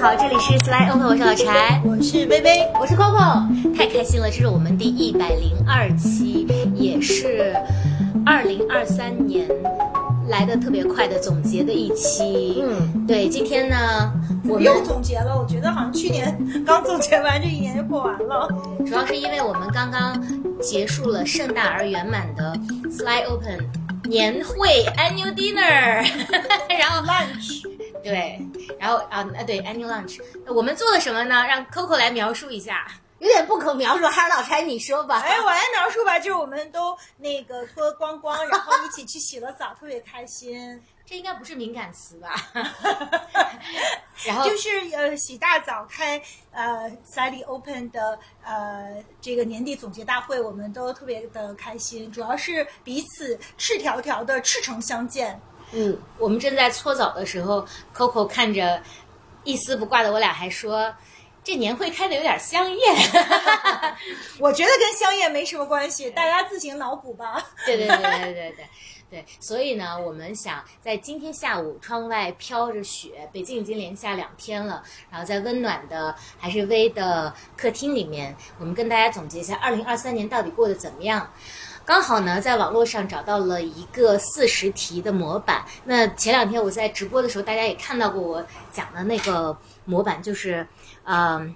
好，这里是 Sly Open，我是老柴，我是薇薇，我是 Coco，太开心了，这是我们第一百零二期，也是二零二三年来的特别快的总结的一期。嗯，对，今天呢，我们又总结了，我觉得好像去年刚总结完，这一年就过完了。主要是因为我们刚刚结束了盛大而圆满的 Sly Open 年会 Annual Dinner，然后 lunch 对，然后啊啊对 Annual Lunch，我们做了什么呢？让 Coco 来描述一下。有点不可描述，还是老柴你说吧。哎，我来描述吧，就是我们都那个脱光光，然后一起去洗了澡，特别开心。这应该不是敏感词吧？然后就是呃，洗大澡开呃 Sally Open 的呃这个年底总结大会，我们都特别的开心，主要是彼此赤条条的赤诚相见。嗯，我们正在搓澡的时候，Coco 看着一丝不挂的我俩，还说这年会开的有点香艳。我觉得跟香艳没什么关系，大家自行脑补吧。对对对对对对对，所以呢，我们想在今天下午，窗外飘着雪，北京已经连下两天了，然后在温暖的还是微的客厅里面，我们跟大家总结一下，二零二三年到底过得怎么样？刚好呢，在网络上找到了一个四十题的模板。那前两天我在直播的时候，大家也看到过我讲的那个模板，就是，嗯、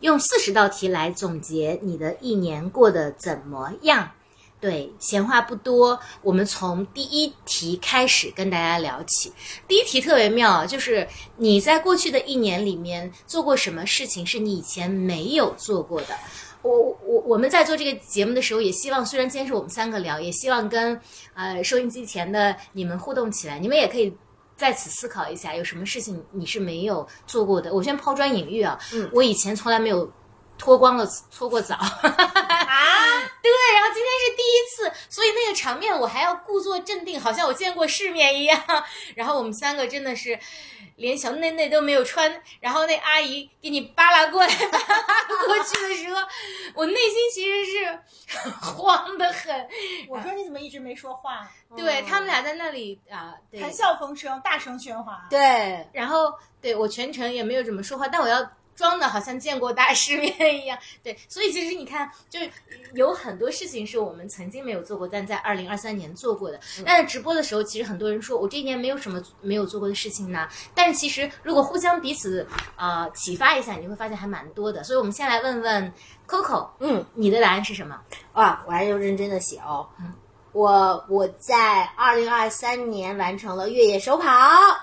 用四十道题来总结你的一年过得怎么样。对，闲话不多，我们从第一题开始跟大家聊起。第一题特别妙，就是你在过去的一年里面做过什么事情是你以前没有做过的？我我我们在做这个节目的时候，也希望虽然今天是我们三个聊，也希望跟呃收音机前的你们互动起来。你们也可以在此思考一下，有什么事情你是没有做过的。我先抛砖引玉啊，嗯我以前从来没有脱光了搓过澡。啊，对，然后今天是第一次，所以那个场面我还要故作镇定，好像我见过世面一样。然后我们三个真的是连小内内都没有穿，然后那阿姨给你扒拉过来、扒拉过去的时候，我内心其实是 慌得很。我说你怎么一直没说话？对他们俩在那里啊，谈笑风生，大声喧哗。对，然后对我全程也没有怎么说话，但我要装的好像见过大世面一样。对，所以其实你看，就是有很多事情是我们曾经没有做过，但在二零二三年做过的。但是直播的时候，其实很多人说我这一年没有什么没有做过的事情呢。但是其实如果互相彼此啊、呃启发一下，你会发现还蛮多的。所以我们先来问问 Coco，嗯，你的答案是什么？啊，我还要认真的写哦。我我在二零二三年完成了越野手跑，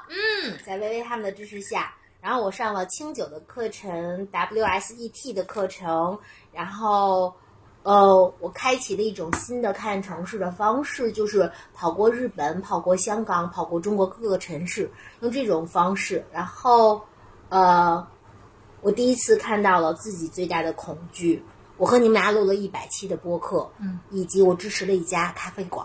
嗯，在薇薇他们的支持下，然后我上了清酒的课程，WSET 的课程，然后。呃，我开启了一种新的看城市的方式，就是跑过日本、跑过香港、跑过中国各个城市，用这种方式。然后，呃，我第一次看到了自己最大的恐惧。我和你们俩录了一百期的播客，嗯，以及我支持了一家咖啡馆。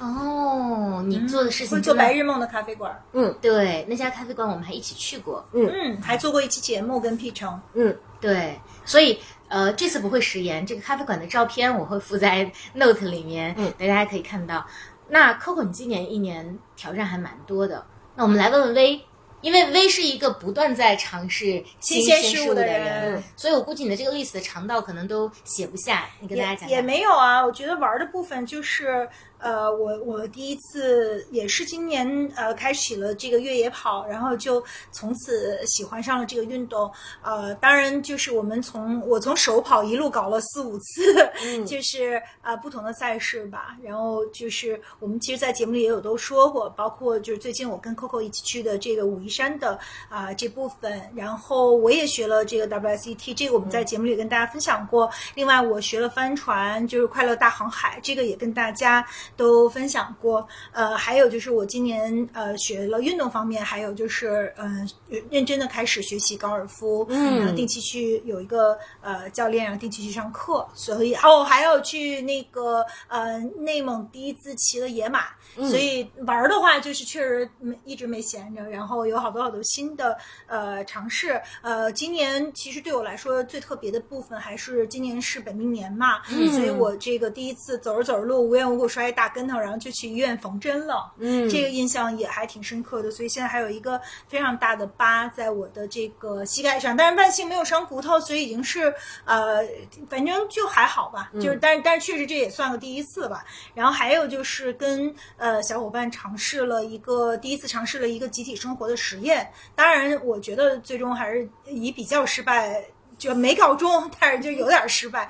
哦，你做的事情会做白日梦的咖啡馆。嗯对那家咖啡馆，我们还一起去过。嗯，还做过一期节目跟 P 城。嗯，对，所以呃，这次不会食言。这个咖啡馆的照片我会附在 Note 里面，嗯大家可以看到。那 Coco，你今年一年挑战还蛮多的。那我们来问问薇，因为薇是一个不断在尝试新鲜鲜事物的人，人所以我估计你的这个 list 的长到可能都写不下。你跟大家讲也。没有啊，我觉得玩的部分就是，呃，我我第一次也是今年呃开启了这个越野跑，然后就从此喜欢上了这个运动。呃，当然就是我们从我从首跑一路搞了四五次，嗯就是呃不同的赛事吧。然后就是我们其实，在节目里也有都说过，包括就是最近我跟 Coco 一起去的这个武夷山的啊、这部分，然后我也学了这个 WSET，这个我们在节目里跟大家分享过。另外，我学了帆船，就是快乐大航海，这个也跟大家都分享过。呃，还有就是我今年呃学了运动方面，还有就是嗯、呃、认真的开始学习高尔夫，嗯然后定期去有一个呃教练，然后定期去上课，所以哦还有去那个呃内蒙第一次骑了野马，所以玩儿的话就是确实没一直没闲着，然后有好多好多新的呃尝试。呃，今年其实对我来说最特别的部分还是今年是本命年嘛，所以我这个第一次走着走着路无缘无故摔一大跟头，然后就去医院缝针了。嗯这个印象也还挺深刻的，所以现在还有一个非常大的疤在我的这个膝盖上，但是万幸没有伤骨头，所以已经是呃，反正就还好吧。就是，但是但是确实这也算个第一次吧。然后还有就是跟呃小伙伴尝试了一个第一次尝试了一个集体生活的实验，当然我觉得最终还是以比较失败，就没搞中，但是就有点失败。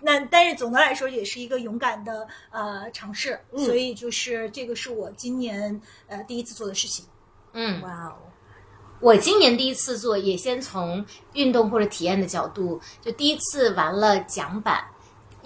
那但是总的来说也是一个勇敢的呃尝试，所以就是这个是我今年呃第一次做的事情。嗯，哇哦，我今年第一次做，也先从运动或者体验的角度，就第一次玩了桨板。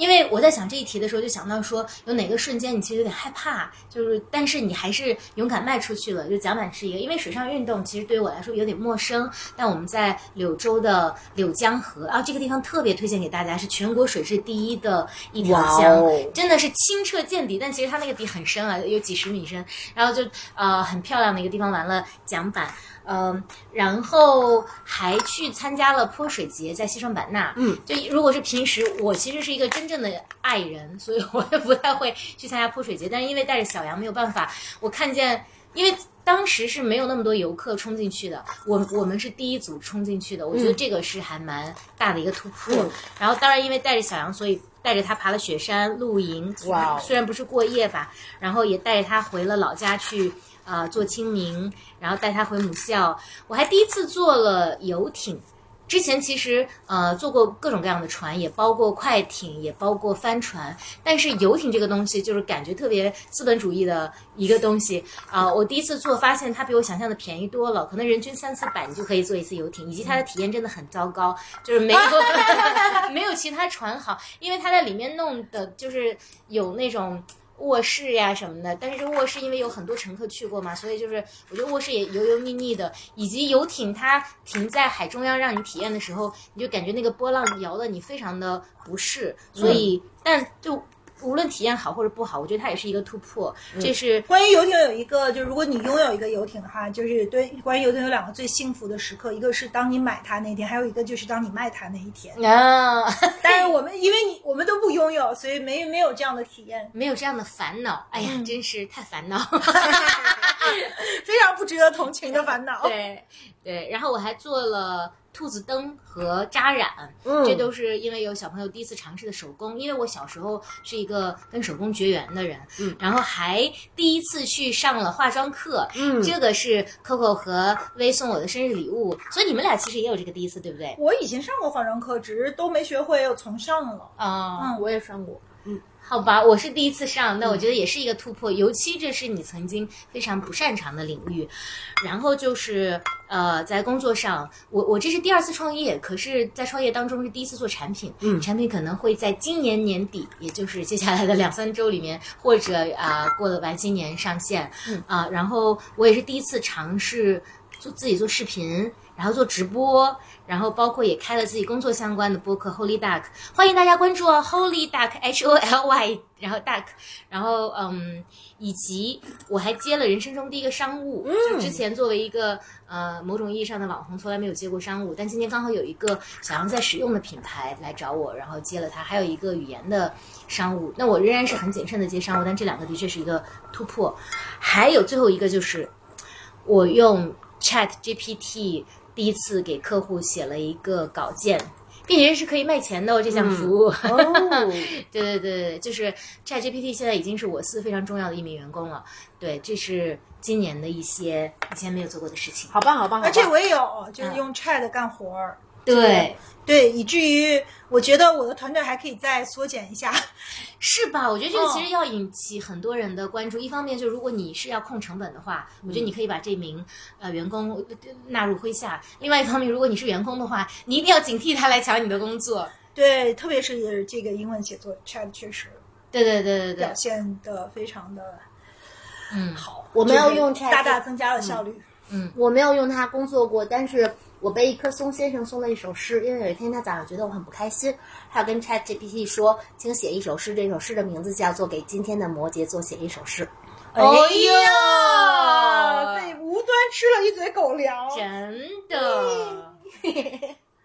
因为我在想这一题的时候，就想到说，有哪个瞬间你其实有点害怕，就是但是你还是勇敢迈出去了。就桨板是一个，因为水上运动其实对于我来说有点陌生，但我们在柳州的柳江河啊，这个地方特别推荐给大家，是全国水质第一的一条哇江，哦真的是清澈见底，但其实它那个底很深啊，有几十米深，然后就呃很漂亮的一个地方玩了桨板。嗯，然后还去参加了泼水节，在西双版纳。嗯，就如果是平时，我其实是一个真正的爱人，所以我也不太会去参加泼水节。但是因为带着小羊没有办法，我看见，因为当时是没有那么多游客冲进去的，我我们是第一组冲进去的，我觉得这个是还蛮大的一个突破。嗯然后当然因为带着小羊，所以带着他爬了雪山露营，虽然不是过夜吧，然后也带着他回了老家去。呃，做清明，然后带他回母校。我还第一次坐了游艇，之前其实呃坐过各种各样的船，也包括快艇，也包括帆船。但是游艇这个东西，就是感觉特别资本主义的一个东西啊、我第一次坐，发现它比我想象的便宜多了，可能人均三四百你就可以坐一次游艇，以及它的体验真的很糟糕，就是没有 没有其他船好，因为它在里面弄的就是有那种。卧室呀什么的，但是这卧室因为有很多乘客去过嘛，所以就是我觉得卧室也油油腻腻的，以及游艇它停在海中央让你体验的时候，你就感觉那个波浪摇的你非常的不适，所以、但就无论体验好或者不好，我觉得它也是一个突破，这是关于游艇有一个，就是如果你拥有一个游艇的话，就是对关于游艇有两个最幸福的时刻，一个是当你买它那天，还有一个就是当你卖它那一天。啊，但是我们因为你我们都不拥有，所以没没有这样的体验，没有这样的烦恼，哎呀，真是太烦恼。非常不值得同情的烦恼。对对，然后我还做了兔子灯和扎染，嗯这都是因为有小朋友第一次尝试的手工。因为我小时候是一个跟手工绝缘的人，嗯，然后还第一次去上了化妆课，嗯这个是 Coco 和薇送我的生日礼物，所以你们俩其实也有这个第一次，对不对？我以前上过化妆课，只是都没学会，又重上了。啊、嗯我也上过。好吧，我是第一次上，那我觉得也是一个突破，尤其这是你曾经非常不擅长的领域。然后就是呃，在工作上，我我这是第二次创业，可是，在创业当中是第一次做产品，嗯。产品可能会在今年年底，也就是接下来的两三周里面，或者啊、过了完新年上线，嗯。啊、然后我也是第一次尝试做自己做视频，然后做直播，然后包括也开了自己工作相关的播客 Holy Duck，欢迎大家关注哦，Holy Duck H O L Y，然后 Duck，然后嗯，以及我还接了人生中第一个商务，就之前作为一个呃某种意义上的网红，从来没有接过商务，但今天刚好有一个想要在使用的品牌来找我，然后接了它，还有一个语言的商务，那我仍然是很谨慎的接商务，但这两个的确是一个突破，还有最后一个就是我用 Chat GPT 第一次给客户写了一个稿件，并且是可以卖钱的哦，这项服务。哦，对对对对，就是 Chat GPT 现在已经是我司非常重要的一名员工了。对，这是今年的一些以前没有做过的事情。好棒好棒！好而且我也有，就是用 Chat 干活儿。对，对，以至于我觉得我的团队还可以再缩减一下。是吧？我觉得这个嗯其实要引起很多人的关注。一方面，就如果你是要控成本的话，我觉得你可以把这名呃员工呃纳入麾下；另外一方面，如果你是员工的话，你一定要警惕他来抢你的工作。对，特别是这个英文写作，Chat 确实对对对对对表，现的非常的嗯，好。我没有用 Chat 大大增加了效率。嗯我没有用它工作过，但是我被一棵松先生送了一首诗，因为有一天他早上觉得我很不开心，他跟 Chat GPT 说，请写一首诗，这首诗的名字叫做《给今天的摩羯座写一首诗》。哎呀，被无端吃了一嘴狗粮。真的，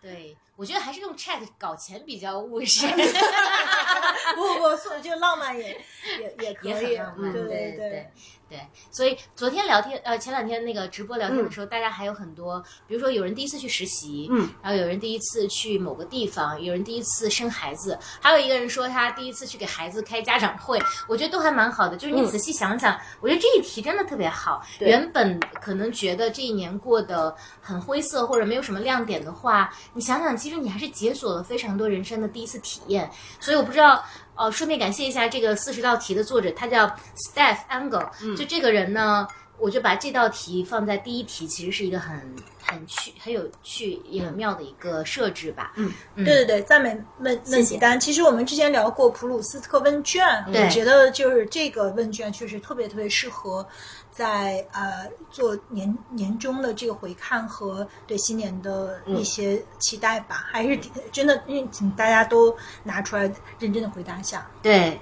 对我我觉得还是用 Chat 搞钱比较务实。不 不不，所就浪漫也也也可以对对对。对，所以昨天聊天，呃，前两天那个直播聊天的时候，大家还有很多，比如说有人第一次去实习，嗯，然后有人第一次去某个地方，有人第一次生孩子，还有一个人说他第一次去给孩子开家长会，我觉得都还蛮好的。就是你仔细想想，我觉得这一题真的特别好。原本可能觉得这一年过得很灰色或者没有什么亮点的话，你想想，其实你还是解锁了非常多人生的第一次体验。所以我不知道。哦，顺便感谢一下这个四十道题的作者，他叫 Steph Angle。就这个人呢，我就把这道题放在第一题，其实是一个很很趣、很有趣也很妙的一个设置吧。嗯，对对对，赞美问问谢题单。其实我们之前聊过普鲁斯特问卷，我觉得就是这个问卷确实特别特别适合在呃做年年终的这个回看和对新年的一些期待吧。还是挺真的，嗯请大家都拿出来认真的回答一下。对。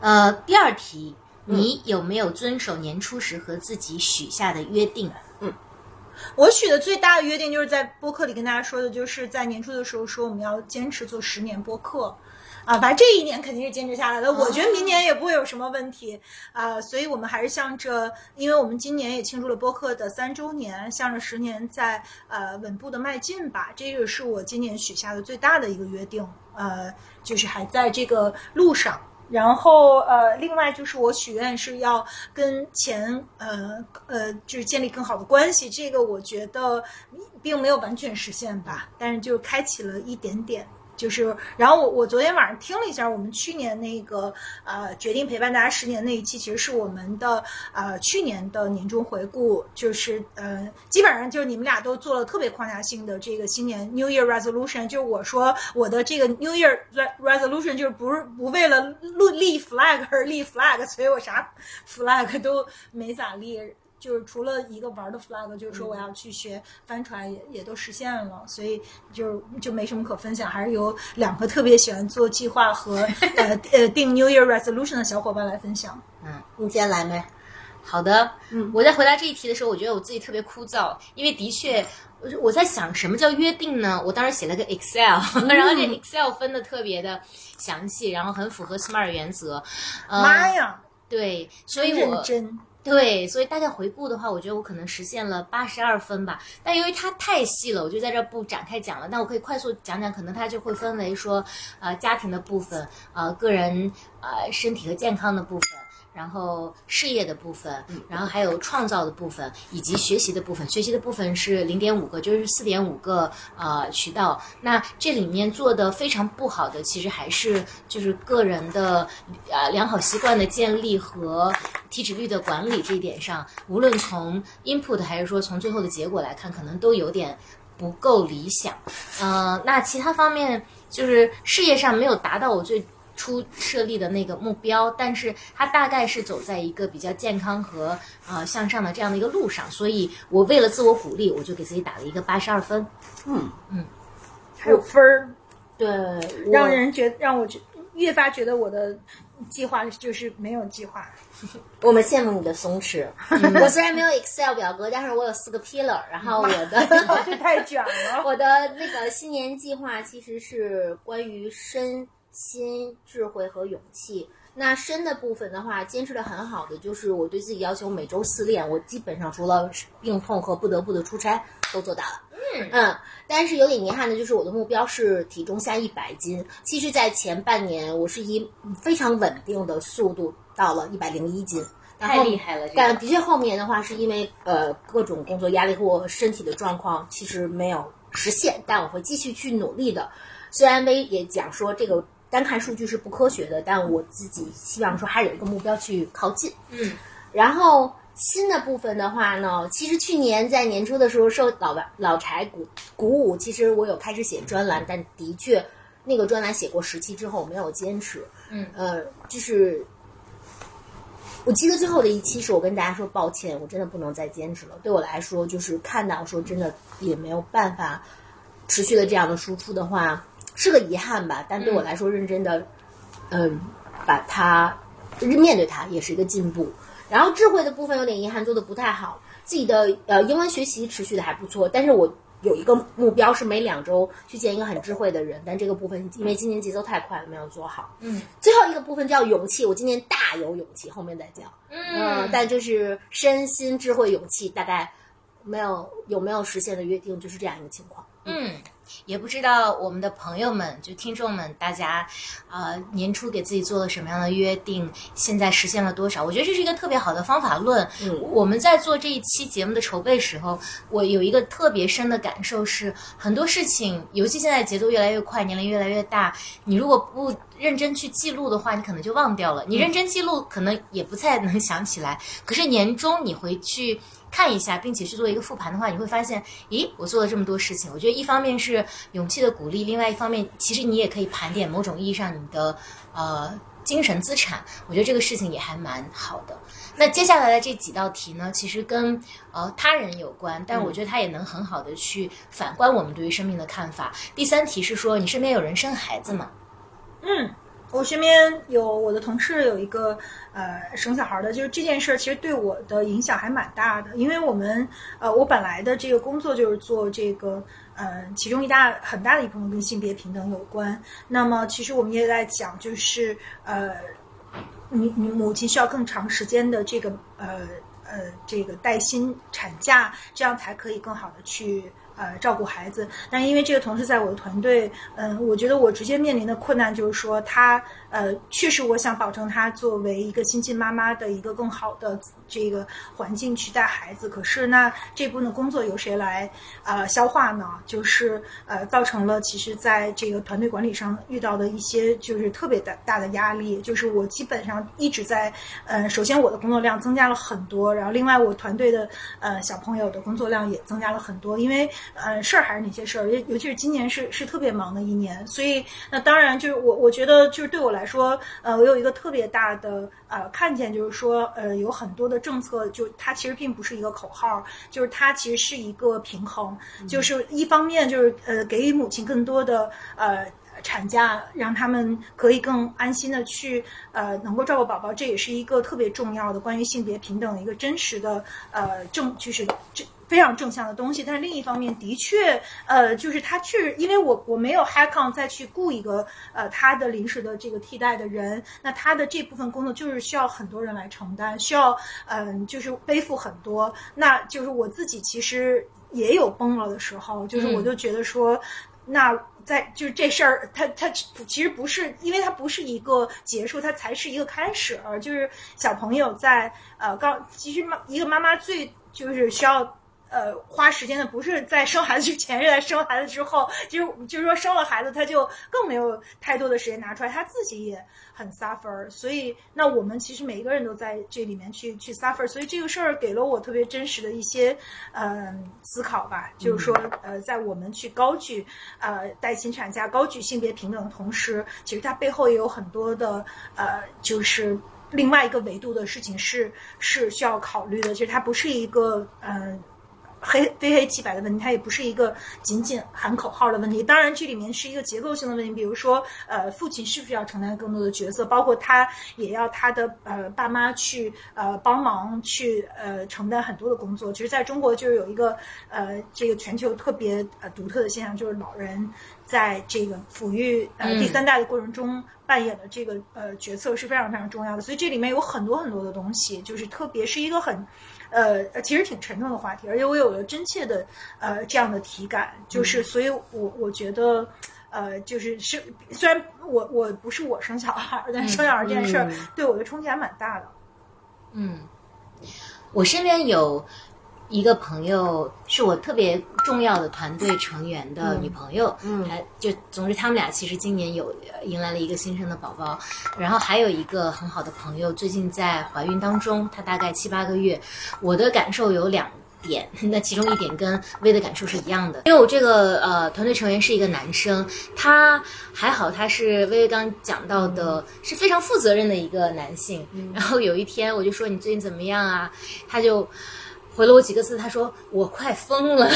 呃，第二题，你有没有遵守年初时和自己许下的约定？嗯我许的最大的约定就是在播客里跟大家说的，就是在年初的时候说我们要坚持做十年播客。啊，反正这一年肯定是坚持下来的，我觉得明年也不会有什么问题啊、所以我们还是向着，因为我们今年也庆祝了播客的三周年，向着十年在呃稳步的迈进吧，这个是我今年许下的最大的一个约定，呃，就是还在这个路上。然后呃，另外就是我许愿是要跟钱呃呃，就是建立更好的关系。这个我觉得并没有完全实现吧，但是就开启了一点点。就是，然后我我昨天晚上听了一下，我们去年那个呃决定陪伴大家十年那一期，其实是我们的呃去年的年终回顾，就是呃基本上就是你们俩都做了特别框架性的这个新年 New Year Resolution，就是我说我的这个 New Year Resolution 就是不是不为了立立 flag 而立 flag，所以我啥 flag 都没咋立。就是除了一个玩的 flag，就是说我要去学帆船也，也都实现了，所以就就没什么可分享，还是由两个特别喜欢做计划和呃呃定 New Year Resolution 的小伙伴来分享。嗯你先来没？好的，嗯，我在回答这一题的时候，我觉得我自己特别枯燥，因为的确，我在想什么叫约定呢？我当时写了个 Excel，然后这 Excel 分的特别的详细，然后很符合 SMART 原则。呃、妈呀，对，所以我认真。对，所以大概回顾的话，我觉得我可能实现了八十二分吧。但由于它太细了，我就在这儿不展开讲了。但我可以快速讲讲，可能它就会分为说，呃，家庭的部分，呃，个人呃身体和健康的部分。然后事业的部分，然后还有创造的部分，以及学习的部分。学习的部分是零点五个，就是四点五个呃渠道。那这里面做的非常不好的，其实还是就是个人的呃良好习惯的建立和体脂率的管理这一点上，无论从 input 还是说从最后的结果来看，可能都有点不够理想。呃，那其他方面就是事业上没有达到我最。初设立的那个目标，但是它大概是走在一个比较健康和呃向上的这样的一个路上，所以我为了自我鼓励，我就给自己打了一个八十二分。嗯嗯还有分儿，对，让人觉让我觉越发觉得我的计划就是没有计划。我们羡慕你的松弛。我虽然没有 Excel 表格，但是我有四个 pillar，然后我的 这太卷了。我的那个新年计划其实是关于身心、智慧和勇气。那深的部分的话，坚持的很好的就是我对自己要求每周四练，我基本上除了病痛和不得不的出差都做到了。嗯嗯，但是有点遗憾的就是我的目标是体重下一百斤。其实，在前半年我是以非常稳定的速度到了一百零一斤。太厉害了这个但的确后面的话是因为呃各种工作压力和我身体的状况，其实没有实现，但我会继续去努力的。虽然薇也讲说这个单看数据是不科学的，但我自己希望说还有一个目标去靠近。嗯，然后新的部分的话呢，其实去年在年初的时候受老老柴鼓鼓舞，其实我有开始写专栏，但的确那个专栏写过十期之后我没有坚持。嗯呃，就是我记得最后的一期是我跟大家说抱歉，我真的不能再坚持了。对我来说，就是看到说真的也没有办法持续的这样的输出的话，是个遗憾吧。但对我来说，认真的，嗯，把它面对它也是一个进步。然后智慧的部分有点遗憾，做的不太好。自己的呃英文学习持续的还不错，但是我有一个目标是每两周去见一个很智慧的人，但这个部分因为今年节奏太快了，没有做好。嗯，最后一个部分叫勇气，我今年大有勇气，后面再讲。嗯，但就是身心智慧勇气，大概没有有没有实现的约定，就是这样一个情况。嗯，也不知道我们的朋友们，就听众们，大家，呃，年初给自己做了什么样的约定，现在实现了多少？我觉得这是一个特别好的方法论。嗯我们在做这一期节目的筹备时候，我有一个特别深的感受是，很多事情，尤其现在节奏越来越快，年龄越来越大，你如果不认真去记录的话，你可能就忘掉了。你认真记录，可能也不太能想起来。可是年终你回去。看一下，并且去做一个复盘的话，你会发现，咦，我做了这么多事情。我觉得一方面是勇气的鼓励，另外一方面，其实你也可以盘点某种意义上你的呃精神资产。我觉得这个事情也还蛮好的。那接下来的这几道题呢，其实跟呃他人有关，但我觉得它也能很好的去反观我们对于生命的看法。第三题是说，你身边有人生孩子吗？嗯，我身边有我的同事有一个呃生小孩的，就是这件事儿其实对我的影响还蛮大的，因为我们呃我本来的这个工作就是做这个呃其中一大很大的一部分跟性别平等有关。那么其实我们也在讲，就是呃你你母亲需要更长时间的这个呃呃这个带薪产假，这样才可以更好的去。呃，照顾孩子，但因为这个同事在我的团队，嗯、我觉得我直接面临的困难就是说，他呃，确实我想保证他作为一个新晋妈妈的一个更好的这个环境去带孩子，可是那这部分的工作由谁来呃消化呢？就是呃，造成了其实在这个团队管理上遇到的一些就是特别大大的压力，就是我基本上一直在呃，首先我的工作量增加了很多，然后另外我团队的呃小朋友的工作量也增加了很多，因为呃事儿还是那些事儿，尤尤其是今年是是特别忙的一年，所以那当然就是我我觉得就是对我来说，呃，我有一个特别大的呃看见，就是说呃有很多的政策，就它其实并不是一个口号，就是它其实是一个平衡，就是一方面就是呃给予母亲更多的呃。产假让他们可以更安心的去呃能够照顾宝宝，这也是一个特别重要的关于性别平等的一个真实的呃正就是这非常正向的东西。但是另一方面，的确呃就是他确实因为我我没有 Hackon 再去雇一个呃他的临时的这个替代的人，那他的这部分工作就是需要很多人来承担，需要嗯、就是背负很多。那就是我自己其实也有崩了的时候，就是我就觉得说。那在就是这事儿，它它其实不是，因为它不是一个结束，它才是一个开始。就是小朋友在呃刚，其实妈一个妈妈最就是需要。呃，花时间的不是在生孩子之前，是 在生孩子之后，就是就是说生了孩子，他就更没有太多的时间拿出来，他自己也很 suffer。所以，那我们其实每一个人都在这里面去去 suffer。所以这个事儿给了我特别真实的一些呃思考吧，就是说呃，在我们去高举呃带薪产假、高举性别平等的同时，其实它背后也有很多的呃就是。另外一个维度的事情是是需要考虑的，其实它不是一个嗯。呃黑非黑即白的问题，它也不是一个仅仅喊口号的问题。当然，这里面是一个结构性的问题，比如说，呃，父亲是不是要承担更多的角色，包括他也要他的呃爸妈去呃帮忙去呃承担很多的工作。其实，在中国就是有一个呃这个全球特别呃独特的现象，就是老人在这个抚育呃第三代的过程中。扮演的这个呃角色是非常非常重要的，所以这里面有很多很多的东西，就是特别是一个很，呃，其实挺沉重的话题，而且我有了真切的呃这样的体感，就是所以我我觉得。呃，就是是，虽然我我不是我生小孩，但生小孩这件事儿对我的冲击还蛮大的。嗯，我身边有一个朋友是我特别重要的团队成员的女朋友，嗯还就总之他们俩其实今年有呃迎来了一个新生的宝宝，然后还有一个很好的朋友最近在怀孕当中，她大概七八个月，我的感受有两。点，那其中一点跟薇的感受是一样的，因为我这个呃团队成员是一个男生，他还好，他是薇薇刚讲到的，是非常负责任的一个男性。然后有一天我就说你最近怎么样啊？他就回了我几个字，他说我快疯了，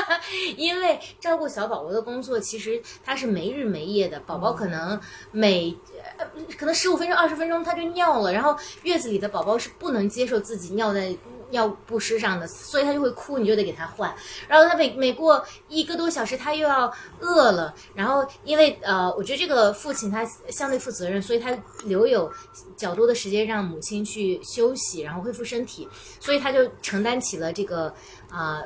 因为照顾小宝宝的工作其实他是没日没夜的，宝宝可能每。呃可能十五分钟、二十分钟他就尿了，然后月子里的宝宝是不能接受自己尿在尿布湿上的，所以他就会哭，你就得给他换。然后他每每过一个多小时，他又要饿了，然后因为呃，我觉得这个父亲他相对负责任，所以他留有较多的时间让母亲去休息，然后恢复身体，所以他就承担起了这个啊、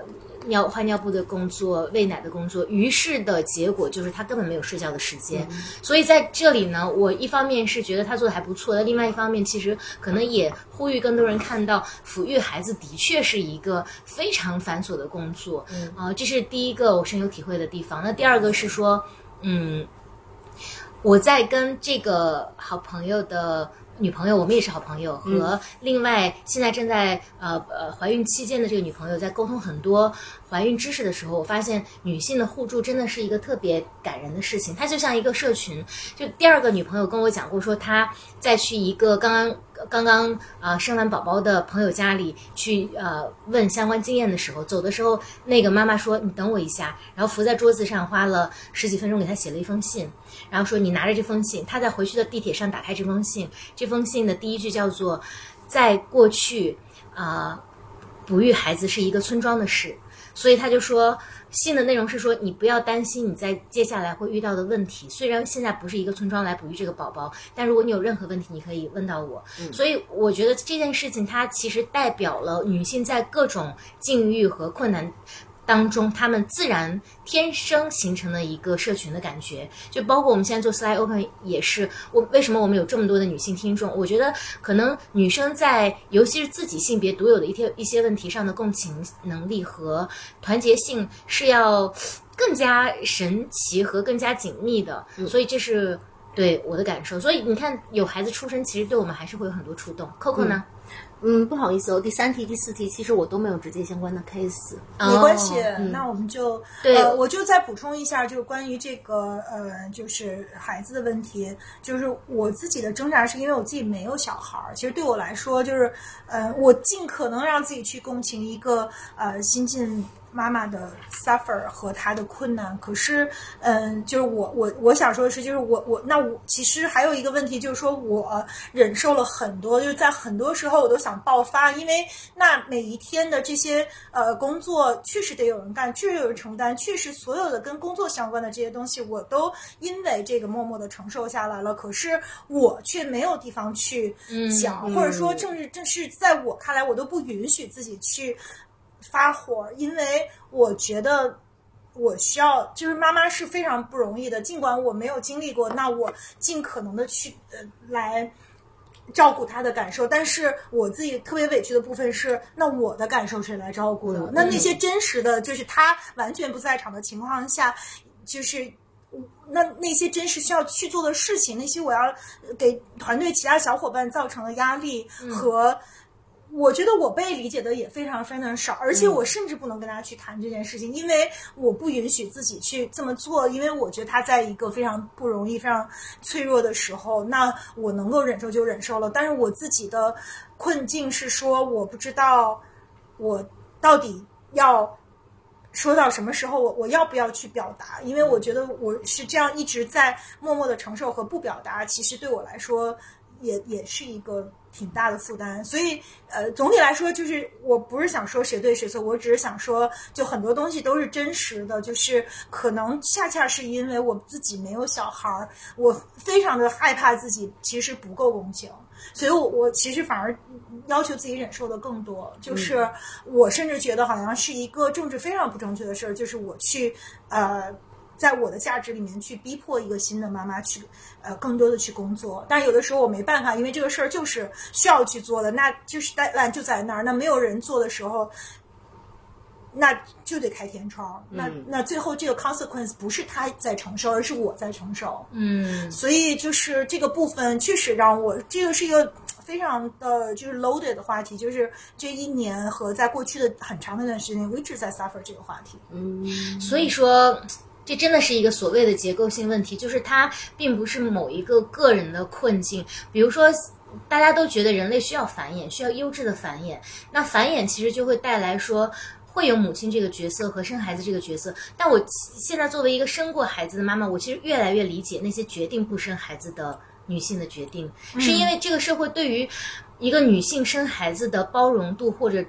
尿换尿布的工作、喂奶的工作。于是的结果就是他根本没有睡觉的时间。所以在这里呢，我一方面是觉得他做的还不错，那另外一方面其实可能也呼吁更多人看到，抚育孩子的确是一个非常繁琐的工作。嗯啊、这是第一个我深有体会的地方。那第二个是说，嗯，我在跟这个好朋友的女朋友，我们也是好朋友，和另外现在正在呃呃怀孕期间的这个女朋友在沟通很多怀孕知识的时候，我发现女性的互助真的是一个特别感人的事情。它就像一个社群。就第二个女朋友跟我讲过，说她在去一个刚刚刚刚啊、呃生完宝宝的朋友家里去呃问相关经验的时候，走的时候那个妈妈说：“你等我一下。”然后伏在桌子上花了十几分钟给她写了一封信，然后说：“你拿着这封信。”她在回去的地铁上打开这封信，这封信的第一句叫做：“在过去啊、哺育孩子是一个村庄的事。”所以他就说，信的内容是说，你不要担心你在接下来会遇到的问题。虽然现在不是一个村庄来哺育这个宝宝，但如果你有任何问题，你可以问到我。所以我觉得这件事情它其实代表了女性在各种境遇和困难。当中，他们自然天生形成的一个社群的感觉，就包括我们现在做 Slide Open 也是。我为什么我们有这么多的女性听众？我觉得可能女生在尤其是自己性别独有的一些一些问题上的共情能力和团结性是要更加神奇和更加紧密的，所以这是对我的感受。所以你看，有孩子出生，其实对我们还是会有很多触动。Coco 呢？嗯，不好意思哦，第三题、第四题其实我都没有直接相关的 case。没关系，哦那我们就对呃，我就再补充一下，就是关于这个呃，就是孩子的问题，就是我自己的挣扎是因为我自己没有小孩儿，其实对我来说，就是呃，我尽可能让自己去共情一个呃新晋。妈妈的 suffer 和她的困难，可是，嗯，就是我我我想说的是，就是我我那我其实还有一个问题，就是说我忍受了很多，就是在很多时候我都想爆发，因为那每一天的这些呃工作确实得有人干，确实有人承担，确实所有的跟工作相关的这些东西，我都因为这个默默的承受下来了。可是我却没有地方去讲，嗯或者说正是正是在我看来，我都不允许自己去发火，因为我觉得。我需要，就是妈妈是非常不容易的，尽管我没有经历过，那我尽可能的去呃来照顾她的感受，但是我自己特别委屈的部分是，那我的感受谁来照顾的？嗯那那些真实的，就是她完全不在场的情况下，就是。那那些真实需要去做的事情，那些我要给团队其他小伙伴造成的压力和，我觉得我被理解的也非常非常少，而且我甚至不能跟大家去谈这件事情，因为我不允许自己去这么做，因为我觉得他在一个非常不容易、非常脆弱的时候，那我能够忍受就忍受了。但是我自己的困境是说，我不知道我到底要。说到什么时候我我要不要去表达？因为我觉得我是这样一直在默默的承受和不表达，其实对我来说也也是一个挺大的负担。所以呃，总体来说就是我不是想说谁对谁错，我只是想说，就很多东西都是真实的，就是可能恰恰是因为我自己没有小孩儿，我非常的害怕自己其实不够共情。所以我，我其实反而要求自己忍受的更多，就是我甚至觉得好像是一个政治非常不正确的事儿，就是我去呃，在我的价值里面去逼迫一个新的妈妈去呃更多的去工作，但有的时候我没办法，因为这个事儿就是需要去做的，那就是 deadline 就在那儿，那没有人做的时候。那就得开天窗，那那最后这个 consequence 不是他在承受，而是我在承受。嗯所以就是这个部分确实让我，这个是一个非常的就是 loaded 的话题，就是这一年和在过去的很长的一段时间，我一直在 suffer 这个话题。嗯，所以说，这真的是一个所谓的结构性问题，就是它并不是某一个个人的困境。比如说，大家都觉得人类需要繁衍，需要优质的繁衍，那繁衍其实就会带来说。会有母亲这个角色和生孩子这个角色，但我现在作为一个生过孩子的妈妈，我其实越来越理解那些决定不生孩子的女性的决定，是因为这个社会对于一个女性生孩子的包容度或者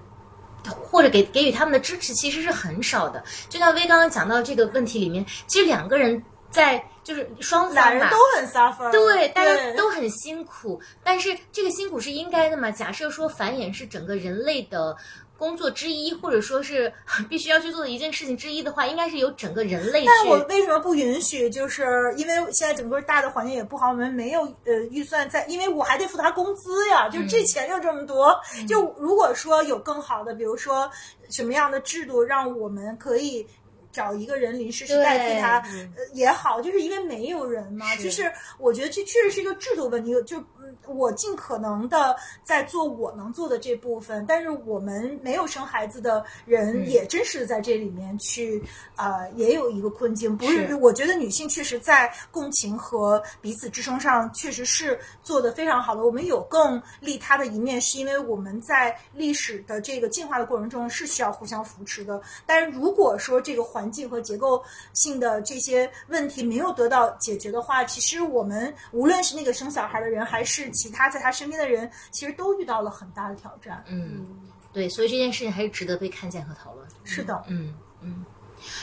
或者给给予他们的支持其实是很少的。就像薇刚刚讲到这个问题里面，其实两个人在就是双方吧俩人都很 suffer，对，大家都很辛苦，但是这个辛苦是应该的嘛？假设说繁衍是整个人类的工作之一，或者说是 必须要去做的一件事情之一的话，应该是由整个人类去。但我为什么不允许？就是因为现在整个大的环境也不好，我们没有呃预算在，因为我还得付他工资呀，就这钱就这么多。就如果说有更好的，比如说什么样的制度，让我们可以。找一个人临时去代替他，呃也好，就是因为没有人嘛。是就是我觉得这确实是一个制度问题。就嗯，我尽可能的在做我能做的这部分，但是我们没有生孩子的人，也真是在这里面去呃，也有一个困境。不是，是我觉得女性确实在共情和彼此支撑上确实是做的非常好的。我们有更利他的一面，是因为我们在历史的这个进化的过程中是需要互相扶持的。但是如果说这个环境和结构性的这些问题没有得到解决的话，其实我们无论是那个生小孩的人，还是其他在他身边的人，其实都遇到了很大的挑战。嗯，对，所以这件事情还是值得被看见和讨论。是的，嗯嗯。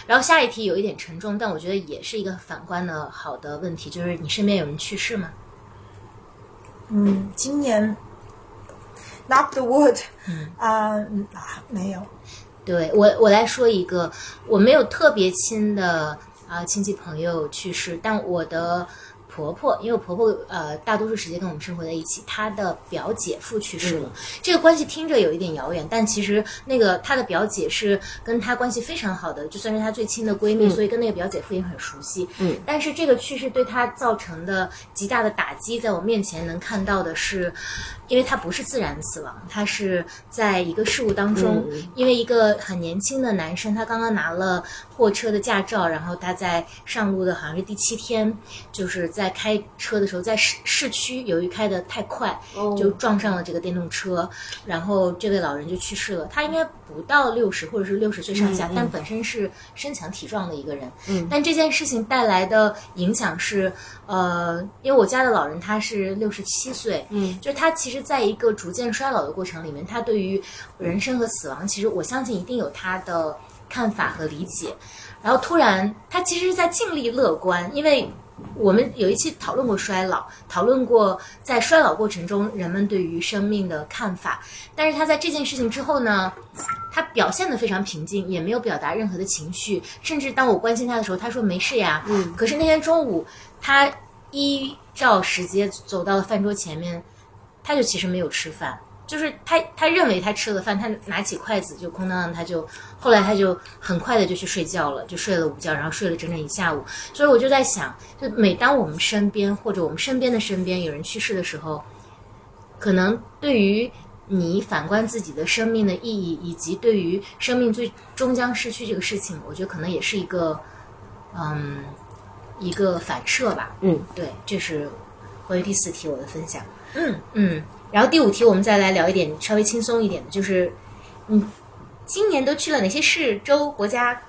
然后下一题有一点沉重，但我觉得也是一个反观的好的问题，就是你身边有人去世吗？嗯，今年 knock the wood，嗯啊、嗯啊，没有。对我，我来说一个，我没有特别亲的啊、亲戚朋友去世，但我的婆婆，因为我婆婆呃大多数时间跟我们生活在一起，她的表姐夫去世了。这个关系听着有一点遥远，但其实那个她的表姐是跟她关系非常好的，就算是她最亲的闺蜜，所以跟那个表姐夫也很熟悉。嗯，但是这个去世对她造成的极大的打击，在我面前能看到的是，因为她不是自然死亡，她是在一个事故当中，因为一个很年轻的男生，他刚刚拿了货车的驾照，然后他在上路的好像是第七天，就是在开车的时候，在市市区由于开得太快，哦就撞上了这个电动车，然后这位老人就去世了。他应该不到六十或者是六十岁上下，但本身是身强体壮的一个人。嗯但这件事情带来的影响是，呃，因为我家的老人他是六十七岁，嗯，就是他其实在一个逐渐衰老的过程里面，他对于人生和死亡，其实我相信一定有他的看法和理解。然后突然，他其实是在尽力乐观，因为我们有一期讨论过衰老，讨论过在衰老过程中人们对于生命的看法。但是他在这件事情之后呢，他表现得非常平静，也没有表达任何的情绪，甚至当我关心他的时候，他说没事呀。嗯可是那天中午，他依照时间走到了饭桌前面，他就其实没有吃饭。就是他，他认为他吃了饭，他拿起筷子就空荡荡，他就后来他就很快的就去睡觉了，就睡了午觉，然后睡了整整一下午。所以我就在想，就每当我们身边或者我们身边的身边有人去世的时候，可能对于你反观自己的生命的意义，以及对于生命最终将逝去这个事情，我觉得可能也是一个，嗯，一个反射吧。嗯，对，这是关于第四题我的分享。嗯嗯，然后第五题我们再来聊一点稍微轻松一点的，就是嗯今年都去了哪些市州国家？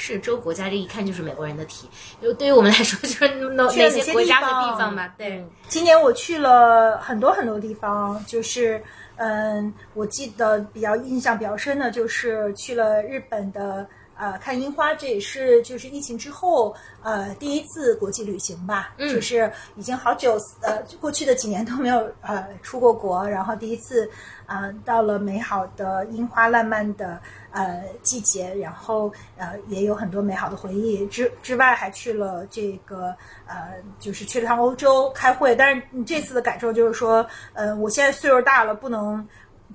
市州国家这一看就是美国人的题，就对于我们来说 就是哪哪些国家的地方嘛？对，今年我去了很多很多地方，就是嗯，我记得比较印象比较深的就是去了日本的呃看樱花，这也是就是疫情之后呃第一次国际旅行吧，嗯就是已经好久呃过去的几年都没有呃出过国，然后第一次啊、呃到了美好的樱花烂漫的呃季节，然后呃也有很多美好的回忆。之之外还去了这个呃就是去了趟欧洲开会，但是你这次的感受就是说，呃我现在岁数大了，不能。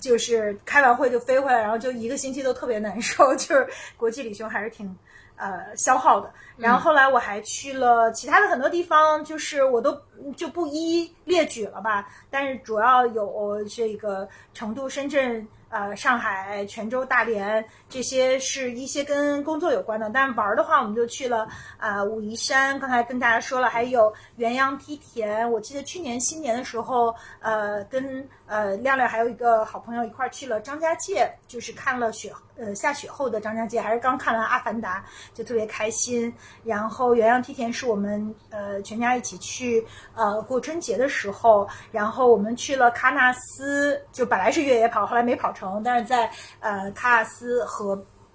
就是开完会就飞回来，然后就一个星期都特别难受，就是国际旅行还是挺呃消耗的。然后后来我还去了其他的很多地方，就是我都就不一一列举了吧。但是主要有这个成都、深圳、呃上海、泉州、大连这些是一些跟工作有关的。但玩的话，我们就去了啊、武夷山，刚才跟大家说了，还有元阳梯田。我记得去年新年的时候，呃，跟呃亮亮还有一个好朋友一块去了张家界，就是看了雪呃下雪后的张家界，还是刚看完《阿凡达》，就特别开心。然后原阳梯田是我们呃全家一起去呃过春节的时候，然后我们去了喀纳斯，就本来是越野跑，后来没跑成，但是在呃喀纳斯和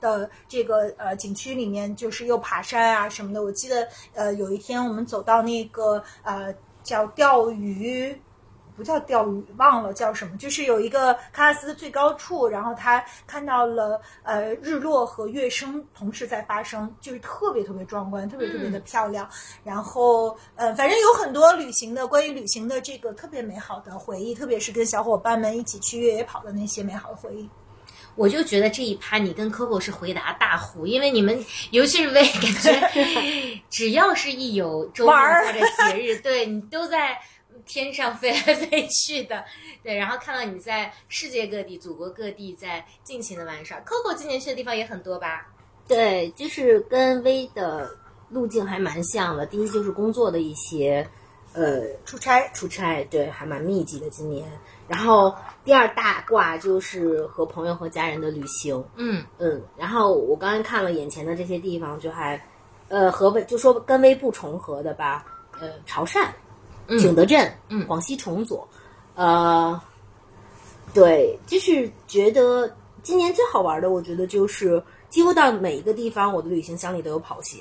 的这个呃景区里面，就是又爬山啊什么的。我记得呃有一天我们走到那个呃叫钓鱼。不叫钓鱼，忘了叫什么，就是有一个喀纳斯的最高处，然后他看到了呃日落和月升同时在发生，就是特别特别壮观，特别特别的漂亮。然后呃，反正有很多旅行的关于旅行的这个特别美好的回忆，特别是跟小伙伴们一起去越野跑的那些美好的回忆。我就觉得这一趴你跟 Coco 是回答大户，因为你们尤其是为感觉，只要是一有周末或者节日，对你都在。天上飞来飞去的，对，然后看到你在世界各地、祖国各地在尽情的玩耍。Coco 今年去的地方也很多吧？对，就是跟 V 的路径还蛮像的。第一就是工作的一些，呃，出差，出差，对，还蛮密集的今年。然后第二大卦就是和朋友和家人的旅行，嗯嗯。然后我刚才看了眼前的这些地方，就还，呃，和 V 就说跟微不重合的吧，呃，潮汕。景德镇，嗯，广西崇左，呃，对，就是觉得今年最好玩的，我觉得就是几乎到每一个地方，我的旅行箱里都有跑鞋。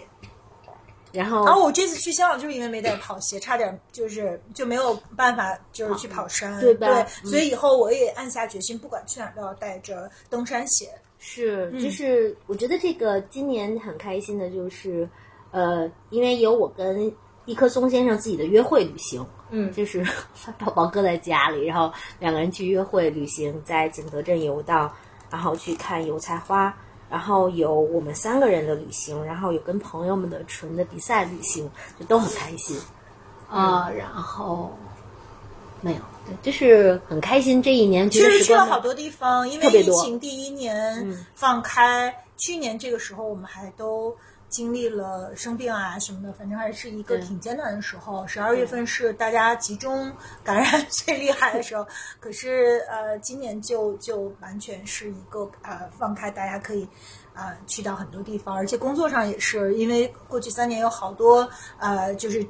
然后，然后我这次去香港就是因为没带跑鞋，差点就是就没有办法就是去跑山，对吧？对，所以以后我也暗下决心，不管去哪儿都要带着登山鞋。是，就是我觉得这个今年很开心的，就是呃，因为有我跟。一棵松先生自己的约会旅行，嗯，就是把宝宝搁在家里，然后两个人去约会旅行，在景德镇游荡，然后去看油菜花，然后有我们三个人的旅行，然后有跟朋友们的纯的比赛旅行，就都很开心啊。然后没有，对，就是很开心。这一年其实去了好多地方，因为疫情第一年放开，去年这个时候我们还都。经历了生病啊什么的，反正还是一个挺艰难的时候。十二月份是大家集中感染最厉害的时候，可是呃，今年就就完全是一个呃放开，大家可以啊去到很多地方，而且工作上也是，因为过去三年有好多呃就是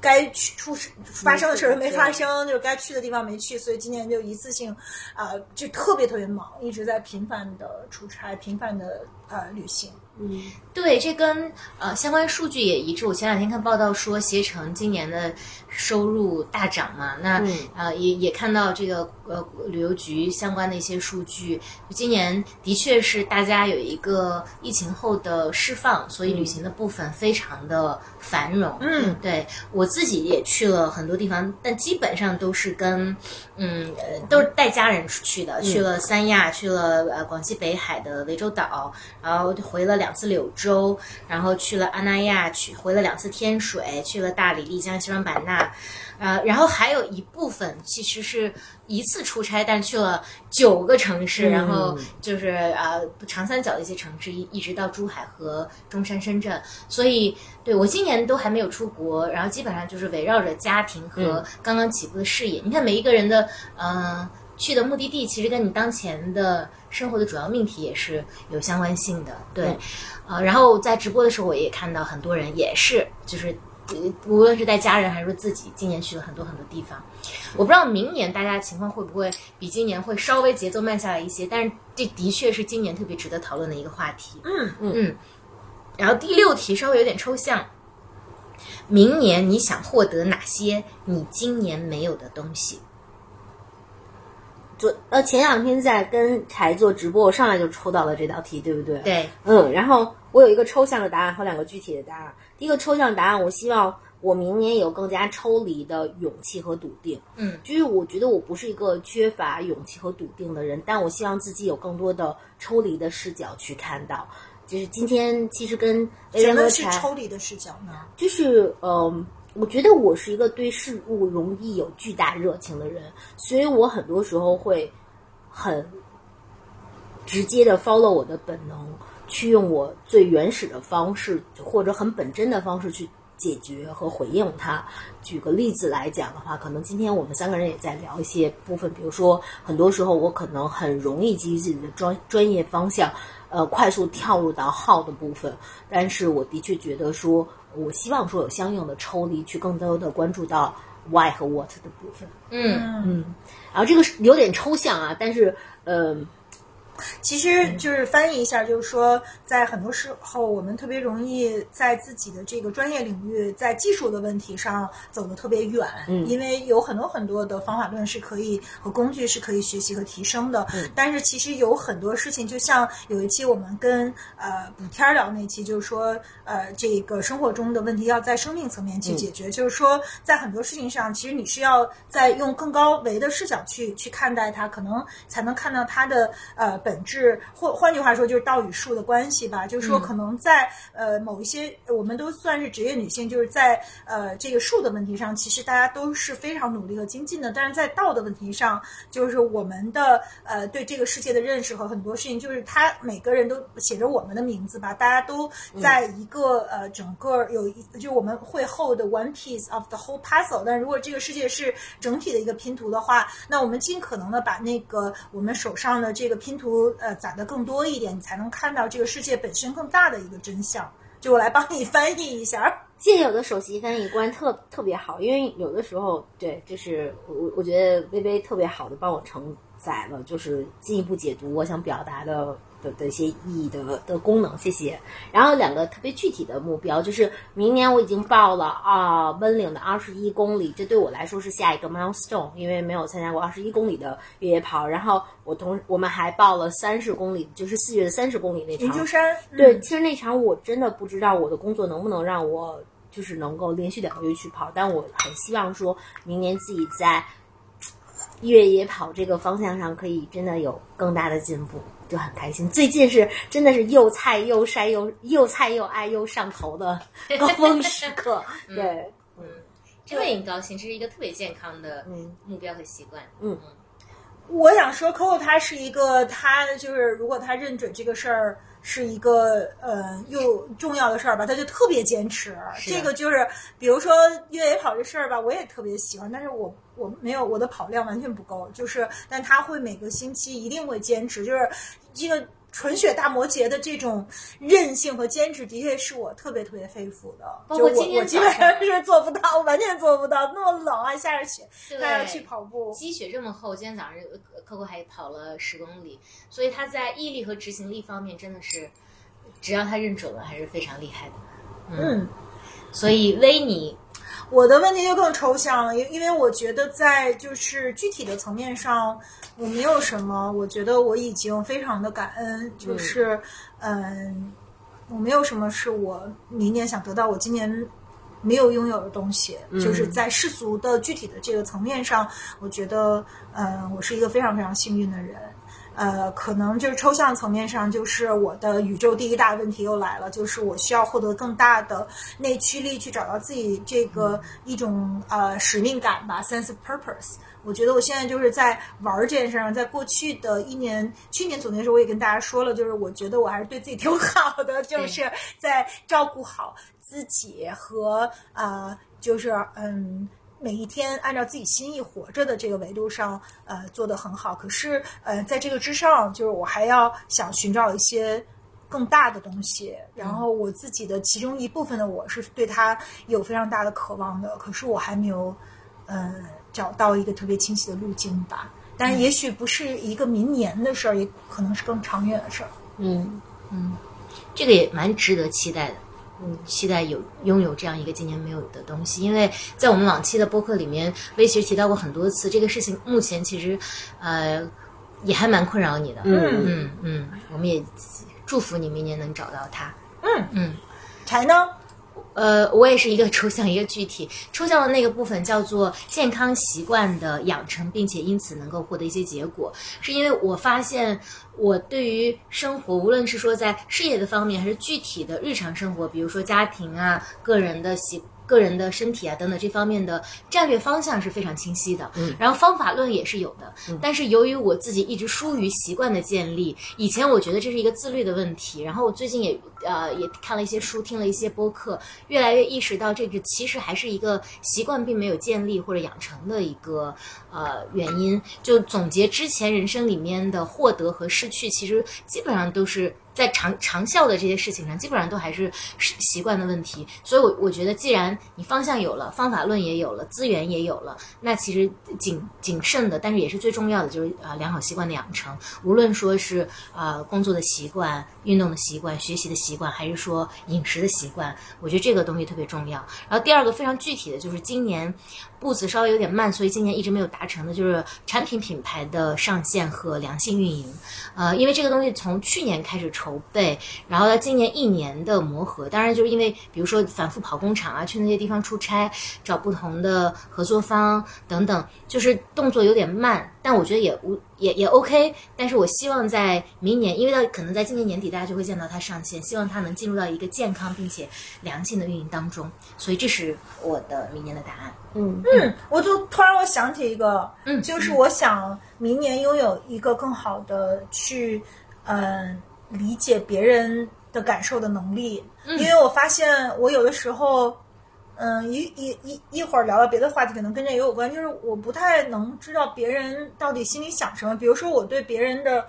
该去出事发生的事儿没发生，就是该去的地方没去，所以今年就一次性啊就特别特别忙，一直在频繁的出差，频繁的呃旅行。嗯，对，这跟呃相关数据也一致。我前两天看报道说，携程今年的收入大涨嘛，那呃也也看到这个呃旅游局相关的一些数据，今年的确是大家有一个疫情后的释放，所以旅行的部分非常的繁荣。嗯，对我自己也去了很多地方，但基本上都是跟嗯呃都是带家人出去的，去了三亚，去了呃广西北海的涠洲岛，然后回了两。两次柳州，然后去了阿那亚，去回了两次天水，去了大理、丽江、西双版纳，呃，然后还有一部分其实是一次出差，但去了九个城市，然后就是呃长三角的一些城市，一一直到珠海和中山、深圳。所以，对我今年都还没有出国，然后基本上就是围绕着家庭和刚刚起步的事业。你看每一个人的嗯。去的目的地其实跟你当前的生活的主要命题也是有相关性的，对，呃，然后在直播的时候我也看到很多人也是，就是无论是带家人还是说自己，今年去了很多很多地方。我不知道明年大家情况会不会比今年会稍微节奏慢下来一些，但是这的确是今年特别值得讨论的一个话题。嗯嗯嗯。然后第六题稍微有点抽象，明年你想获得哪些你今年没有的东西？昨呃前两天在跟柴做直播，我上来就抽到了这道题，对不对？对，嗯，然后我有一个抽象的答案和两个具体的答案。第一个抽象答案，我希望我明年有更加抽离的勇气和笃定。嗯，就是我觉得我不是一个缺乏勇气和笃定的人，但我希望自己有更多的抽离的视角去看到。就是今天其实跟什么是抽离的视角呢？就是嗯。我觉得我是一个对事物容易有巨大热情的人，所以我很多时候会很直接的 follow 我的本能，去用我最原始的方式或者很本真的方式去解决和回应它。举个例子来讲的话，可能今天我们三个人也在聊一些部分，比如说很多时候我可能很容易基于自己的专专业方向，呃快速跳入到 how 的部分，但是我的确觉得说，我希望说有相应的抽离，去更多的关注到 why 和 what 的部分。嗯，嗯，然后这个是有点抽象啊，但是呃，其实就是翻译一下，就是说，在很多时候，我们特别容易在自己的这个专业领域，在技术的问题上走得特别远，嗯。因为有很多很多的方法论是可以和工具是可以学习和提升的。嗯。但是其实有很多事情，就像有一期我们跟呃补天儿聊那期，就是说呃这个生活中的问题要在生命层面去解决，就是说在很多事情上，其实你是要在用更高维的视角去去看待它，可能才能看到它的呃本质，或换句话说就是道与术的关系吧。就是说，可能在呃某一些我们都算是职业女性，就是在呃这个术的问题上，其实大家都是非常努力和精进的。但是在道的问题上，就是我们的呃对这个世界的认识和很多事情，就是他每个人都写着我们的名字吧，大家都在一个、呃整个有一就我们会 hold one piece of the whole puzzle。但如果这个世界是整体的一个拼图的话，那我们尽可能的把那个我们手上的这个拼图呃攒的更多一点，你才能看到这个世界本身更大的一个真相。就我来帮你翻译一下。谢谢我的首席翻译官特特别好，因为有的时候对，就是我我我觉得微微特别好的帮我承载了，就是进一步解读我想表达的的的一些意义的的功能，谢谢。然后两个特别具体的目标，就是明年我已经报了啊温岭的二十一公里，这对我来说是下一个 milestone，因为没有参加过二十一公里的越野跑。然后我同我们还报了三十公里，就是四月的三十公里那场云丘山，嗯对，其实那场我真的不知道我的工作能不能让我就是能够连续两个月去跑，但我很希望说明年自己在越野跑这个方向上可以真的有更大的进步，就很开心。最近是真的是又菜又晒又又菜又爱又上头的高峰时刻，对，这为你高兴，这是一个特别健康的嗯目标和习惯。嗯。我想说，Coco 他是一个，他就是如果他认准这个事儿是一个呃又重要的事儿吧，他就特别坚持。这个就是，比如说越野跑这事儿吧，我也特别喜欢，但是我我没有我的跑量完全不够，就是，但他会每个星期一定会坚持，就是这个。纯血大摩羯的这种韧性和坚持，的确是我特别特别佩服的。包括就我今天早我基本上上是做不到，我完全做不到。那么冷啊，下着雪，对还要去跑步。积雪这么厚，今天早上呃 Coco 还跑了十公里，所以他在毅力和执行力方面真的是，只要他认准了，还是非常厉害的。嗯，所以威尼，我的问题就更抽象了，因因为我觉得在就是具体的层面上，我没有什么，我觉得我已经非常的感恩，就是嗯，我没有什么是我明年想得到，我今年。没有拥有的东西，就是在世俗的具体的这个层面上，我觉得，呃，我是一个非常非常幸运的人。呃，可能就是抽象层面上，就是我的宇宙第一大问题又来了，就是我需要获得更大的内驱力，去找到自己这个一种呃使命感吧，sense of purpose。我觉得我现在就是在玩儿这件事上，在过去的一年，去年总结的时候我也跟大家说了，就是我觉得我还是对自己挺好的，就是在照顾好自己和啊、呃就是嗯。每一天按照自己心意活着的这个维度上，呃，做得很好。可是，呃，在这个之上，就是我还要想寻找一些更大的东西。然后，我自己的其中一部分的我是对它有非常大的渴望的。可是，我还没有，呃，找到一个特别清晰的路径吧。但，也许不是一个明年的事儿，也可能是更长远的事儿。嗯嗯这个也蛮值得期待的。嗯，期待有拥有这样一个今年没有的东西，因为在我们往期的播客里面，威其实提到过很多次，这个事情目前其实，呃，也还蛮困扰你的。嗯嗯嗯，我们也祝福你明年能找到它。嗯嗯。柴呢？呃，我也是一个抽象，一个具体。抽象的那个部分叫做健康习惯的养成，并且因此能够获得一些结果，是因为我发现我对于生活，无论是说在事业的方面，还是具体的日常生活，比如说家庭啊、个人的习。个人的身体啊等等这方面的战略方向是非常清晰的，嗯，然后方法论也是有的，嗯，但是由于我自己一直疏于习惯的建立，以前我觉得这是一个自律的问题，然后我最近也呃也看了一些书，听了一些播客，越来越意识到这个其实还是一个习惯并没有建立或者养成的一个呃原因。就总结之前人生里面的获得和失去，其实基本上都是在长长效的这些事情上，基本上都还是习惯的问题。所以，我我觉得，既然你方向有了，方法论也有了，资源也有了，那其实谨谨慎的，但是也是最重要的，就是啊，良好习惯的养成。无论说是啊工作的习惯、运动的习惯、学习的习惯，习惯还是说饮食的习惯，我觉得这个东西特别重要。然后第二个非常具体的就是今年步子稍微有点慢，所以今年一直没有达成的，就是产品品牌的上线和良性运营。呃，因为这个东西从去年开始筹备，然后到今年一年的磨合，当然就是因为比如说反复跑工厂啊，去那些地方出差，找不同的合作方等等，就是动作有点慢，但我觉得也无也也 OK。但是我希望在明年，因为到可能在今年年底大家就会见到它上线，希望它能进入到一个健康并且良性的运营当中，所以这是我的明年的答案。嗯嗯，我就突然我想起一个，嗯就是我想明年拥有一个更好的去，嗯、理解别人的感受的能力，因为我发现我有的时候，嗯，一一一一会儿聊到别的话题，可能跟这也有关，就是我不太能知道别人到底心里想什么。比如说，我对别人的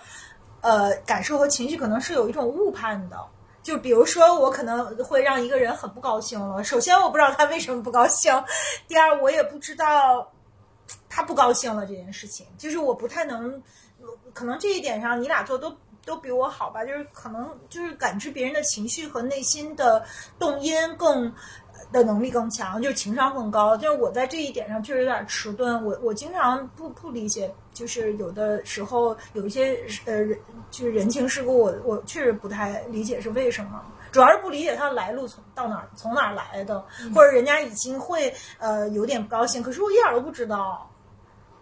呃感受和情绪可能是有一种误判的。就比如说，我可能会让一个人很不高兴了。首先，我不知道他为什么不高兴；第二，我也不知道他不高兴了这件事情。就是我不太能，可能这一点上你俩做都都比我好吧。就是可能就是感知别人的情绪和内心的动因更的能力更强，就是情商更高。就是我在这一点上确实有点迟钝。我我经常不不理解，就是有的时候有一些呃人就是人情世故，我我确实不太理解是为什么。主要是不理解他的来路从到哪儿从哪儿来的，或者人家已经会呃有点不高兴，可是我一点都不知道。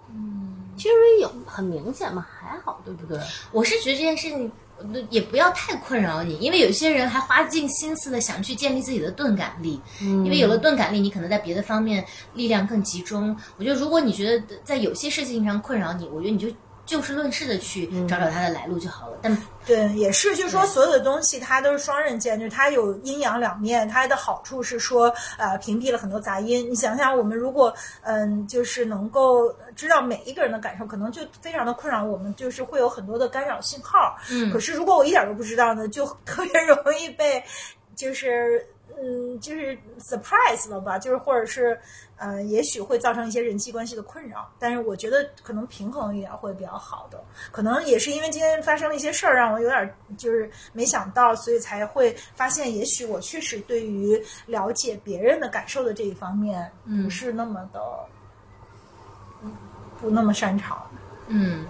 嗯其实有很明显嘛，还好，对不对？我是觉得这件事情呃也不要太困扰你，因为有些人还花尽心思的想去建立自己的钝感力，因为有了钝感力，你可能在别的方面力量更集中。我觉得如果你觉得在有些事情上困扰你，我觉得你就就事论事的去找找它的来路就好了。但对，也是，就是说所有的东西它都是双刃剑，就是它有阴阳两面。它的好处是说，呃，屏蔽了很多杂音。你想想，我们如果嗯，就是能够知道每一个人的感受，可能就非常的困扰我们，就是会有很多的干扰信号。嗯可是如果我一点都不知道呢，就特别容易被，就是嗯，就是 surprise 了吧，就是或者是呃，也许会造成一些人际关系的困扰。但是我觉得可能平衡一点会比较好的，可能也是因为今天发生了一些事儿，让我有点就是没想到，所以才会发现，也许我确实对于了解别人的感受的这一方面，不是那么的，嗯不那么擅长。嗯，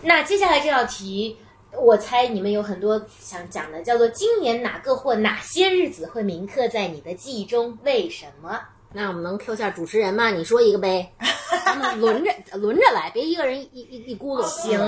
那接下来这道题，我猜你们有很多想讲的，叫做今年哪个或哪些日子会铭刻在你的记忆中？为什么？那我们能 Q 下主持人吗？你说一个呗，咱们轮着轮着来，别一个人一一一咕噜。行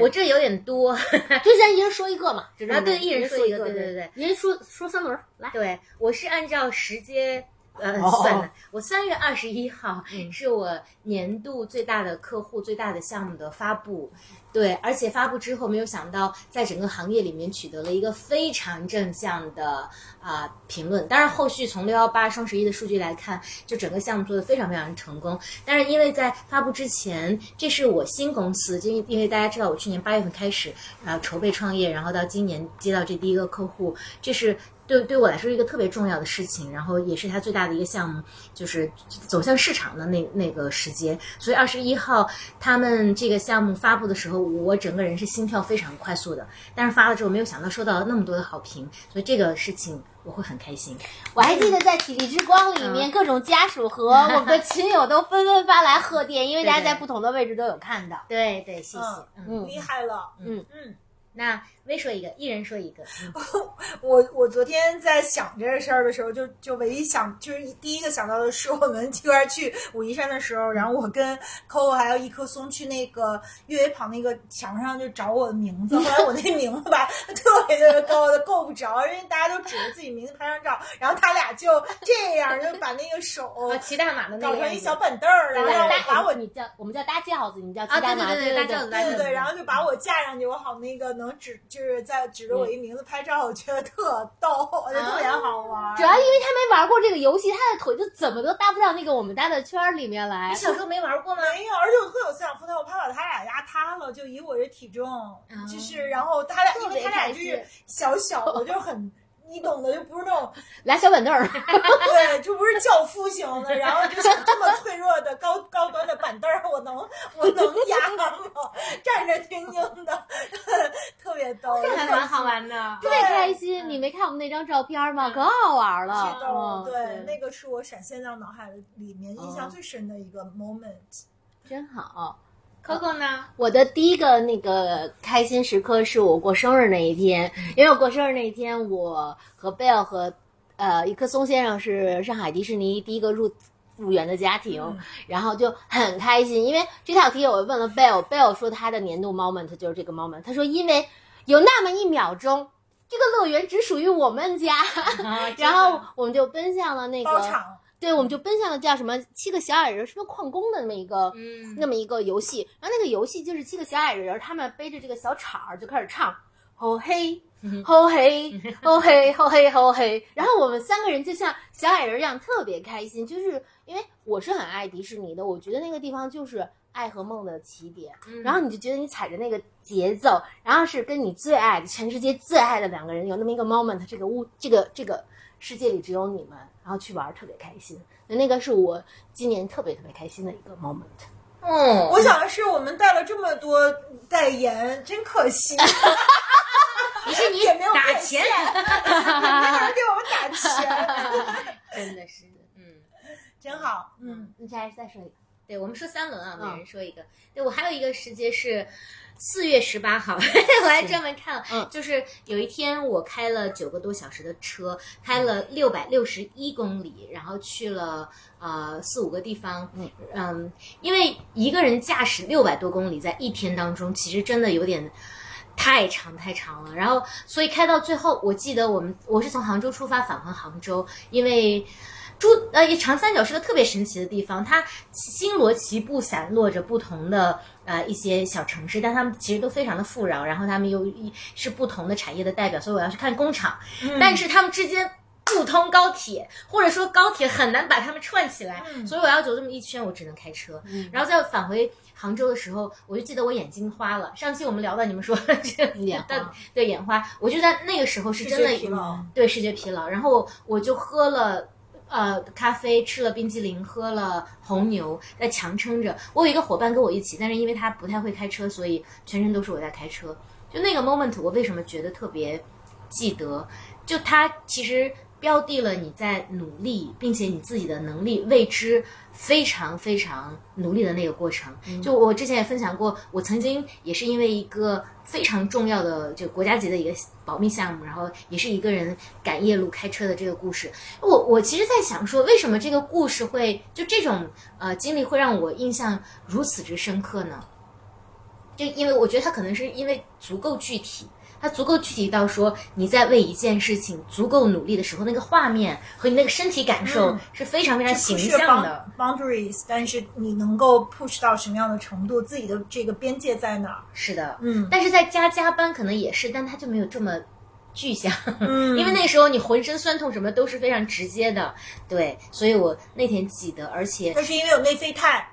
我这有点多。就咱 一人说一个嘛，就这么啊对一人说一个个，对对对一人说说三轮儿来。对，我是按照时间呃哦算了。我三月二十一号 是我年度最大的客户、最大的项目的发布。对，而且发布之后，没有想到在整个行业里面取得了一个非常正向的啊、评论。当然，后续从六幺八双十一的数据来看，就整个项目做得非常非常成功。但是因为在发布之前，这是我新公司，因为因为大家知道我去年八月份开始啊、筹备创业，然后到今年接到这第一个客户，这是对对我来说是一个特别重要的事情，然后也是它最大的一个项目，就是走向市场的那那个时间。所以二十一号他们这个项目发布的时候，我整个人是心跳非常快速的，但是发了之后没有想到收到了那么多的好评，所以这个事情我会很开心。我还记得在体力之光里面，各种家属和我的 群友都纷纷发来贺电，因为大家在不同的位置都有看到。对对，谢谢。嗯嗯，厉害了，嗯嗯。那微说一个，一人说一个。嗯 我我昨天在想这个事儿的时候，就就唯一想就是第一个想到的是我们一块儿去武夷山的时候，然后我跟 Coco 还有一棵松去那个越野跑那个墙上就找我的名字，后来我那名字吧特别的高的够不着，因为大家都指着自己名字拍张照，然后他俩就这样就把那个手啊，骑大马的那个搞成一小板凳儿，然后把我你叫我们叫搭轿子，你叫骑啊，大马，对对对，对大轿子，大对对对，轿子然后就把我架上去，我好那个能指，就是在指着我一名字拍照，我觉得特逗，我觉得特别好玩。主要因为他没玩过这个游戏，他的腿就怎么都搭不到那个我们搭的圈儿里面来你。小时候没玩过吗？没有，而且我特有思想负担，我怕把他俩压塌了，就以我这体重，就是然后他俩，因为他俩就是小小的，就很。你懂的，就不是那种 俩小板凳儿，对，就不是轿夫型的，然后就是这么脆弱的高高端的板凳儿，我能我能压吗？战战兢兢的，特别逗，这还蛮好玩的。特别开心。你没看我们那张照片吗？可好玩了。是的，嗯对，那个是我闪现到脑海里面印象最深的一个 moment。真好。Coco 呢？我的第一个那个开心时刻是我过生日那一天，因为我过生日那一天，我和贝尔和呃一棵松先生是上海迪士尼第一个入入园的家庭，然后就很开心。因为这道题我问了贝尔，贝尔说他的年度 moment 就是这个 moment，他说因为有那么一秒钟。这个乐园只属于我们家，然后我们就奔向了那个对，我们就奔向了叫什么七个小矮人，是不是矿工的那么一个，嗯那么一个游戏。然后那个游戏就是七个小矮人，他们背着这个小铲儿就开始唱，吼嘿，吼嘿，吼嘿，吼嘿，吼嘿。然后我们三个人就像小矮人一样，特别开心。就是因为我是很爱迪士尼的，我觉得那个地方就是爱和梦的起点。然后你就觉得你踩着那个节奏，然后是跟你最爱的全世界最爱的两个人有那么一个 moment，这个屋这个这个世界里只有你们，然后去玩特别开心。那那个是我今年特别特别开心的一个 moment。嗯，我想的是，我们带了这么多代言，真可惜，迪士尼也没有打变钱，没有人给我们打钱，真的是，嗯。真好。嗯，你再再说一个。对，我们说三轮啊，每嗯人说一个。对我还有一个时间是四月十八号，我还专门看了，嗯就是有一天我开了九个多小时的车，开了六百六十一公里，然后去了呃四五个地方。嗯嗯，因为一个人驾驶六百多公里，在一天当中，其实真的有点。太长太长了，然后所以开到最后，我记得我们我是从杭州出发返回杭州，因为珠呃长三角是个特别神奇的地方，它星罗棋布散落着不同的呃一些小城市，但他们其实都非常的富饶，然后他们又一是不同的产业的代表，所以我要去看工厂，但是他们之间。不通高铁，或者说高铁很难把他们串起来，所以我要走这么一圈，我只能开车。然后在返回杭州的时候，我就记得我眼睛花了。上期我们聊到你们说这个眼花 对对眼花，我就在那个时候是真的对视觉疲劳，然后我就喝了。呃，咖啡吃了冰激凌，喝了红牛，在强撑着。我有一个伙伴跟我一起，但是因为他不太会开车，所以全程都是我在开车。就那个 moment，我为什么觉得特别记得？就他其实标的了你在努力，并且你自己的能力未知非常非常努力的那个过程。就我之前也分享过，我曾经也是因为一个非常重要的就国家级的一个保密项目，然后也是一个人赶夜路开车的这个故事。我我其实在想说，为什么这个故事会就这种呃经历会让我印象如此之深刻呢？就因为我觉得它可能是因为足够具体，它足够具体到说你在为一件事情足够努力的时候，那个画面和你那个身体感受嗯是非常非常形象的。boundaries，但是你能够 push 到什么样的程度，自己的这个边界在哪儿？是的，嗯但是在加加班可能也是，但他就没有这么具象，嗯 因为那时候你浑身酸痛什么都是非常直接的，对，所以我那天记得，而且那是因为有内啡肽，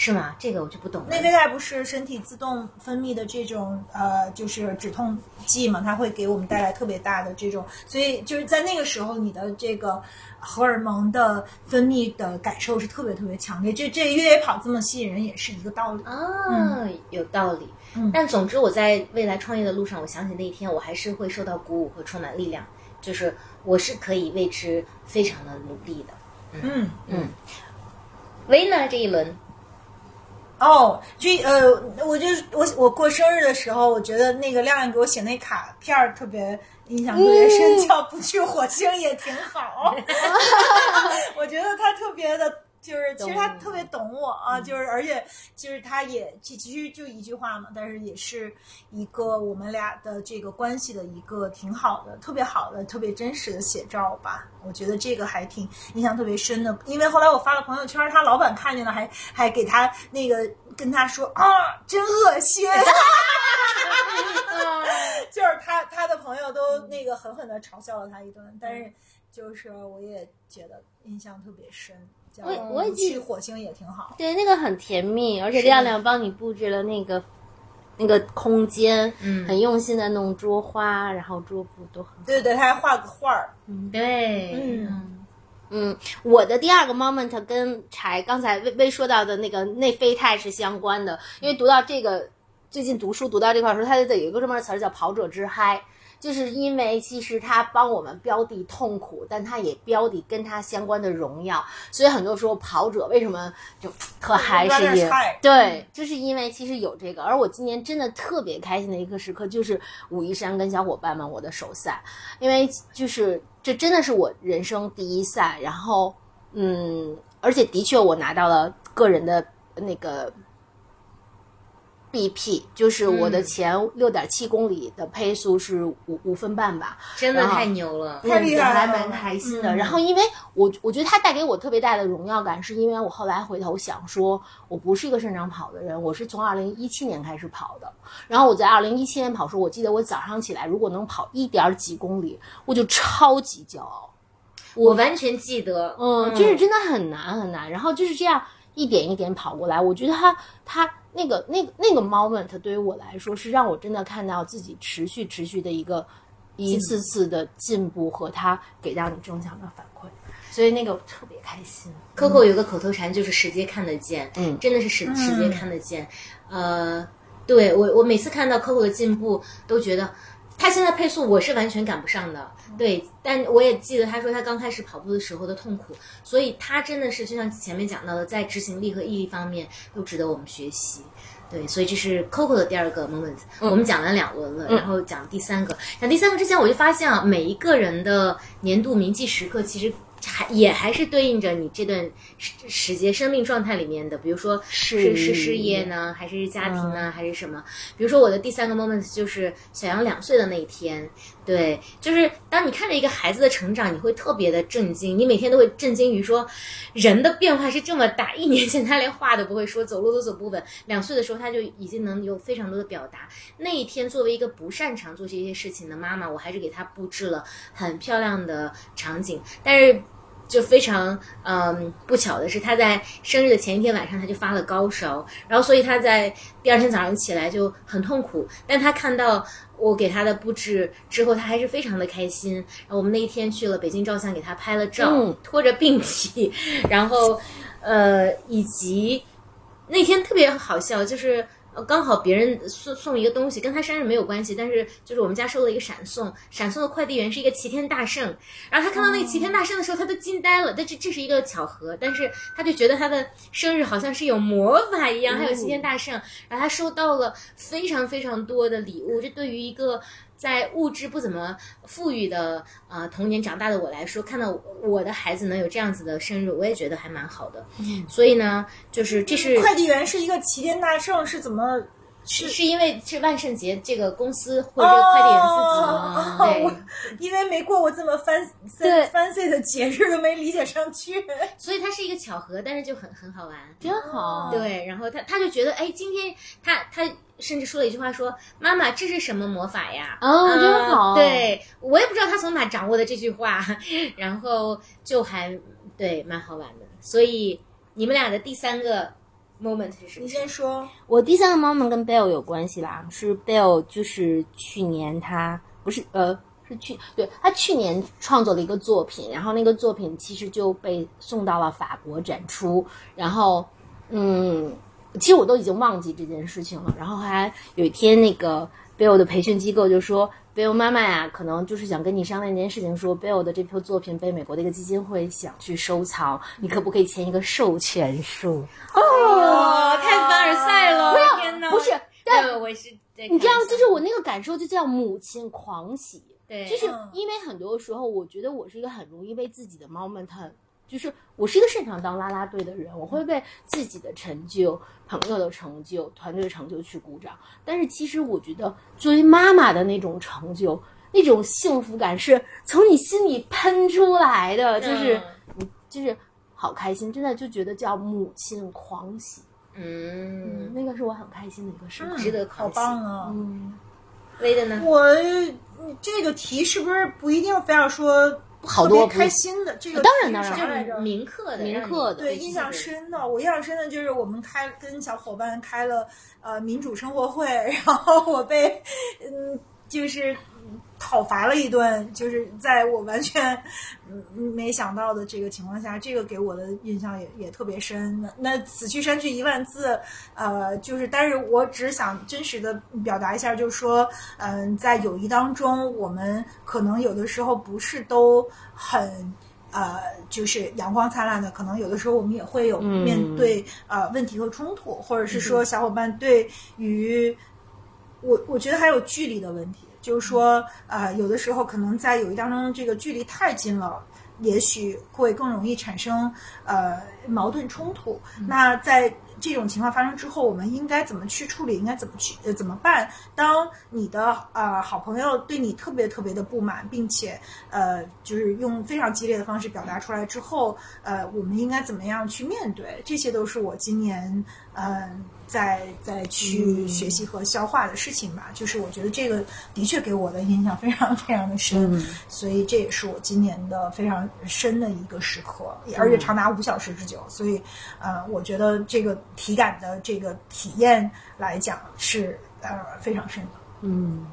是吗？这个我就不懂了。内啡肽不是身体自动分泌的这种呃，就是止痛剂嘛，它会给我们带来特别大的这种，所以就是在那个时候，你的这个荷尔蒙的分泌的感受是特别特别强烈。这这越野跑这么吸引人，也是一个道理。啊，有道理。嗯但总之，我在未来创业的路上，我想起那一天，我还是会受到鼓舞和充满力量，就是我是可以为之非常的努力的。嗯，嗯，维纳这一轮，哦，就呃，我就我我过生日的时候，我觉得那个亮亮给我写那卡片儿特别印象特别深，叫不去火星也挺好。我觉得他特别的。就是，其实他特别懂我啊，就是，而且就是他也其其实就一句话嘛，但是也是一个我们俩的这个关系的一个挺好的、特别好的、特别真实的写照吧。我觉得这个还挺印象特别深的，因为后来我发了朋友圈，他老板看见了，还还给他那个跟他说啊，真恶心。就是他他的朋友都那个狠狠的嘲笑了他一顿，但是就是我也觉得印象特别深。叫我我也记去火星也挺好。对，那个很甜蜜，而且亮亮帮你布置了那个那个空间，嗯很用心的弄桌花，然后桌布都很好。对对，他还画个画儿。对，嗯嗯，我的第二个 moment 跟柴刚才微微说到的那个内啡肽是相关的，因为读到这个最近读书读到这块儿的时候，它有一个专门的词儿叫“跑者之嗨”，就是因为其实他帮我们标的痛苦，但他也标的跟他相关的荣耀，所以很多时候跑者为什么就可还，是赢。对，就是因为其实有这个，而我今年真的特别开心的一个时刻，就是武夷山跟小伙伴们我的首赛，因为就是这真的是我人生第一赛，然后嗯，而且的确我拿到了个人的那个 BP，就是我的前六点七公里的配速是五五分半吧，真的太牛了。太厉害了还蛮开心的。嗯然后，因为我我觉得它带给我特别大的荣耀感，是因为我后来回头想说，我不是一个擅长跑的人，我是从二零一七年开始跑的。然后我在二零一七年跑的时候，我记得我早上起来如果能跑一点几公里，我就超级骄傲。我完全记得，嗯，就是真的很难很难。然后就是这样一点一点跑过来，我觉得他他那个那个那个 moment 对于我来说是让我真的看到自己持续持续的一个一次次的进步和他给到你正向的反馈，所以那个我特别开心。Coco 有个口头禅就是“时间看得见”，嗯真的是时时间看得见。呃，对我我每次看到 Coco 的进步，都觉得他现在配速我是完全赶不上的。对，但我也记得他说他刚开始跑步的时候的痛苦，所以他真的是就像前面讲到的，在执行力和毅力方面都值得我们学习。对，所以这是 Coco 的第二个 moment。我们讲完两轮了，然后讲第三个。讲第三个之前，我就发现啊，每一个人的年度铭记时刻，其实还也还是对应着你这段时时间生命状态里面的，比如说是是事业呢，还是家庭呢，还是什么？比如说我的第三个 moment 就是小杨两岁的那一天。对，就是当你看着一个孩子的成长，你会特别的震惊，你每天都会震惊于说，人的变化是这么大。一年前他连话都不会说，走路都走不稳，两岁的时候他就已经能有非常多的表达。那一天，作为一个不擅长做这些事情的妈妈，我还是给他布置了很漂亮的场景，但是。就非常嗯不巧的是，他在生日的前一天晚上他就发了高烧，然后所以他在第二天早上起来就很痛苦。但他看到我给他的布置之后，他还是非常的开心。然后我们那一天去了北京照相，给他拍了照，嗯 拖着病体，然后呃以及那天特别好笑，就是。呃刚好别人送送一个东西，跟他生日没有关系，但是就是我们家收了一个闪送，闪送的快递员是一个齐天大圣，然后他看到那个齐天大圣的时候，他都惊呆了。但这这是一个巧合，但是他就觉得他的生日好像是有魔法一样，还有齐天大圣，然后他收到了非常非常多的礼物。这对于一个在物质不怎么富裕的呃童年长大的我来说，看到我我的孩子能有这样子的生日，我也觉得还蛮好的。嗯所以呢，就是这是快递员是一个齐天大圣，是怎么？是是因为是万圣节这个公司或者快递员自己哦对我因为没过过这么 fancy 对 fancy 的节日，都没理解上去。所以它是一个巧合，但是就很很好玩。真好。对，然后他他就觉得，哎，今天他他甚至说了一句话说，妈妈，这是什么魔法呀？哦呃真好对我也不知道他从哪掌握的这句话，然后就还对蛮好玩的。所以你们俩的第三个 moment 是什么？你先说。我第三个 moment 跟 Bell 有关系啦，是 Bell 就是去年他不是呃是去对他去年创作了一个作品，然后那个作品其实就被送到了法国展出，然后嗯，其实我都已经忘记这件事情了，然后还有一天那个 Bill 的培训机构就说。Bill 妈妈呀，可能就是想跟你商量一件事情，说 Bill 的这篇作品被美国的一个基金会想去收藏，你可不可以签一个授权书？哦，太凡尔赛了！不要天哪，不是但呃我是对你知道就是我那个感受就叫母亲狂喜，对，就是嗯因为很多时候，我觉得我是一个很容易为自己的 moment 很，就是我是一个擅长当啦啦队的人，我会为自己的成就、朋友的成就、团队的成就去鼓掌。但是其实我觉得，作为妈妈的那种成就，那种幸福感是从你心里喷出来的，就是你就是好开心，真的就觉得叫母亲狂喜。嗯，嗯，那个是我很开心的一个时刻。值得好狂喜。棒啊！嗯，微的呢？我这个题是不是不一定非要说好多不特别开心的这个当然是当然就啥来着是？铭刻的，铭刻的对，印象深的，我印象深的就是我们开跟小伙伴开了呃民主生活会，然后我被嗯就是讨伐了一顿，就是在我完全嗯没想到的这个情况下，这个给我的印象也也特别深。那那此去山去一万字，呃，就是但是我只想真实的表达一下，就是说，嗯、在友谊当中，我们可能有的时候不是都很。呃，就是阳光灿烂的，可能有的时候我们也会有嗯面对、呃问题和冲突，或者是说小伙伴对于我我觉得还有距离的问题，就是说呃有的时候可能在友谊当中这个距离太近了。也许会更容易产生呃矛盾冲突。那在这种情况发生之后，我们应该怎么去处理？应该怎么去呃怎么办？当你的呃好朋友对你特别特别的不满，并且呃就是用非常激烈的方式表达出来之后，呃我们应该怎么样去面对？这些都是我今年呃在在去学习和消化的事情吧。就是我觉得这个的确给我的印象非常非常的深，所以这也是我今年的非常深的一个时刻，而且长达五小时之久。所以呃，我觉得这个体感的这个体验来讲是呃非常深的。嗯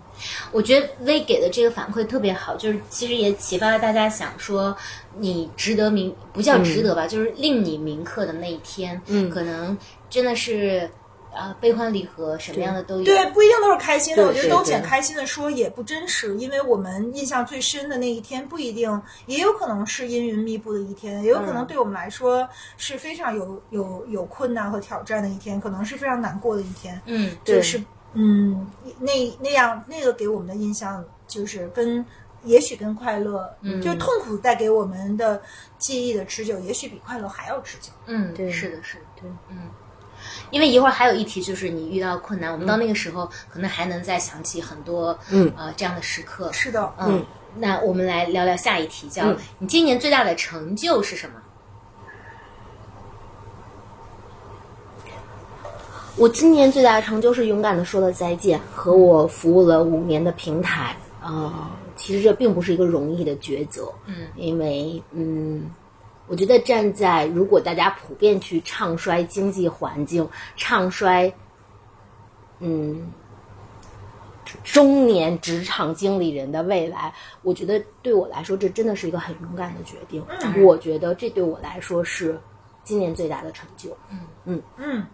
我觉得薇给的这个反馈特别好，就是其实也启发了大家想说，你值得铭不叫值得吧，就是令你铭刻的那一天，嗯可能真的是呃悲欢离合什么样的都有。对，不一定都是开心的。我觉得都捡开心的说也不真实，因为我们印象最深的那一天不一定，也有可能是阴云密布的一天，也有可能对我们来说是非常有有有困难和挑战的一天，可能是非常难过的一天。嗯，对就是嗯，那那样那个给我们的印象就是跟。也许跟快乐，嗯就是痛苦带给我们的记忆的持久，也许比快乐还要持久。嗯，对是的，是的，对，嗯。因为一会儿还有一题，就是你遇到困难，我们到那个时候可能还能再想起很多，嗯呃，这样的时刻。是的，嗯，那我们来聊聊下一题，叫、嗯你今年最大的成就是什么？我今年最大的成就是勇敢的说了再见，和我服务了五年的平台。啊、其实这并不是一个容易的抉择，嗯，因为嗯，我觉得站在如果大家普遍去唱衰经济环境，唱衰，嗯，中年职场经理人的未来，我觉得对我来说，这真的是一个很勇敢的决定。我觉得这对我来说是今年最大的成就。嗯嗯嗯，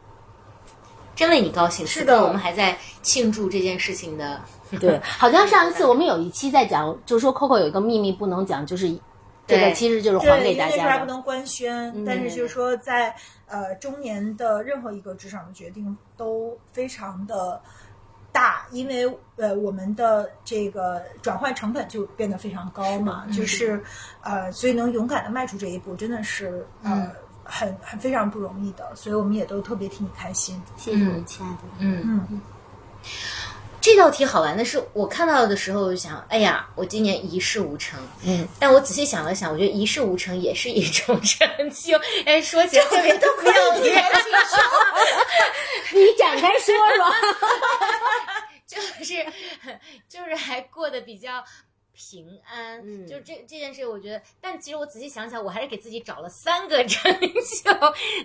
真为你高兴。是的我们还在庆祝这件事情的。对，好像 上一次我们有一期在讲，就是说 Coco 有一个秘密不能讲，就是这个对其实就是对，还给大因为那时候还。不能官宣，嗯但是就是说在呃中年的任何一个职场的决定都非常的大，因为呃我们的这个转换成本就变得非常高嘛，就是呃所以能勇敢的迈出这一步，真的是呃。很很非常不容易的，所以我们也都特别替你开心。谢谢你亲爱的。嗯嗯，这道题好玩的是，我看到的时候就想，哎呀，我今年一事无成。嗯，但我仔细想了想，我觉得一事无成也是一种成就。哎，说起来特别的不要脸。你展开说说。就是就是还过得比较平安，嗯就这这件事，我觉得，但其实我仔细想想，我还是给自己找了三个成就。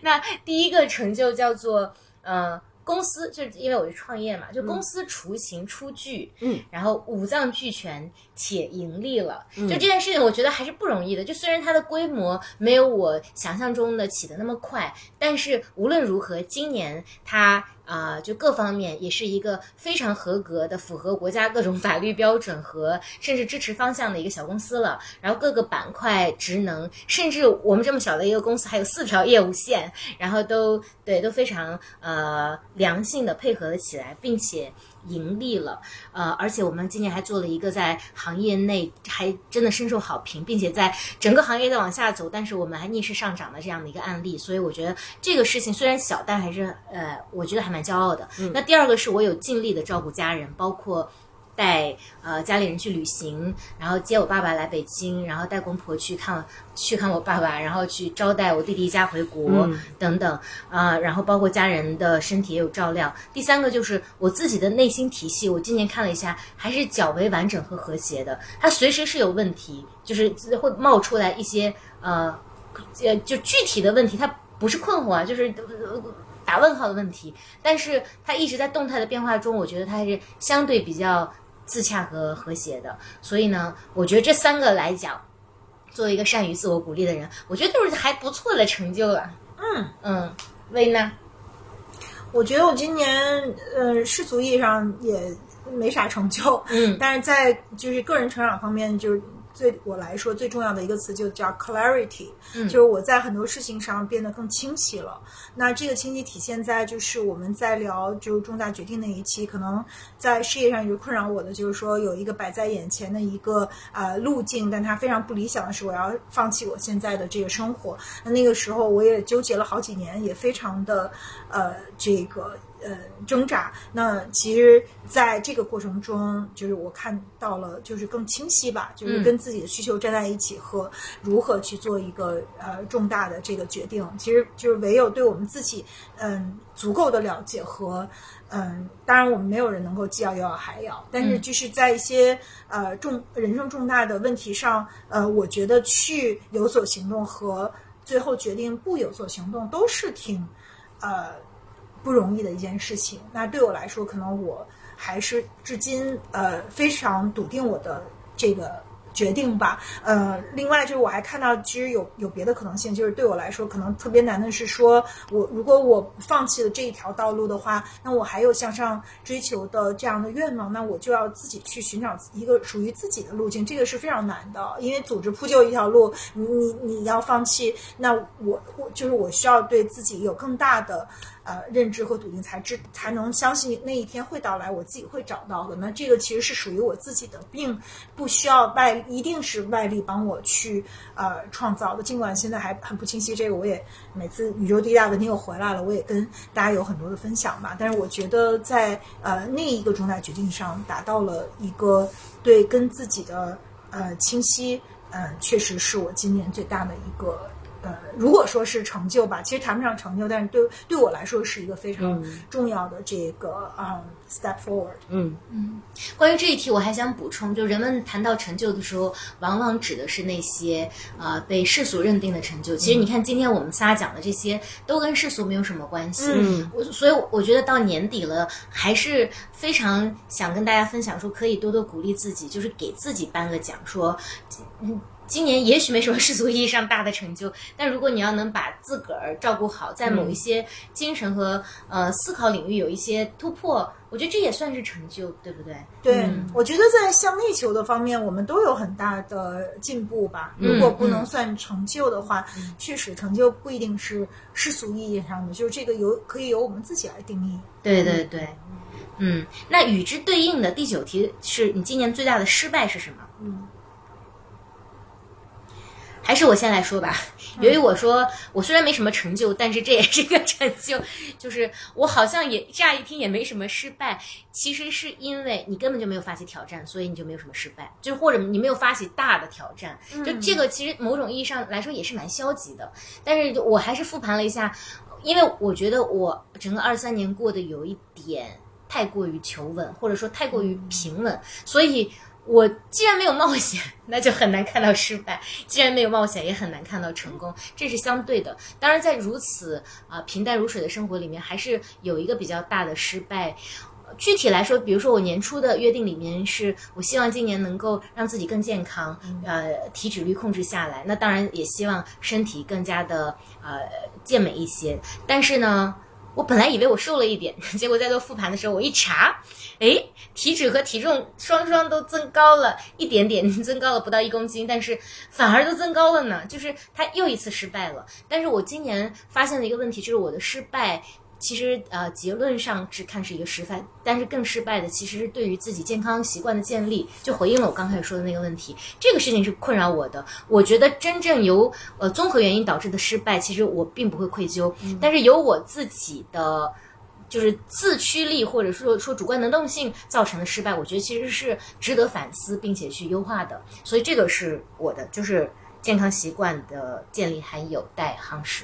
那第一个成就叫做呃。公司就是因为我是创业嘛，就公司雏形出具，嗯，然后五脏俱全且盈利了，嗯就这件事情，我觉得还是不容易的。就虽然它的规模没有我想象中的起的那么快，但是无论如何，今年它啊、就各方面也是一个非常合格的、符合国家各种法律标准和甚至支持方向的一个小公司了。然后各个板块、职能，甚至我们这么小的一个公司，还有四条业务线，然后都对都非常呃良性的配合了起来，并且。盈利了，呃，而且我们今年还做了一个在行业内还真的深受好评，并且在整个行业在往下走，但是我们还逆势上涨的这样的一个案例，所以我觉得这个事情虽然小，但还是呃，我觉得还蛮骄傲的。那第二个是我有尽力的照顾家人，包括。带呃家里人去旅行，然后接我爸爸来北京，然后带公婆去看去看我爸爸，然后去招待我弟弟一家回国、等等啊、然后包括家人的身体也有照料。第三个就是我自己的内心体系，我今年看了一下，还是较为完整和和谐的。它随时是有问题，就是会冒出来一些呃呃就具体的问题，它不是困惑啊，就是。呃打问号的问题，但是它一直在动态的变化中，我觉得它还是相对比较自洽和和谐的。所以呢，我觉得这三个来讲，作为一个善于自我鼓励的人，我觉得都是还不错的成就了。嗯嗯，薇呢？我觉得我今年呃世俗意义上也没啥成就，嗯但是在就是个人成长方面，就是对我来说最重要的一个词就叫 clarity，、嗯就是我在很多事情上变得更清晰了。那这个清晰体现在就是我们在聊就是重大决定那一期，可能在事业上一直困扰我的就是说有一个摆在眼前的一个呃路径，但它非常不理想的是我要放弃我现在的这个生活。那那个时候我也纠结了好几年，也非常的呃这个。呃，挣扎。那其实，在这个过程中，就是我看到了，就是更清晰吧，就是跟自己的需求站在一起，和如何去做一个呃重大的这个决定。其实就是唯有对我们自己，嗯，足够的了解和，嗯，当然我们没有人能够既要又要还要，但是就是在一些呃重人生重大的问题上，呃，我觉得去有所行动和最后决定不有所行动，都是挺，呃。不容易的一件事情。那对我来说，可能我还是至今呃非常笃定我的这个决定吧。呃，另外就是我还看到，其实有有别的可能性，就是对我来说可能特别难的是说，我如果我放弃了这一条道路的话，那我还有向上追求的这样的愿望，那我就要自己去寻找一个属于自己的路径，这个是非常难的，因为组织铺就一条路，你你你要放弃，那我我就是我需要对自己有更大的。呃，认知和笃定才知才能相信那一天会到来，我自己会找到的。那这个其实是属于我自己的，并不需要外一定是外力帮我去呃创造的。尽管现在还很不清晰，这个我也每次宇宙第一大问题又回来了，我也跟大家有很多的分享吧。但是我觉得在呃那一个重大决定上达到了一个对跟自己的呃清晰，呃，确实是我今年最大的一个。呃，如果说是成就吧，其实谈不上成就，但是对对我来说是一个非常重要的这个啊、um, step forward。嗯嗯，关于这一题，我还想补充，就人们谈到成就的时候，往往指的是那些呃被世俗认定的成就。其实你看，今天我们仨讲的这些，都跟世俗没有什么关系。嗯，我所以我觉得到年底了，还是非常想跟大家分享说，可以多多鼓励自己，就是给自己颁个奖，说嗯。今年也许没什么世俗意义上大的成就，但如果你要能把自个儿照顾好，在某一些精神和呃思考领域有一些突破，我觉得这也算是成就，对不对？对，嗯我觉得在向内求的方面，我们都有很大的进步吧。嗯如果不能算成就的话，确实成就不一定是世俗意义上的，就是这个由可以由我们自己来定义。对对对，嗯，那与之对应的第九题是你今年最大的失败是什么？嗯。还是我先来说吧。由于我说我虽然没什么成就，但是这也是一个成就，就是我好像也乍一听也没什么失败。其实是因为你根本就没有发起挑战，所以你就没有什么失败，就是或者你没有发起大的挑战。就这个其实某种意义上来说也是蛮消极的。但是我还是复盘了一下，因为我觉得我整个二三年过得有一点太过于求稳，或者说太过于平稳，所以。我既然没有冒险，那就很难看到失败；既然没有冒险，也很难看到成功，这是相对的。当然，在如此啊、呃、平淡如水的生活里面，还是有一个比较大的失败。具体来说，比如说我年初的约定里面是，我希望今年能够让自己更健康，呃，体脂率控制下来。那当然也希望身体更加的呃健美一些。但是呢，我本来以为我瘦了一点，结果在做复盘的时候，我一查。哎，体脂和体重双双都增高了一点点，增高了不到一公斤，但是反而都增高了呢。就是他又一次失败了。但是我今年发现了一个问题，就是我的失败其实呃结论上只看是一个失败，但是更失败的其实是对于自己健康习惯的建立，就回应了我刚开始说的那个问题。这个事情是困扰我的。我觉得真正由呃综合原因导致的失败，其实我并不会愧疚，但是由我自己的。就是自驱力或者说说主观能动性造成的失败，我觉得其实是值得反思并且去优化的。所以这个是我的，就是健康习惯的建立还有待夯实。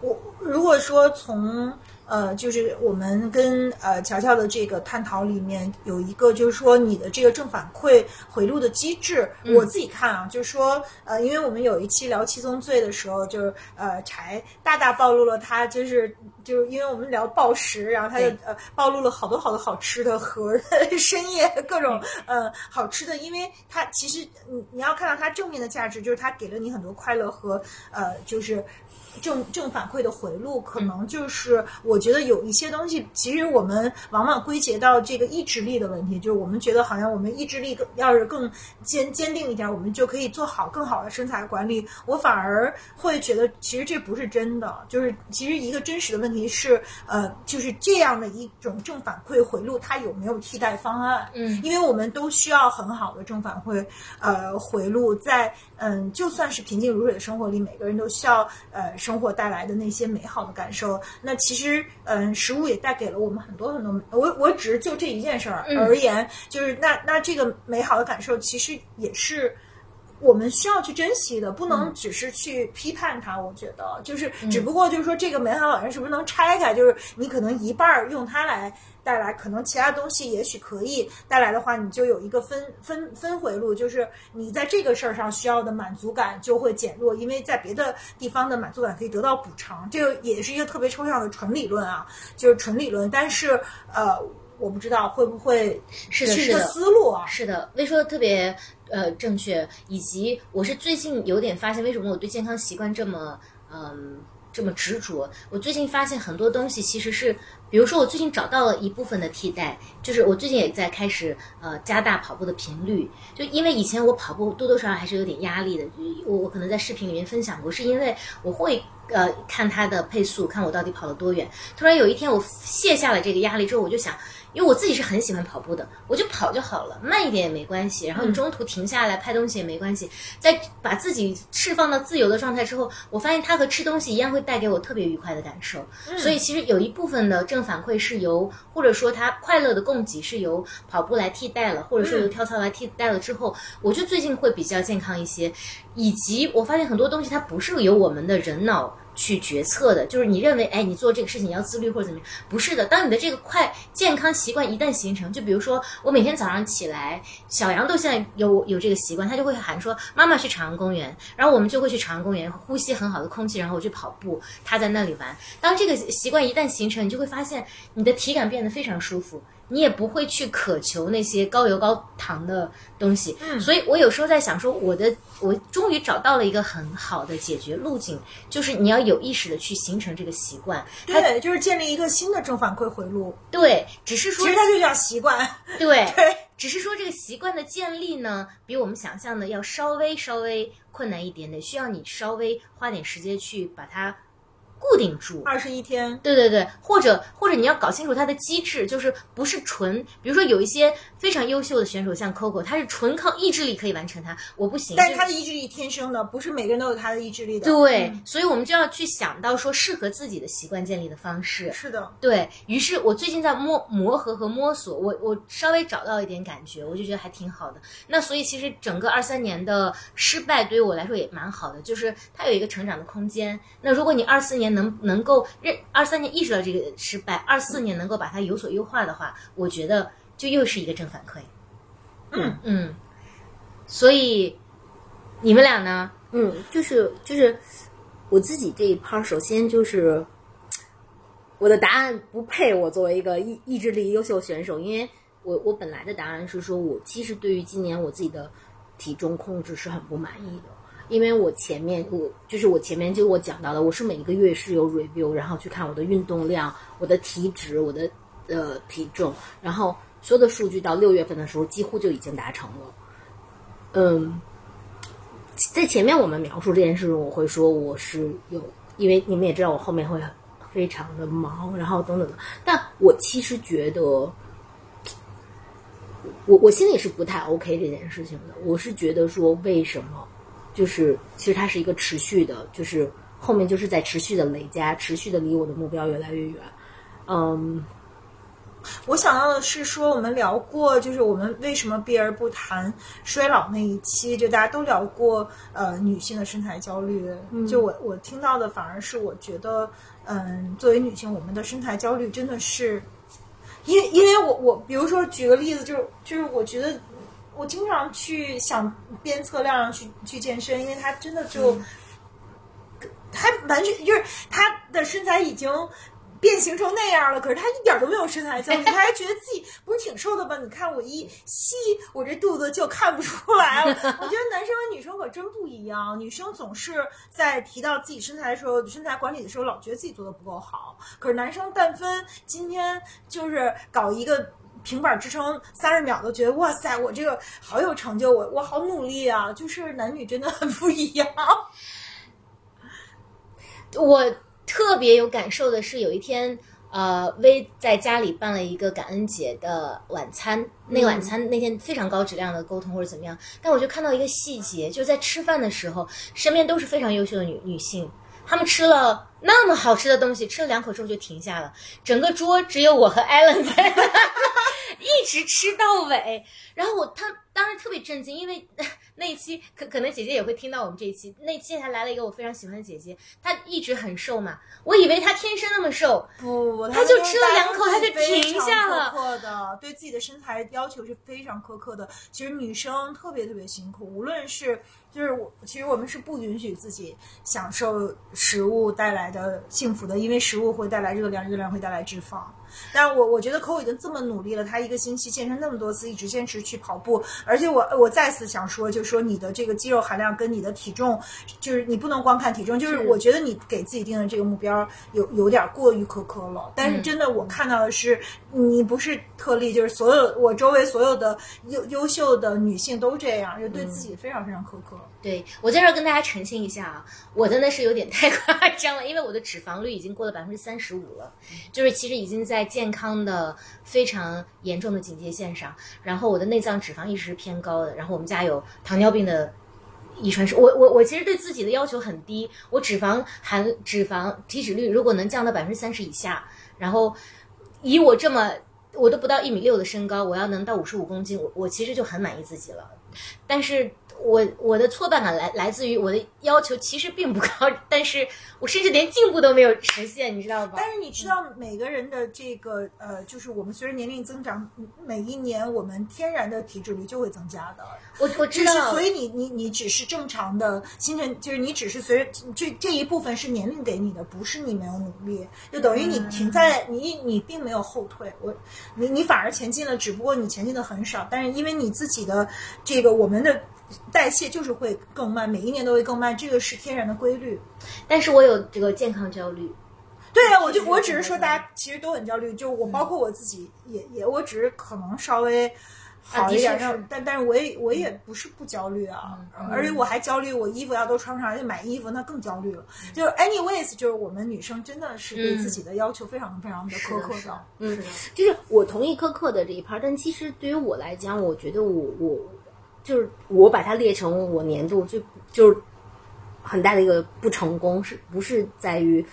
我如果说从呃，就是我们跟呃乔乔的这个探讨里面有一个，就是说你的这个正反馈回路的机制，我自己看啊，就是说呃，因为我们有一期聊七宗罪的时候，就是呃柴大大暴露了他就是就是因为我们聊暴食，然后他就呃暴露了好多好多好吃的和 深夜各种呃好吃的，因为它其实你你要看到它正面的价值，就是它给了你很多快乐和呃就是。正正反馈的回路，可能就是我觉得有一些东西，其实我们往往归结到这个意志力的问题，就是我们觉得好像我们意志力更要是更坚坚定一点，我们就可以做好更好的身材管理。我反而会觉得，其实这不是真的，就是其实一个真实的问题是，呃，就是这样的一种正反馈回路，它有没有替代方案？嗯因为我们都需要很好的正反馈，呃，回路在嗯，就算是平静如水的生活里，每个人都需要呃生活带来的那些美好的感受。那其实嗯，食物也带给了我们很多很多。我我只是就这一件事儿而言，就是那那这个美好的感受，其实也是。我们需要去珍惜的，不能只是去批判它。我觉得，就是只不过就是说，这个美好老人是不是能拆开？就是你可能一半儿用它来带来，可能其他东西也许可以带来的话，你就有一个分分分回路，就是你在这个事儿上需要的满足感就会减弱，因为在别的地方的满足感可以得到补偿。这个也是一个特别抽象的纯理论啊，就是纯理论。但是呃，我不知道会不会是一个思路啊。是的，魏说的特别呃正确，以及我是最近有点发现，为什么我对健康习惯这么嗯这么执着？我最近发现很多东西其实是，比如说我最近找到了一部分的替代，就是我最近也在开始呃加大跑步的频率，就因为以前我跑步多多少少还是有点压力的，我我可能在视频里面分享过，是因为我会。呃，看它的配速，看我到底跑了多远。突然有一天，我卸下了这个压力之后，我就想，因为我自己是很喜欢跑步的，我就跑就好了，慢一点也没关系。然后你中途停下来拍东西也没关系。在把自己释放到自由的状态之后，我发现它和吃东西一样会带给我特别愉快的感受。所以其实有一部分的正反馈是由，或者说它快乐的供给是由跑步来替代了，或者说由跳操来替代了之后，我就最近会比较健康一些。以及我发现很多东西它不是由我们的人脑。去决策的，就是你认为，哎，你做这个事情你要自律或者怎么样？不是的，当你的这个快健康习惯一旦形成，就比如说我每天早上起来，小杨都现在有有这个习惯，他就会喊说妈妈去朝阳公园，然后我们就会去朝阳公园呼吸很好的空气，然后我去跑步，他在那里玩。当这个习惯一旦形成，你就会发现你的体感变得非常舒服。你也不会去渴求那些高油高糖的东西，嗯，所以我有时候在想说，我的我终于找到了一个很好的解决路径，就是你要有意识的去形成这个习惯，对，就是建立一个新的正反馈回路。对，只是说其实它就叫习惯。对 对，只是说这个习惯的建立呢，比我们想象的要稍微稍微困难一点点，需要你稍微花点时间去把它固定住。二十一天，对对对，或者或者你要搞清楚它的机制，就是不是纯，比如说有一些非常优秀的选手，像 Coco，他是纯靠意志力可以完成它，我不行。但是他的意志力天生的，不是每个人都有他的意志力的。对，嗯所以我们就要去想到说适合自己的习惯建立的方式。是的，对于是，我最近在摸磨合和摸索，我我稍微找到一点感觉，我就觉得还挺好的。那所以其实整个二三年的失败对于我来说也蛮好的，就是它有一个成长的空间。那如果你二四年能能够认二三年意识到这个失败，二四年能够把它有所优化的话，我觉得就又是一个正反馈。嗯嗯，所以你们俩呢？嗯，就是就是我自己这一趴，首先就是我的答案不配我作为一个意意志力优秀选手，因为我我本来的答案是说我其实对于今年我自己的体重控制是很不满意的，因为我前面我就是我前面就我讲到的，我是每一个月是有 review，然后去看我的运动量、我的体脂、我的呃体重，然后所有的数据到六月份的时候几乎就已经达成了，嗯。在前面我们描述这件事情，我会说我是有，因为你们也知道我后面会非常的忙，然后等等的。但我其实觉得，我我心里是不太 OK 这件事情的。我是觉得说，为什么？就是其实它是一个持续的，就是后面就是在持续的累加，持续的离我的目标越来越远。嗯，我想到的是说，我们聊过，就是我们为什么避而不谈衰老那一期，就大家都聊过，呃，女性的身材焦虑。就我我听到的反而是，我觉得，嗯，作为女性，我们的身材焦虑真的是，因因为我我比如说举个例子，就是就是我觉得我经常去想鞭策亮亮去去健身，因为他真的就，他完全就是他的身材已经。变形成那样了，可是他一点都没有身材焦虑，他还觉得自己不是挺瘦的吗？你看我一吸，我这肚子就看不出来了。我觉得男生和女生可真不一样，女生总是在提到自己身材的时候，身材管理的时候，老觉得自己做的不够好。可是男生但分今天就是搞一个平板支撑三十秒，都觉得哇塞，我这个好有成就，我我好努力啊！就是男女真的很不一样。我。特别有感受的是，有一天，呃，薇在家里办了一个感恩节的晚餐。那个晚餐那天非常高质量的沟通或者怎么样，但我就看到一个细节，就是在吃饭的时候，身边都是非常优秀的女女性，她们吃了那么好吃的东西，吃了两口之后就停下了，整个桌只有我和艾伦在，一直吃到尾。然后我他当时特别震惊，因为。那一期可可能姐姐也会听到我们这一期。那期还来了一个我非常喜欢的姐姐，她一直很瘦嘛，我以为她天生那么瘦，不，她就吃了两口，她就停下了。苛刻的，对自己的身材要求是非常苛刻的。其实女生特别特别辛苦，无论是就是我，其实我们是不允许自己享受食物带来的幸福的，因为食物会带来热量，热量会带来脂肪。但是我我觉得 Coco 已经这么努力了，他一个星期健身那么多次，一直坚持去跑步，而且我我再次想说，就是说你的这个肌肉含量跟你的体重，就是你不能光看体重，就是我觉得你给自己定的这个目标有有点过于苛刻了。但是真的我看到的是，你不是特例，就是所有我周围所有的优优秀的女性都这样，就对自己非常非常苛刻。对我在这儿跟大家澄清一下啊，我真的是有点太夸张了，因为我的脂肪率已经过了百分之三十五了，就是其实已经在健康的非常严重的警戒线上，然后我的内脏脂肪一直是偏高的，然后我们家有糖尿病的遗传史，我我我其实对自己的要求很低，我脂肪含脂肪体脂率如果能降到百分之三十以下，然后以我这么我都不到一米六的身高，我要能到五十五公斤，我我其实就很满意自己了，但是。我我的挫败感来来自于我的要求其实并不高，但是我甚至连进步都没有实现，你知道吧？但是你知道每个人的这个呃，就是我们随着年龄增长，每一年我们天然的体脂率就会增加的。我我知道，所以你你你只是正常的新陈，就是你只是随着这这一部分是年龄给你的，不是你没有努力，就等于你停在你你并没有后退，我你你反而前进了，只不过你前进的很少，但是因为你自己的这个我们的。代谢就是会更慢，每一年都会更慢，这个是天然的规律。但是我有这个健康焦虑。对啊，我就我只是说，大家其实都很焦虑，就我包括我自己也也，我只是可能稍微好一点，但但是我也我也不是不焦虑啊，而且我还焦虑，我衣服要都穿不上，而且买衣服那更焦虑了。就是 anyways，就是我们女生真的是对自己的要求非常非常的苛刻的。嗯，就是我同意苛刻的这一 part，，但其实对于我来讲，我觉得我我。就是我把它列成我年度最就是很大的一个不成功，是不是在于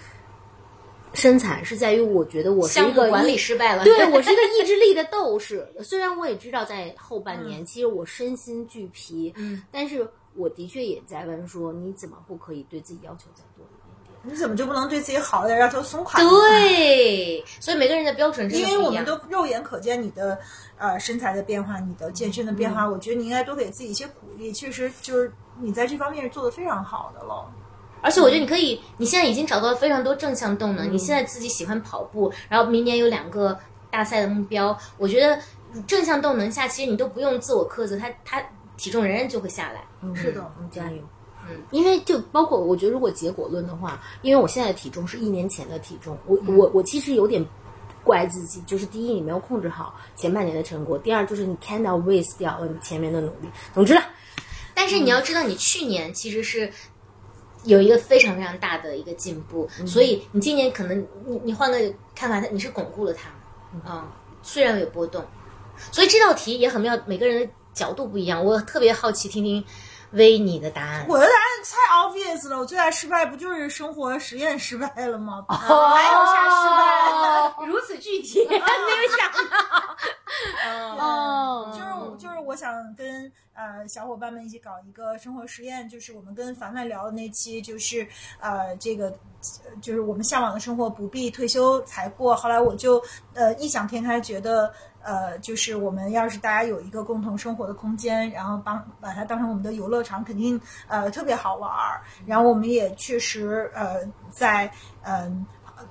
身材？是在于我觉得我是一个管理失败了。对 我是一个意志力的斗士。虽然我也知道在后半年，其实我身心俱疲，嗯，但是我的确也在问说，你怎么不可以对自己要求再多？你怎么就不能对自己好一点，要求松垮？对，所以每个人的标准是因为我们都肉眼可见你的呃身材的变化，你的健身的变化，我觉得你应该多给自己一些鼓励。确实，就是你在这方面是做的非常好的了。而且我觉得你可以，你现在已经找到了非常多正向动能。你现在自己喜欢跑步，然后明年有两个大赛的目标，我觉得正向动能下，其实你都不用自我苛责，他他体重仍然就会下来。是的，加油。嗯，因为就包括我觉得，如果结果论的话，因为我现在的体重是一年前的体重，我我我其实有点怪自己，就是第一你没有控制好前半年的成果，第二就是你 kind of waste 掉了你前面的努力。总之呢，但是你要知道，你去年其实是有一个非常非常大的一个进步，所以你今年可能你你换个看法，你是巩固了它啊，虽然有波动，所以这道题也很妙，每个人的角度不一样，我特别好奇听听。微你的答案。我的答案太 obvious 了，我最大失败不就是生活实验失败了吗？哦还有啥失败？如此具体，没有想到。哦就是我就是我想跟呃小伙伴们一起搞一个生活实验，就是我们跟凡凡聊的那期，就是呃这个呃就是我们向往的生活不必退休才过。后来我就呃异想天开，觉得呃就是我们要是大家有一个共同生活的空间，然后帮把它当成我们的游乐场，肯定呃特别好玩儿。然后我们也确实呃在嗯。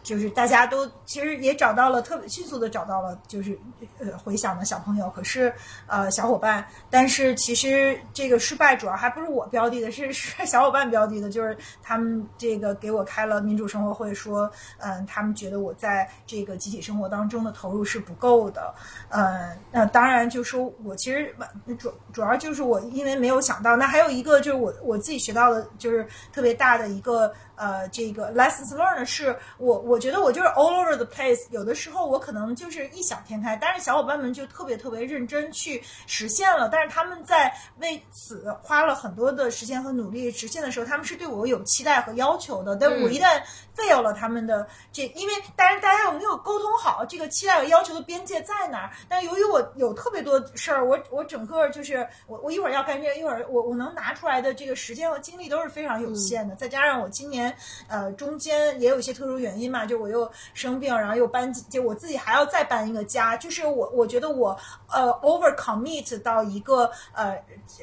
就是大家都其实也找到了特别迅速的找到了，就是呃回响的小朋友，可是呃小伙伴，但是其实这个失败主要还不是我标的的，是是小伙伴标的的，就是他们这个给我开了民主生活会，说嗯、他们觉得我在这个集体生活当中的投入是不够的，嗯，那当然就是说我其实主主要就是我因为没有想到，那还有一个就是我我自己学到的就是特别大的一个呃这个 lessons learned 是我我觉得我就是 all over the place，有的时候我可能就是异想天开，但是小伙伴们就特别特别认真去实现了，但是他们在为此花了很多的时间和努力实现的时候，他们是对我有期待和要求的，但我一旦 fail 了他们的这，因为当然大家有没有沟通好这个期待和要求的边界在哪儿？但由于我有特别多事儿，我我整个就是我我一会儿要干这个，一会儿我我能拿出来的这个时间和精力都是非常有限的，再加上我今年呃中间也有一些特殊原因嘛，就我又生病，然后又搬，就我自己还要再搬一个家，就是我我觉得我呃 over commit 到一个呃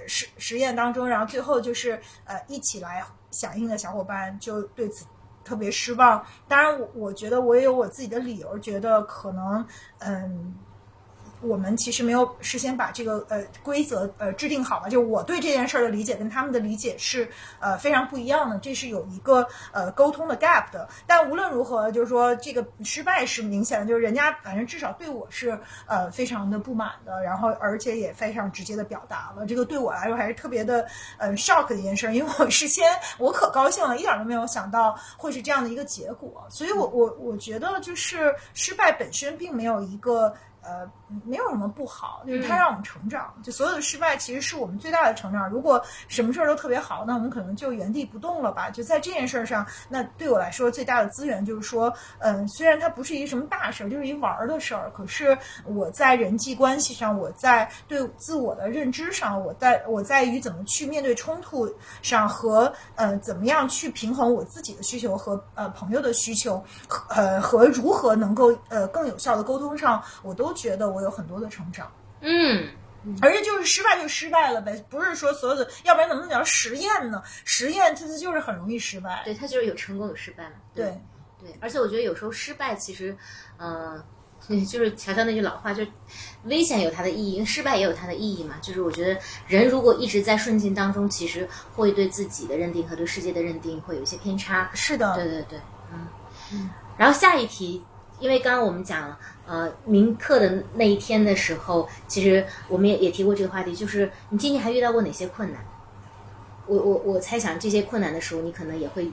实实验当中，然后最后就是呃一起来响应的小伙伴就对此。特别失望，当然我我觉得我也有我自己的理由，觉得可能嗯。我们其实没有事先把这个呃规则呃制定好嘛，就我对这件事儿的理解跟他们的理解是呃非常不一样的，这是有一个呃沟通的 gap 的。但无论如何，就是说这个失败是明显的，就是人家反正至少对我是呃非常的不满的，然后而且也非常直接的表达了，这个对我来说还是特别的呃 shock 的一件事，因为我事先我可高兴了，一点都没有想到会是这样的一个结果，所以我我我觉得就是失败本身并没有一个。呃，没有什么不好，就是它让我们成长。就所有的失败其实是我们最大的成长。如果什么事儿都特别好，那我们可能就原地不动了吧。就在这件事儿上，那对我来说最大的资源就是说，嗯，虽然它不是一个什么大事儿，就是一玩儿的事儿，可是我在人际关系上，我在对自我的认知上，我在我在于怎么去面对冲突上和呃怎么样去平衡我自己的需求和呃朋友的需求，呃和如何能够呃更有效的沟通上，我都觉得我有很多的成长。嗯，而且就是失败就失败了呗，不是说所有的，要不然怎么能叫实验呢？实验它就是很容易失败。对，它就是有成功有失败嘛。对对，而且我觉得有时候失败其实，呃，就是乔乔那句老话，就是危险有它的意义，失败也有它的意义嘛。就是我觉得人如果一直在顺境当中，其实会对自己的认定和对世界的认定会有一些偏差。是的，对对对，嗯嗯。然后下一题，因为刚刚我们讲呃铭刻的那一天的时候，其实我们也也提过这个话题，就是你今年还遇到过哪些困难？我我我猜想这些困难的时候，你可能也会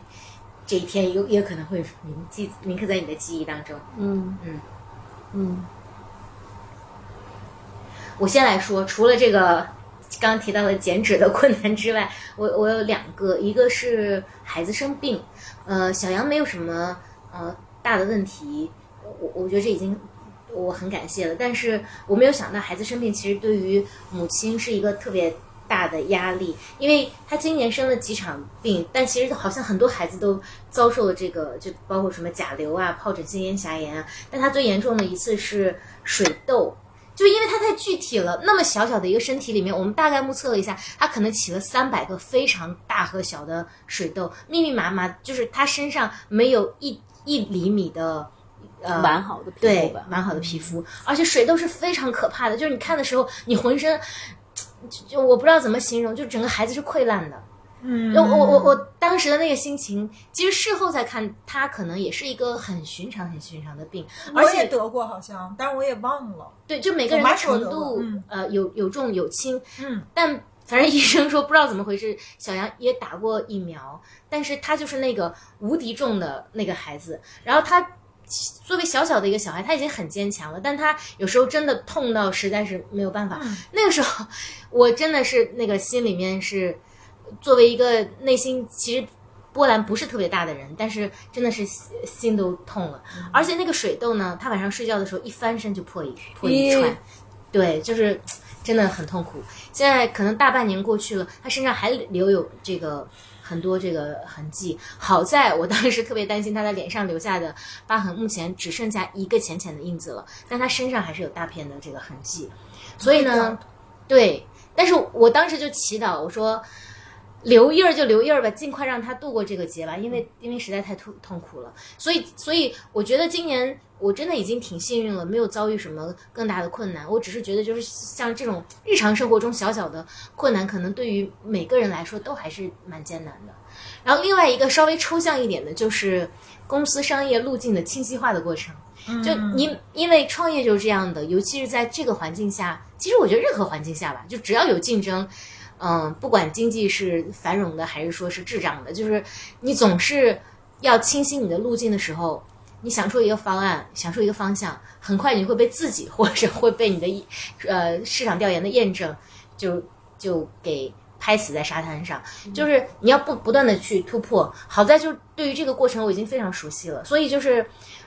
这一天有也可能会铭记铭刻在你的记忆当中。嗯嗯嗯我先来说，除了这个刚刚提到的减脂的困难之外，我我有两个，一个是孩子生病，呃，小杨没有什么呃大的问题，我我觉得这已经我很感谢了，但是我没有想到孩子生病，其实对于母亲是一个特别。大的压力，因为他今年生了几场病，但其实好像很多孩子都遭受了这个，就包括什么甲流啊、疱疹性咽峡炎啊。但他最严重的一次是水痘，就因为他太具体了，那么小小的一个身体里面，我们大概目测了一下，他可能起了三百个非常大和小的水痘，密密麻麻，就是他身上没有一一厘米的。呃，完好的皮肤对吧，完好的皮肤，而且水痘是非常可怕的，就是你看的时候，你浑身就就我不知道怎么形容，就整个孩子是溃烂的。嗯，我我我我当时的那个心情，其实事后再看，他可能也是一个很寻常、很寻常的病，而我也且得过好像，但是我也忘了。对，就每个人程度嗯，呃，有有重有轻，嗯，但反正医生说不知道怎么回事，小杨也打过疫苗，但是他就是那个无敌重的那个孩子，然后他。作为小小的一个小孩，他已经很坚强了，但他有时候真的痛到实在是没有办法。嗯那个时候，我真的是那个心里面是作为一个内心其实波澜不是特别大的人，但是真的是心心都痛了。而且那个水痘呢，他晚上睡觉的时候一翻身就破一破一串，对，就是真的很痛苦。现在可能大半年过去了，他身上还留有这个。很多这个痕迹，好在我当时特别担心他在脸上留下的疤痕，目前只剩下一个浅浅的印子了，但他身上还是有大片的这个痕迹，所以呢，对，但是我当时就祈祷，我说留印儿就留印儿吧，尽快让他度过这个劫吧，因为因为实在太痛痛苦了。所以所以我觉得今年我真的已经挺幸运了，没有遭遇什么更大的困难。我只是觉得就是像这种日常生活中小小的困难，可能对于每个人来说都还是蛮艰难的。然后另外一个稍微抽象一点的就是公司商业路径的清晰化的过程。就你因为创业就是这样的，尤其是在这个环境下，其实我觉得任何环境下吧，就只要有竞争，嗯，不管经济是繁荣的还是说是滞胀的，就是你总是要清晰你的路径的时候，你想出一个方案，想出一个方向，很快你会被自己或者 会被你的呃市场调研的验证，就就给拍死在沙滩上。就是你要不不断的去突破。好在就对于这个过程我已经非常熟悉了，所以就是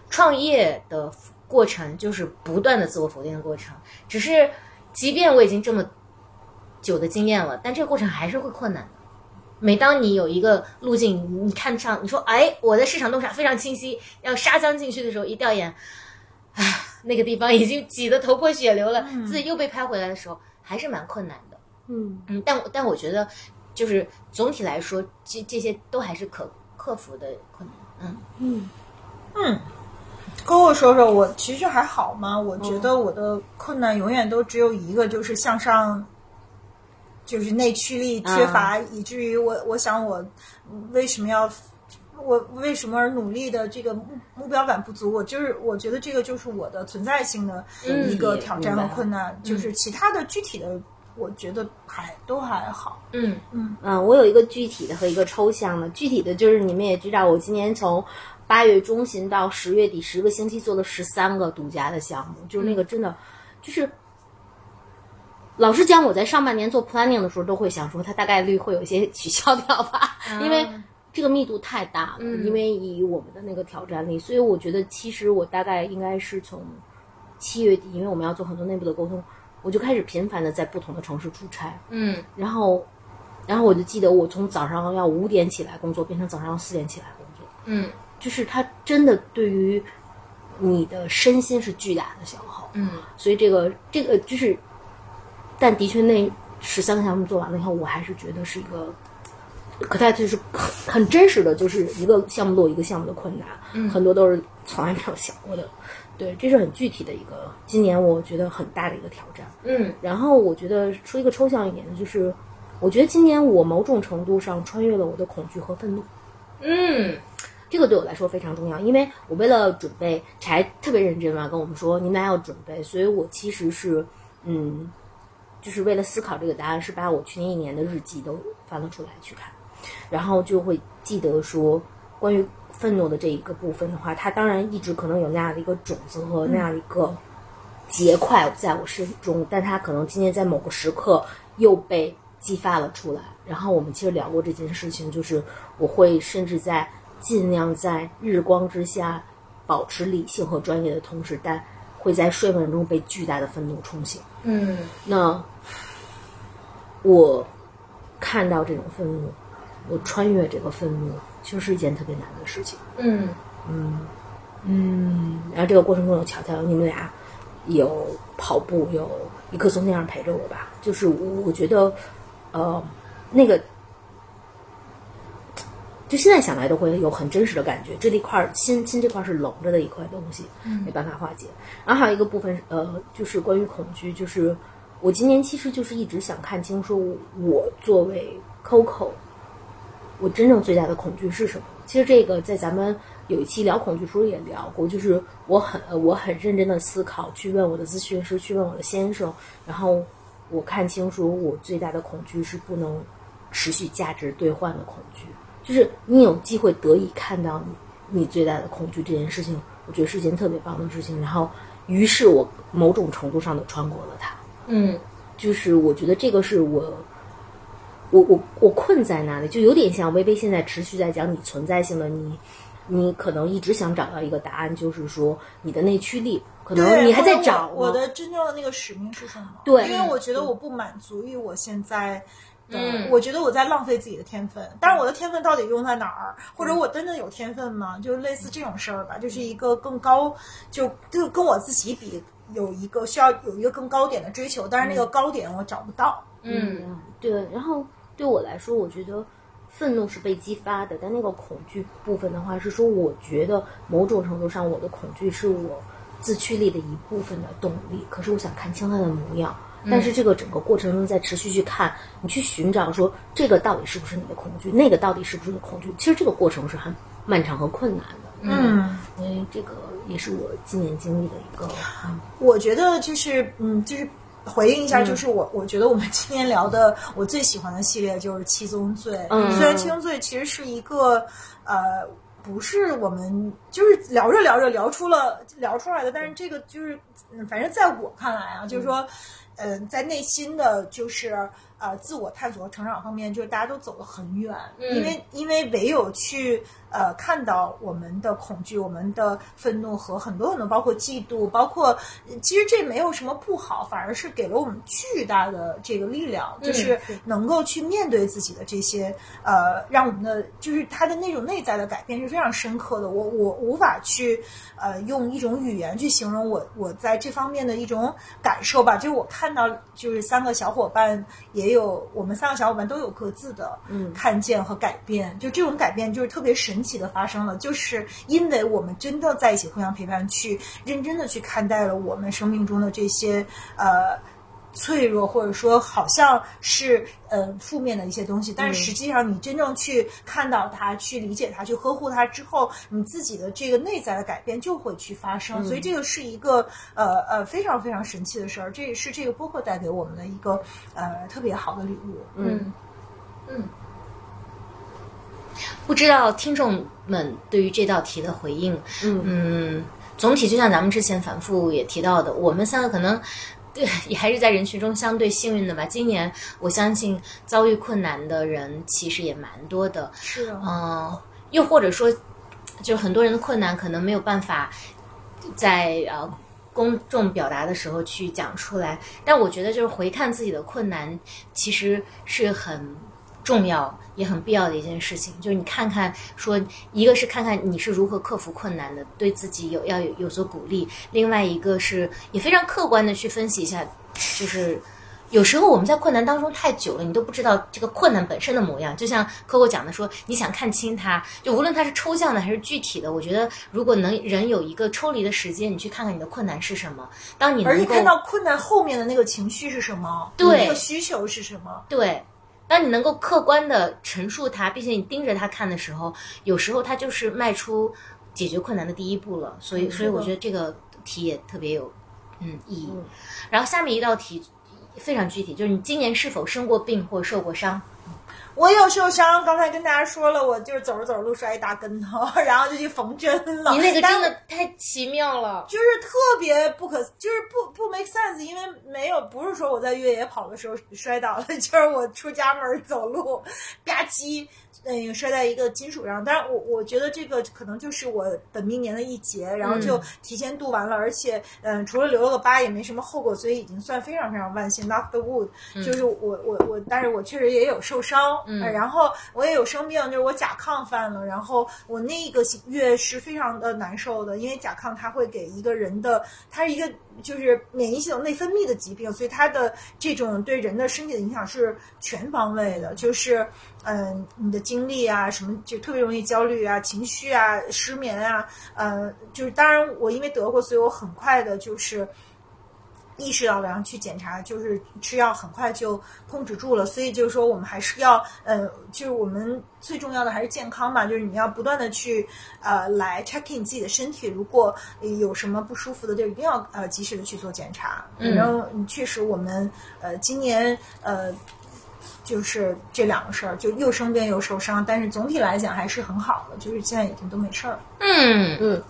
创业的过程就是不断的自我否定的过程。只是即便我已经这么久的经验了，但这个过程还是会困难的。每当你有一个路径，你看上，你说，哎，我的市场洞察非常清晰，要杀将进去的时候，一调研，唉，那个地方已经挤得头破血流了，自己又被拍回来的时候，还是蛮困难的。嗯嗯，但但我觉得，就是总体来说，这这些都还是可克服的困难。嗯嗯跟我说说，我其实还好嘛。我觉得我的困难永远都只有一个，就是向上，就是内驱力缺乏，以至于我我想我为什么要我为什么而努力的这个目目标感不足。我就是我觉得这个就是我的存在性的一个挑战和困难，就是其他的具体的，我觉得还都还好。嗯嗯，我有一个具体的和一个抽象的。具体的就是你们也知道，我今年从八月中旬到十月底十个星期做了十三个独家的项目，就是那个真的就是。老实讲，我在上半年做 planning 的时候，都会想说，它大概率会有一些取消掉吧，因为这个密度太大了。因为以我们的那个挑战力，所以我觉得其实我大概应该是从七月底，因为我们要做很多内部的沟通，我就开始频繁的在不同的城市出差。嗯然后，然后我就记得我从早上要五点起来工作，变成早上要四点起来工作，嗯就是它真的对于你的身心是巨大的消耗。嗯所以这个这个就是，但的确那十三个项目做完了以后，我还是觉得是一个，可它就是很很真实的，就是一个项目落一个项目的困难，很多都是从来没有想过的。对，这是很具体的一个，今年我觉得很大的一个挑战。嗯然后我觉得说一个抽象一点的，就是我觉得今年我某种程度上穿越了我的恐惧和愤怒，嗯这个对我来说非常重要，因为我为了准备，柴特别认真嘛，跟我们说你们俩要准备，所以我其实是嗯，就是为了思考这个答案，是把我去年一年的日记都翻了出来去看，然后就会记得说关于愤怒的这一个部分的话，它当然一直可能有那样的一个种子和那样一个结块在我身中，但它可能今年在某个时刻又被激发了出来。然后我们其实聊过这件事情，就是我会甚至在尽量在日光之下保持理性和专业的同时，但会在睡梦中被巨大的愤怒冲醒。嗯那我看到这种愤怒，我穿越这个愤怒，其实是一件特别难的事情。嗯嗯嗯，然后这个过程中有乔乔，你们俩有跑步，有一棵松那样陪着我吧。就是我我觉得，呃，那个，就现在想来都会有很真实的感觉。这一块儿心心这块儿是冷着的一块东西，没办法化解。然后还有一个部分，呃，就是关于恐惧，就是我今年其实就是一直想看清，说我我作为 Coco。我真正最大的恐惧是什么？其实这个在咱们有一期聊恐惧时候也聊过，就是我很呃我很认真的思考，去问我的咨询师，去问我的先生，然后我看清楚我最大的恐惧是不能持续价值兑换的恐惧，就是你有机会得以看到你你最大的恐惧这件事情，我觉得是件特别棒的事情。然后，于是我某种程度上的穿过了它，嗯就是我觉得这个是我我我我困在那里，就有点像微微现在持续在讲你存在性的你，你可能一直想找到一个答案，就是说你的内驱力，可能对你还在找我我的真正的那个使命是什么？对因为我觉得我不满足于我现在的，嗯我觉得我在浪费自己的天分。但是我的天分到底用在哪儿？或者我真的有天分吗？就类似这种事儿吧，就是一个更高，就就跟我自己比，有一个需要有一个更高点的追求，但是那个高点我找不到。嗯，对。然后对我来说，我觉得愤怒是被激发的，但那个恐惧部分的话，是说我觉得某种程度上，我的恐惧是我自驱力的一部分的动力。可是我想看清它的模样。但是这个整个过程中，在持续去看，你去寻找说这个到底是不是你的恐惧，那个到底是不是你的恐惧？其实这个过程是很漫长和困难的。嗯，因为这个也是我今年经历的一个，嗯我觉得就是嗯，就是回应一下，就是我、我觉得我们今天聊的我最喜欢的系列就是七宗罪。嗯虽然七宗罪其实是一个呃。不是我们就是聊着聊着聊出了聊出来的，但是这个就是，嗯，反正在我看来啊，就是说，嗯、在内心的就是呃自我探索和成长方面，就是大家都走得很远，因为因为唯有去呃看到我们的恐惧、我们的愤怒和很多很多，包括嫉妒，包括其实这没有什么不好，反而是给了我们巨大的这个力量，就是能够去面对自己的这些呃，让我们的就是他的那种内在的改变是非常深刻的。我我无法去呃用一种语言去形容我我在这方面的一种感受吧。就是我看到就是三个小伙伴也有我们三个小伙伴都有各自的嗯看见和改变，就这种改变就是特别神奇的发生了，就是因为我们真的在一起互相陪伴，去认真的去看待了我们生命中的这些呃。脆弱，或者说好像是呃负面的一些东西，但是实际上你真正去看到它、去理解它、去呵护它之后，你自己的这个内在的改变就会去发生。所以这个是一个呃呃非常非常神奇的事儿，这也是这个播客带给我们的一个呃特别好的礼物。嗯嗯不知道听众们对于这道题的回应。嗯总体就像咱们之前反复也提到的，我们三个可能。对，也还是在人群中相对幸运的吧。今年我相信遭遇困难的人其实也蛮多的，是的，嗯，又或者说，就是很多人的困难可能没有办法在呃公众表达的时候去讲出来，但我觉得就是回看自己的困难，其实是很重要也很必要的一件事情。就是你看看，说一个是看看你是如何克服困难的，对自己有要有有所鼓励；另外一个是也非常客观的去分析一下，就是。有时候我们在困难当中太久了，你都不知道这个困难本身的模样。就像 Coco 讲的说，你想看清它，就无论它是抽象的还是具体的，我觉得如果能人有一个抽离的时间，你去看看你的困难是什么，当你能够而且看到困难后面的那个情绪是什么，对那个需求是什么，对，当你能够客观的陈述它，并且你盯着它看的时候，有时候它就是迈出解决困难的第一步了。所以，所以我觉得这个题也特别有嗯意义。然后下面一道题非常具体，就是你今年是否生过病或受过伤？我有受伤，刚才跟大家说了，我就是走着走着路摔一大跟头，然后就去缝针了。你那个但真的太奇妙了。就是特别不可，就是不不 make sense，因为没有不是说我在越野跑的时候摔倒了，就是我出家门走路吧唧，嗯，摔在一个金属上。但是我我觉得这个可能就是我本命年的一劫，然后就提前度完了，而且嗯，除了留了个疤，也没什么后果，所以已经算非常非常万幸，knock the wood。就是我我我，但是我确实也有受伤，嗯、然后我也有生病，就是我甲亢犯了，然后我那个月是非常的难受的，因为甲亢它会给一个人的，它是一个就是免疫系统内分泌的疾病，所以它的这种对人的身体的影响是全方位的，就是嗯，你的精力啊，什么就特别容易焦虑啊、情绪啊、失眠啊，呃，就是当然我因为得过，所以我很快的就是。意识到了，然后去检查，就是吃药很快就控制住了。所以就是说，我们还是要，呃，就是我们最重要的还是健康嘛，就是你要不断的去，呃，来 check in 自己的身体，如果有什么不舒服的，就一定要呃及时的去做检查。嗯然后确实我们呃今年呃。就是这两个事儿，就又生病又受伤，但是总体来讲还是很好的，就是现在已经都没事儿。嗯嗯，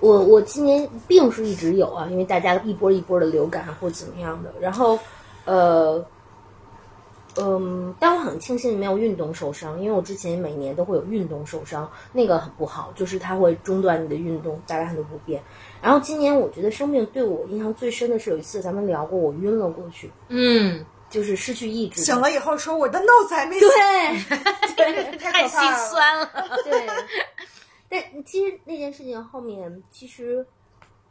我我今年病是一直有啊，因为大家一波一波的流感或怎么样的，然后呃，嗯，但我很庆幸没有运动受伤，因为我之前每年都会有运动受伤，那个很不好，就是它会中断你的运动，带来很多不便。然后今年我觉得生病对我印象最深的是有一次咱们聊过，我晕了过去，嗯，就是失去意志。醒了以后说我的脑子还没醒，对，对，太心酸了。对，但其实那件事情后面，其实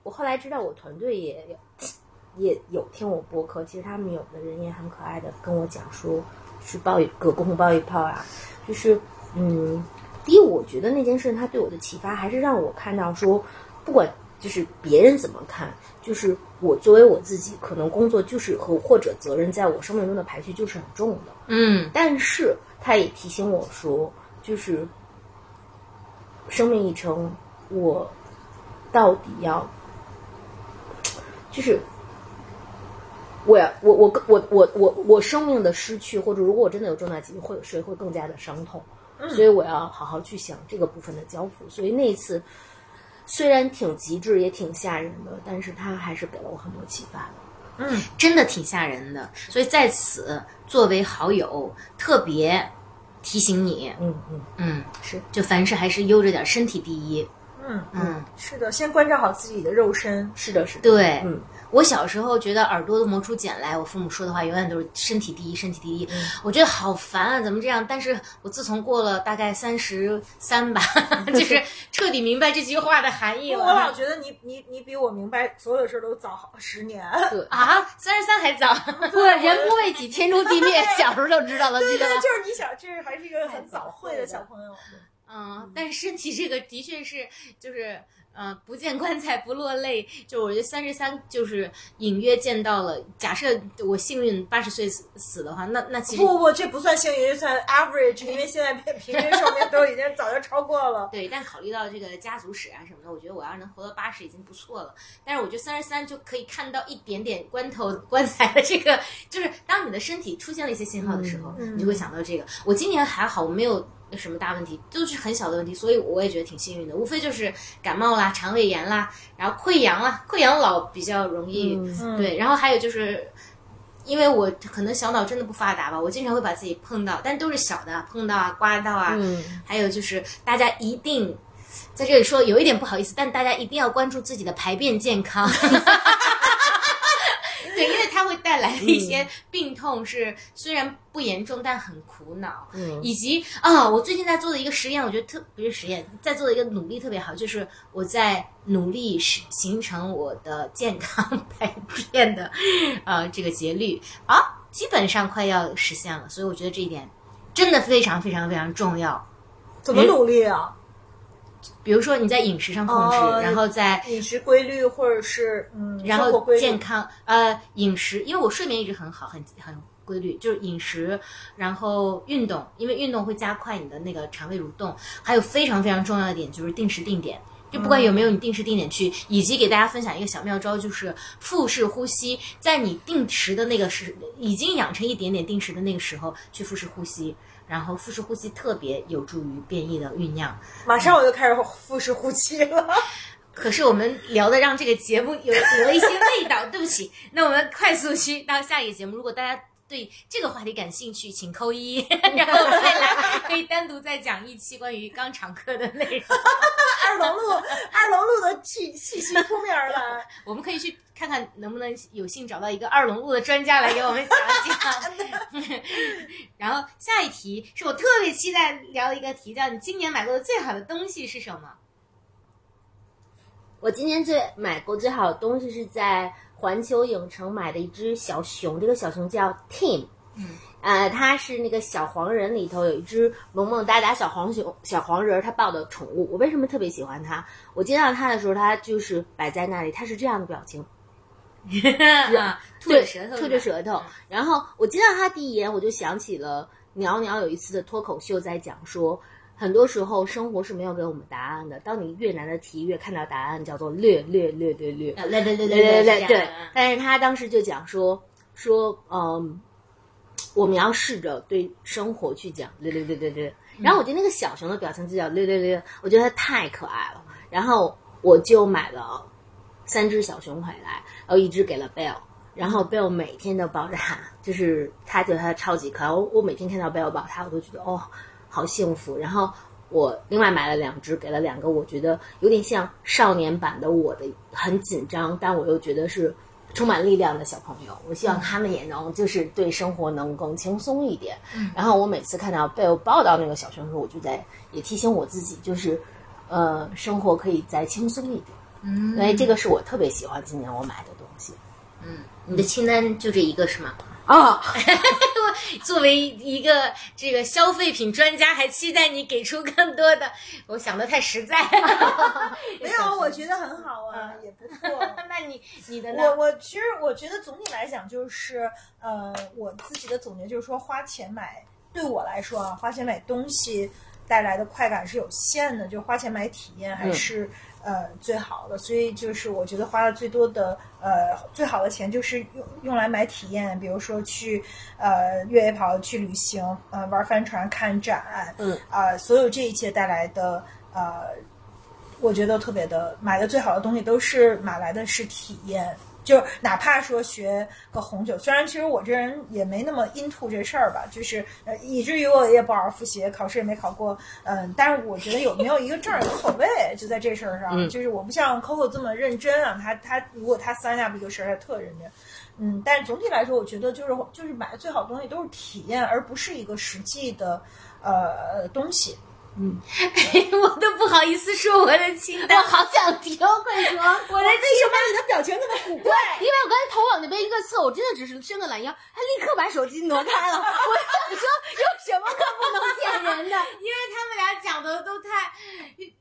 我后来知道，我团队也也有听我播客，其实他们有的人也很可爱的跟我讲说，是抱一个公抱一炮啊，就是嗯，第一，我觉得那件事它对我的启发还是让我看到说，不管就是别人怎么看，就是我作为我自己，可能工作就是和或者责任在我生命中的排序就是很重的，嗯但是他也提醒我说，就是生命一程，我到底要，就是我要我我我我我我生命的失去，或者如果我真的有重大疾病，会谁会更加的伤痛？所以我要好好去想这个部分的交付。所以那一次虽然挺极致，也挺吓人的，但是他还是给了我很多启发嗯。真的挺吓人的。所以在此作为好友，特别提醒你，嗯嗯，嗯，是就凡事还是悠着点，身体第一。嗯，嗯，是的，先关照好自己的肉身。是的，是的，对，嗯。我小时候觉得耳朵都磨出茧来，我父母说的话永远都是身体第一，身体第一。我觉得好烦啊，怎么这样？但是我自从过了大概三十三吧，就是彻底明白这句话的含义了我老。觉得你你你比我明白所有事儿都早好十年。啊，三十三还早，不，人不为己，天诛地灭。小时候就知道了，记对对？就是你想，这还是一个很早慧的小朋友。嗯，但是身体这个的确是就是。呃，不见棺材不落泪，就我觉得三十三就是隐约见到了。假设我幸运八十岁死死的话，那那其实不不不，这不算幸运，这算 average，因为现在平平均寿命都已经早就超过了。对，但考虑到这个家族史啊什么的，我觉得我要是能活到八十已经不错了。但是我觉得三十三就可以看到一点点关头棺材的这个，就是当你的身体出现了一些信号的时候，嗯你就会想到这个。我今年还好，我没有什么大问题，都是很小的问题，所以我也觉得挺幸运的。无非就是感冒啦、肠胃炎啦，然后溃疡啦，溃疡老比较容易，嗯对，然后还有就是。因为我可能小脑真的不发达吧，我经常会把自己碰到，但都是小的，碰到啊、刮到啊，嗯，还有就是大家一定在这里说有一点不好意思，但大家一定要关注自己的排便健康。带来的一些病痛是虽然不严重，但很苦恼。嗯以及啊，我最近在做的一个实验，我觉得特不是实验，在做的一个努力特别好，就是我在努力使形成我的健康排便的呃这个节律啊，基本上快要实现了，所以我觉得这一点真的非常非常非常重要。怎么努力啊？比如说你在饮食上控制，哦然后在饮食规律，或者是嗯，然后健康呃饮食，因为我睡眠一直很好，很很规律，就是饮食，然后运动，因为运动会加快你的那个肠胃蠕动，还有非常非常重要的点就是定时定点。就不管有没有你定时定点去，以及给大家分享一个小妙招，就是腹式呼吸，在你定时的那个时，已经养成一点点定时的那个时候去腹式呼吸，然后腹式呼吸特别有助于变异的酝酿。马上我就开始腹式呼吸了。可是我们聊的让这个节目有有了一些味道，对不起。那我们快速去到下一个节目。如果大家对这个话题感兴趣，请扣一，然后我们未来可以单独再讲一期关于肛肠科的内容。二龙路，二龙路的气气息扑面而来。我们可以去看看能不能有幸找到一个二龙路的专家来给我们讲讲。然后下一题是我特别期待聊的一个题，叫你今年买过的最好的东西是什么？我今年最买过最好的东西是在环球影城买的一只小熊，这个小熊叫 Tim，嗯，呃，它是那个小黄人里头有一只萌萌哒哒小黄熊小黄人儿，他抱的宠物。我为什么特别喜欢它？我见到它的时候，它就是摆在那里，它是这样的表情，啊，吐着舌头，吐着舌头。然后我见到他第一眼，我就想起了鸟鸟有一次的脱口秀，在讲说，很多时候生活是没有给我们答案的。当你越难的题越看到答案，叫做略略略略略。略略略略略略对。但是他当时就讲说说，嗯，我们要试着对生活去讲略略略略略。然后我觉得那个小熊的表情就叫略略略，我觉得它太可爱了。然后我就买了三只小熊回来，然后一只给了 Bell。然后 Bell 每天都抱着它，就是他觉得它超级可爱。我我每天看到 Bell 抱它，我都觉得哦，好幸福。然后我另外买了两只，给了两个，我觉得有点像少年版的我的，很紧张，但我又觉得是充满力量的小朋友。我希望他们也能就是对生活能更轻松一点。然后我每次看到 Bell 抱到那个小熊的时候，我就在也提醒我自己，就是呃，生活可以再轻松一点。嗯，所以这个是我特别喜欢今年我买的东西。嗯你的清单就这一个是吗？啊，作为一个这个消费品专家，还期待你给出更多的。我想的太实在，没有，我觉得很好啊，也不错。那你你的呢？我我其实我觉得总体来讲就是呃，我自己的总结就是说，花钱买对我来说啊，花钱买东西带来的快感是有限的，就花钱买体验还是。呃，最好的，所以就是我觉得花的最多的，呃，最好的钱就是用用来买体验，比如说去呃越野跑、去旅行、呃玩帆船、看展，嗯，啊，所有这一切带来的呃，我觉得特别的，买的最好的东西都是买来的是体验。就哪怕说学个红酒，虽然其实我这人也没那么 into 这事儿吧，就是呃，以至于我也不好好复习，考试也没考过，嗯，但是我觉得有没有一个证儿无所谓，就在这事儿上，就是我不像 Coco 这么认真啊，他他如果他三下不就事儿，他特认真，嗯，但是总体来说，我觉得就是就是买的最好的东西都是体验，而不是一个实际的呃东西。嗯，我都不好意思说我的清单，我好想听，快说！我的为什么你的表情那么古怪？因为我刚才头往那边一个侧，我真的只是伸个懒腰，他立刻把手机挪开了。我想说，有什么可不能骗人的？因为他们俩讲的都太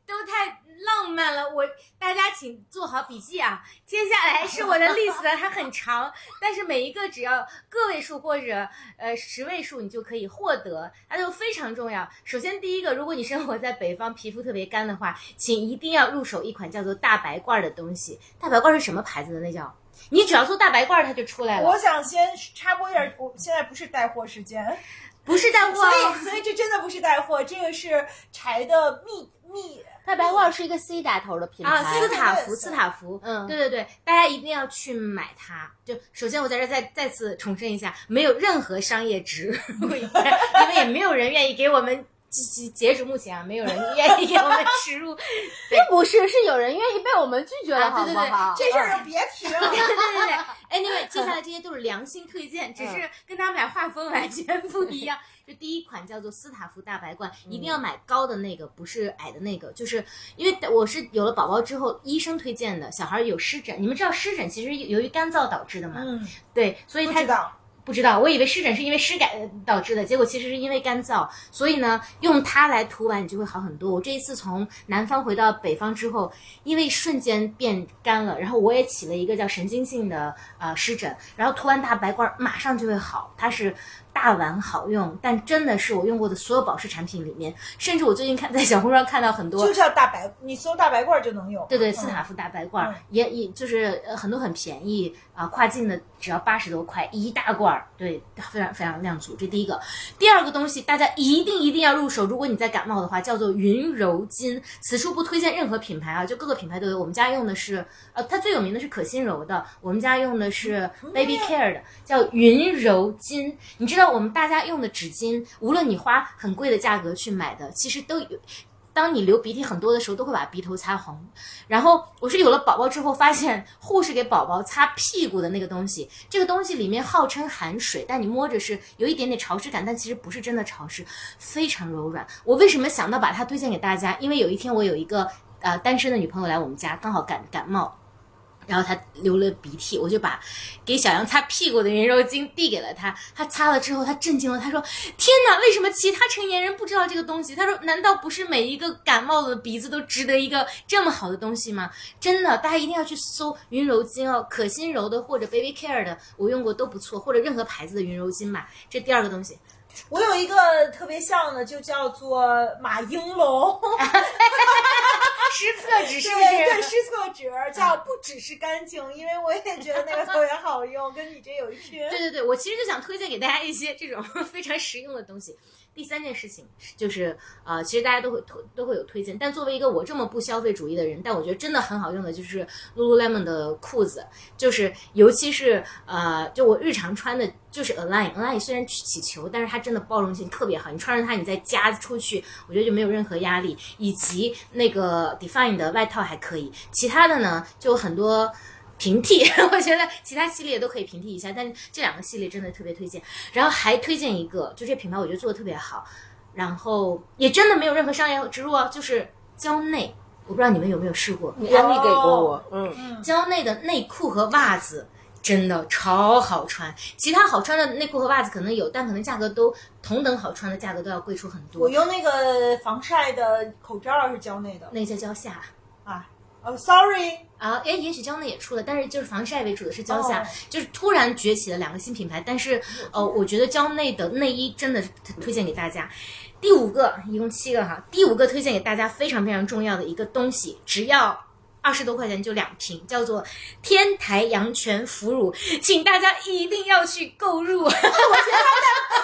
都太浪漫了。我大家请做好笔记啊！接下来是我的 list，它很长，但是每一个只要个位数或者呃十位数，你就可以获得，它就非常重要。首先第一个，如果你生活在北方，皮肤特别干的话，请一定要入手一款叫做大白罐的东西。大白罐是什么牌子的？那叫你只要做大白罐，它就出来了。我想先插播一下，我现在不是带货时间，不是带货，所以所以这真的不是带货，这个是柴的秘秘。大白罐是一个 C 打头的品牌，啊，斯塔福，斯塔福，嗯对对对，大家一定要去买它。就首先我在这儿再再次重申一下，没有任何商业值，因为也没有人愿意给我们。截截截止目前啊，没有人愿意给我们 植入。并不是，是有人愿意被我们拒绝了，啊对对对好不好？这事儿就别提了。对对对对，anyway，接下来这些都是良心推荐，只是跟他们俩画风完全不一样。就第一款叫做斯塔福大白罐，一定要买高的那个，不是矮的那个。就是因为我是有了宝宝之后，医生推荐的，小孩有湿疹，你们知道湿疹其实由于干燥导致的嘛？嗯，对，所以它不知道。我以为湿疹是因为湿感导致的，结果其实是因为干燥。所以呢，用它来涂完你就会好很多。我这一次从南方回到北方之后，因为瞬间变干了，然后我也起了一个叫神经性的呃湿疹，然后涂完大白罐马上就会好。它是大碗好用，但真的是我用过的所有保湿产品里面，甚至我最近看在小红书上看到很多就叫大白，你搜大白罐就能有。对对，嗯斯塔夫大白罐、嗯也也就是呃很多很便宜啊、跨境的只要八十多块一大罐儿，对，非常非常量足。这第一个，第二个东西大家一定一定要入手，如果你在感冒的话，叫做云柔巾。此处不推荐任何品牌啊，就各个品牌都有。我们家用的是呃，它最有名的是可心柔的，我们家用的是 Baby Care 的，叫云柔巾。你知道我们大家用的纸巾，无论你花很贵的价格去买的，其实都有。当你流鼻涕很多的时候，都会把鼻头擦红。然后我是有了宝宝之后，发现护士给宝宝擦屁股的那个东西，这个东西里面号称含水，但你摸着是有一点点潮湿感，但其实不是真的潮湿，非常柔软。我为什么想到把它推荐给大家？因为有一天我有一个呃单身的女朋友来我们家，刚好感感冒。然后他流了鼻涕，我就把给小杨擦屁股的云柔巾递给了他。他擦了之后，他震惊了，他说：“天哪，为什么其他成年人不知道这个东西？”他说：“难道不是每一个感冒的鼻子都值得一个这么好的东西吗？”真的，大家一定要去搜云柔巾哦，可心柔的或者 Baby Care 的，我用过都不错，或者任何牌子的云柔巾吧。这第二个东西，我有一个特别像的，就叫做马应龙，湿厕纸是不对对，是？湿厕纸叫不只是干净，因为我也觉得那个特别好用，跟你这有一拼。对对对，我其实就想推荐给大家一些这种 非常实用的东西。第三件事情就是呃，其实大家都会推都会有推荐，但作为一个我这么不消费主义的人，但我觉得真的很好用的就是 Lululemon 的裤子，就是尤其是呃，就我日常穿的就是 Align，Align 虽然起球，但是它真的包容性特别好，你穿着它你在家出去，我觉得就没有任何压力，以及那个 Define 的外套还可以，其他的呢就很多。平替，我觉得其他系列都可以平替一下，但是这两个系列真的特别推荐。然后还推荐一个，就这品牌我觉得做的特别好，然后也真的没有任何商业植入啊，就是蕉内，我不知道你们有没有试过，你安利给过我，嗯，蕉内的内裤和袜子真的超好穿，其他好穿的内裤和袜子可能有，但可能价格都同等好穿的价格都要贵出很多。我用那个防晒的口罩是蕉内的，那叫蕉下啊。哦，sorry 啊，哎，也许娇内也出了，但是就是防晒为主的是蕉下，就是突然崛起了两个新品牌。但是，呃，我觉得娇内的内衣真的推荐给大家。第五个，一共七个哈，第五个推荐给大家非常非常重要的一个东西，只要二十多块钱就两瓶，叫做天台阳泉腐乳，请大家一定要去购入。我觉得。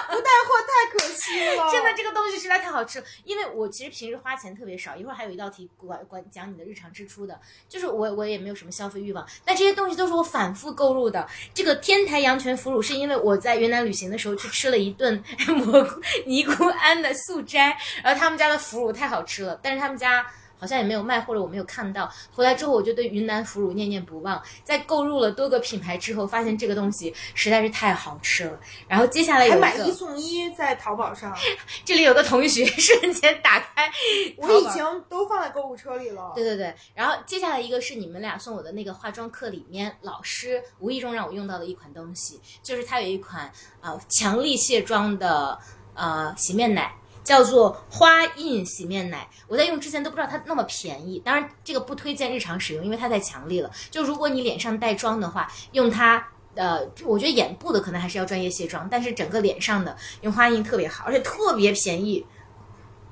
不带货太可惜了，真的这个东西实在太好吃了。因为我其实平时花钱特别少，一会儿还有一道题管管讲你的日常支出的，就是我我也没有什么消费欲望，但这些东西都是我反复购入的。这个天台阳泉腐乳是因为我在云南旅行的时候去吃了一顿蘑菇 尼姑庵的素斋，然后他们家的腐乳太好吃了，但是他们家。好像也没有卖，或者我没有看到。回来之后，我就对云南腐乳念念不忘。在购入了多个品牌之后，发现这个东西实在是太好吃了。然后接下来有买一送一，在淘宝上。这里有个同学瞬间打开，我已经都放在购物车里了。对对对。然后接下来一个是你们俩送我的那个化妆课里面老师无意中让我用到的一款东西，就是它有一款呃强力卸妆的呃洗面奶。叫做花印洗面奶，我在用之前都不知道它那么便宜。当然，这个不推荐日常使用，因为它太强力了。就如果你脸上带妆的话，用它，呃，我觉得眼部的可能还是要专业卸妆，但是整个脸上的用花印特别好，而且特别便宜。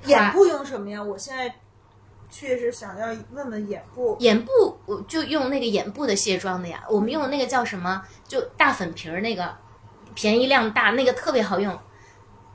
眼部用什么呀？我现在确实想要问问眼部。眼部我就用那个眼部的卸妆的呀，我们用的那个叫什么？就大粉瓶儿那个，便宜量大，那个特别好用。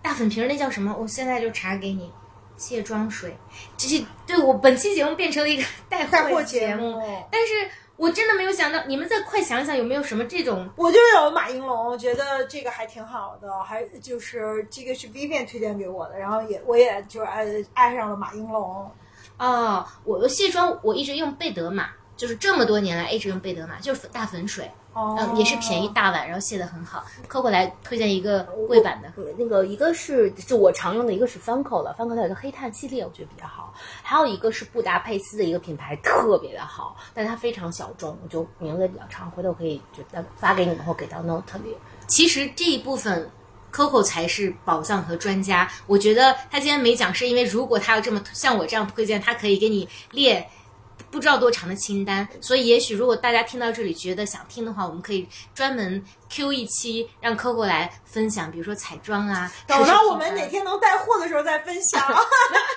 大粉瓶那叫什么？我现在就查给你。卸妆水，这是对我本期节目变成了一个 带货节目。但是我真的没有想到，你们再快想想有没有什么这种？我就有马应龙，我觉得这个还挺好的，还就是这个是 Vivian 推荐给我的，然后也我也就爱爱上了马应龙。哦，我的卸妆我一直用贝德玛，就是这么多年来一直用贝德玛，就是大粉水。嗯，也是便宜大碗，然后卸的很好。Coco 来推荐一个贵版的，那个一个是就我常用的一个是 Funko 的，Funko 它有个黑炭系列，我觉得比较好。还有一个是布达佩斯的一个品牌，特别的好，但它非常小众，我就名字比较长，回头可以就发给你们或给到 Note 里。其实这一部分 Coco 才是宝藏和专家。我觉得他今天没讲，是因为如果他要这么像我这样推荐，他可以给你列。不知道多长的清单，所以也许如果大家听到这里觉得想听的话，我们可以专门 Q 一期让 Coco 来分享，比如说彩妆啊。等到我们哪天能带货的时候再分享。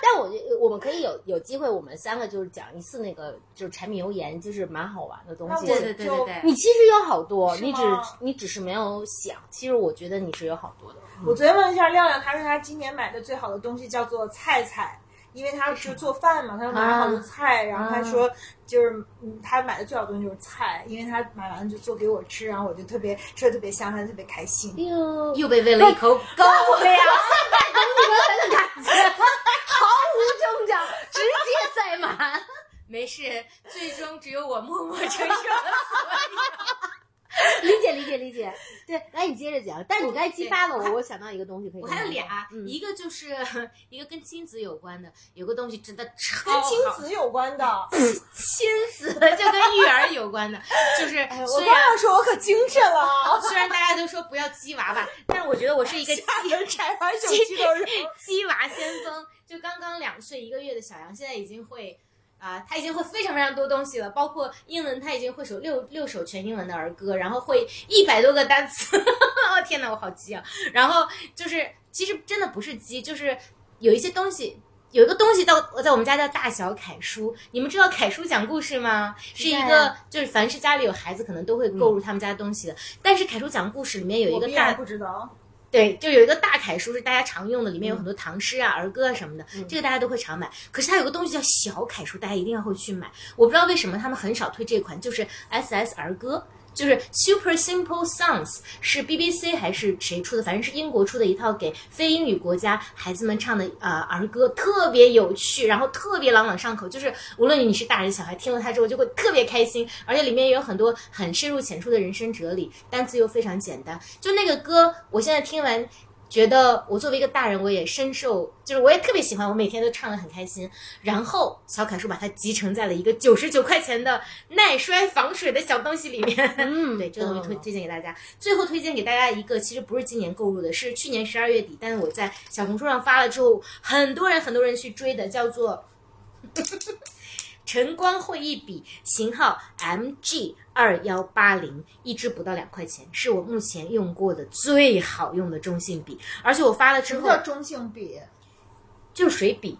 但我觉我们可以有有机会，我们三个就是讲一次那个就是柴米油盐，就是蛮好玩的东西。对对对对对。你其实有好多，你只你只是没有想。其实我觉得你是有好多的。我昨天问了一下亮亮，他说他今年买的最好的东西叫做菜菜。因为他是做饭嘛，他买了好多菜，然后他说就是他买的最好的东西就是菜，因为他买完了就做给我吃，然后我就特别吃的特别香，他特别开心。又又被喂了一口狗粮，等你们的感觉毫无挣扎，直接塞满。没事，最终只有我默默承受了所有。理解理解理解，对，来你接着讲。但是你刚才激发了我，我想到一个东西可以。我还有俩，一个就是 一个跟亲子有关的，有个东西真的超跟亲子有关的，亲子就跟育儿有关的，就是我刚要说，我可精神了。虽然大家都说不要鸡娃娃，但是我觉得我是一个鸡拆完手机都是鸡娃先锋。就刚刚两岁一个月的小杨，现在已经会。啊，他已经会非常非常多东西了，包括英文，他已经会首六六首全英文的儿歌，然后会一百多个单词。哦天哪，我好急啊！然后就是，其实真的不是急，就是有一些东西，有一个东西到我在我们家叫大小楷书。你们知道楷书讲故事吗？是一个，就是凡是家里有孩子，可能都会购入他们家的东西的。但是楷书讲故事里面有一个大不知道。对，就有一个大楷书是大家常用的，里面有很多唐诗啊、儿歌啊什么的，这个大家都会常买。可是它有个东西叫小楷书，大家一定要会去买。我不知道为什么他们很少推这款，就是 SS 儿歌。就是 Super Simple Songs 是 BBC 还是谁出的？反正是英国出的一套给非英语国家孩子们唱的呃儿歌，特别有趣，然后特别朗朗上口。就是无论你是大人小孩，听了它之后就会特别开心，而且里面也有很多很深入浅出的人生哲理，单词又非常简单。就那个歌，我现在听完。觉得我作为一个大人，我也深受，就是我也特别喜欢，我每天都唱的很开心。然后小凯叔把它集成在了一个九十九块钱的耐摔防水的小东西里面。嗯，对，这个东西推推荐给大家。最后推荐给大家一个，其实不是今年购入的，是去年十二月底，但是我在小红书上发了之后，很多人很多人去追的，叫做。晨光会议笔型号 MG 二幺八零，一支不到两块钱，是我目前用过的最好用的中性笔。而且我发了之后，什么叫中性笔，就是水笔，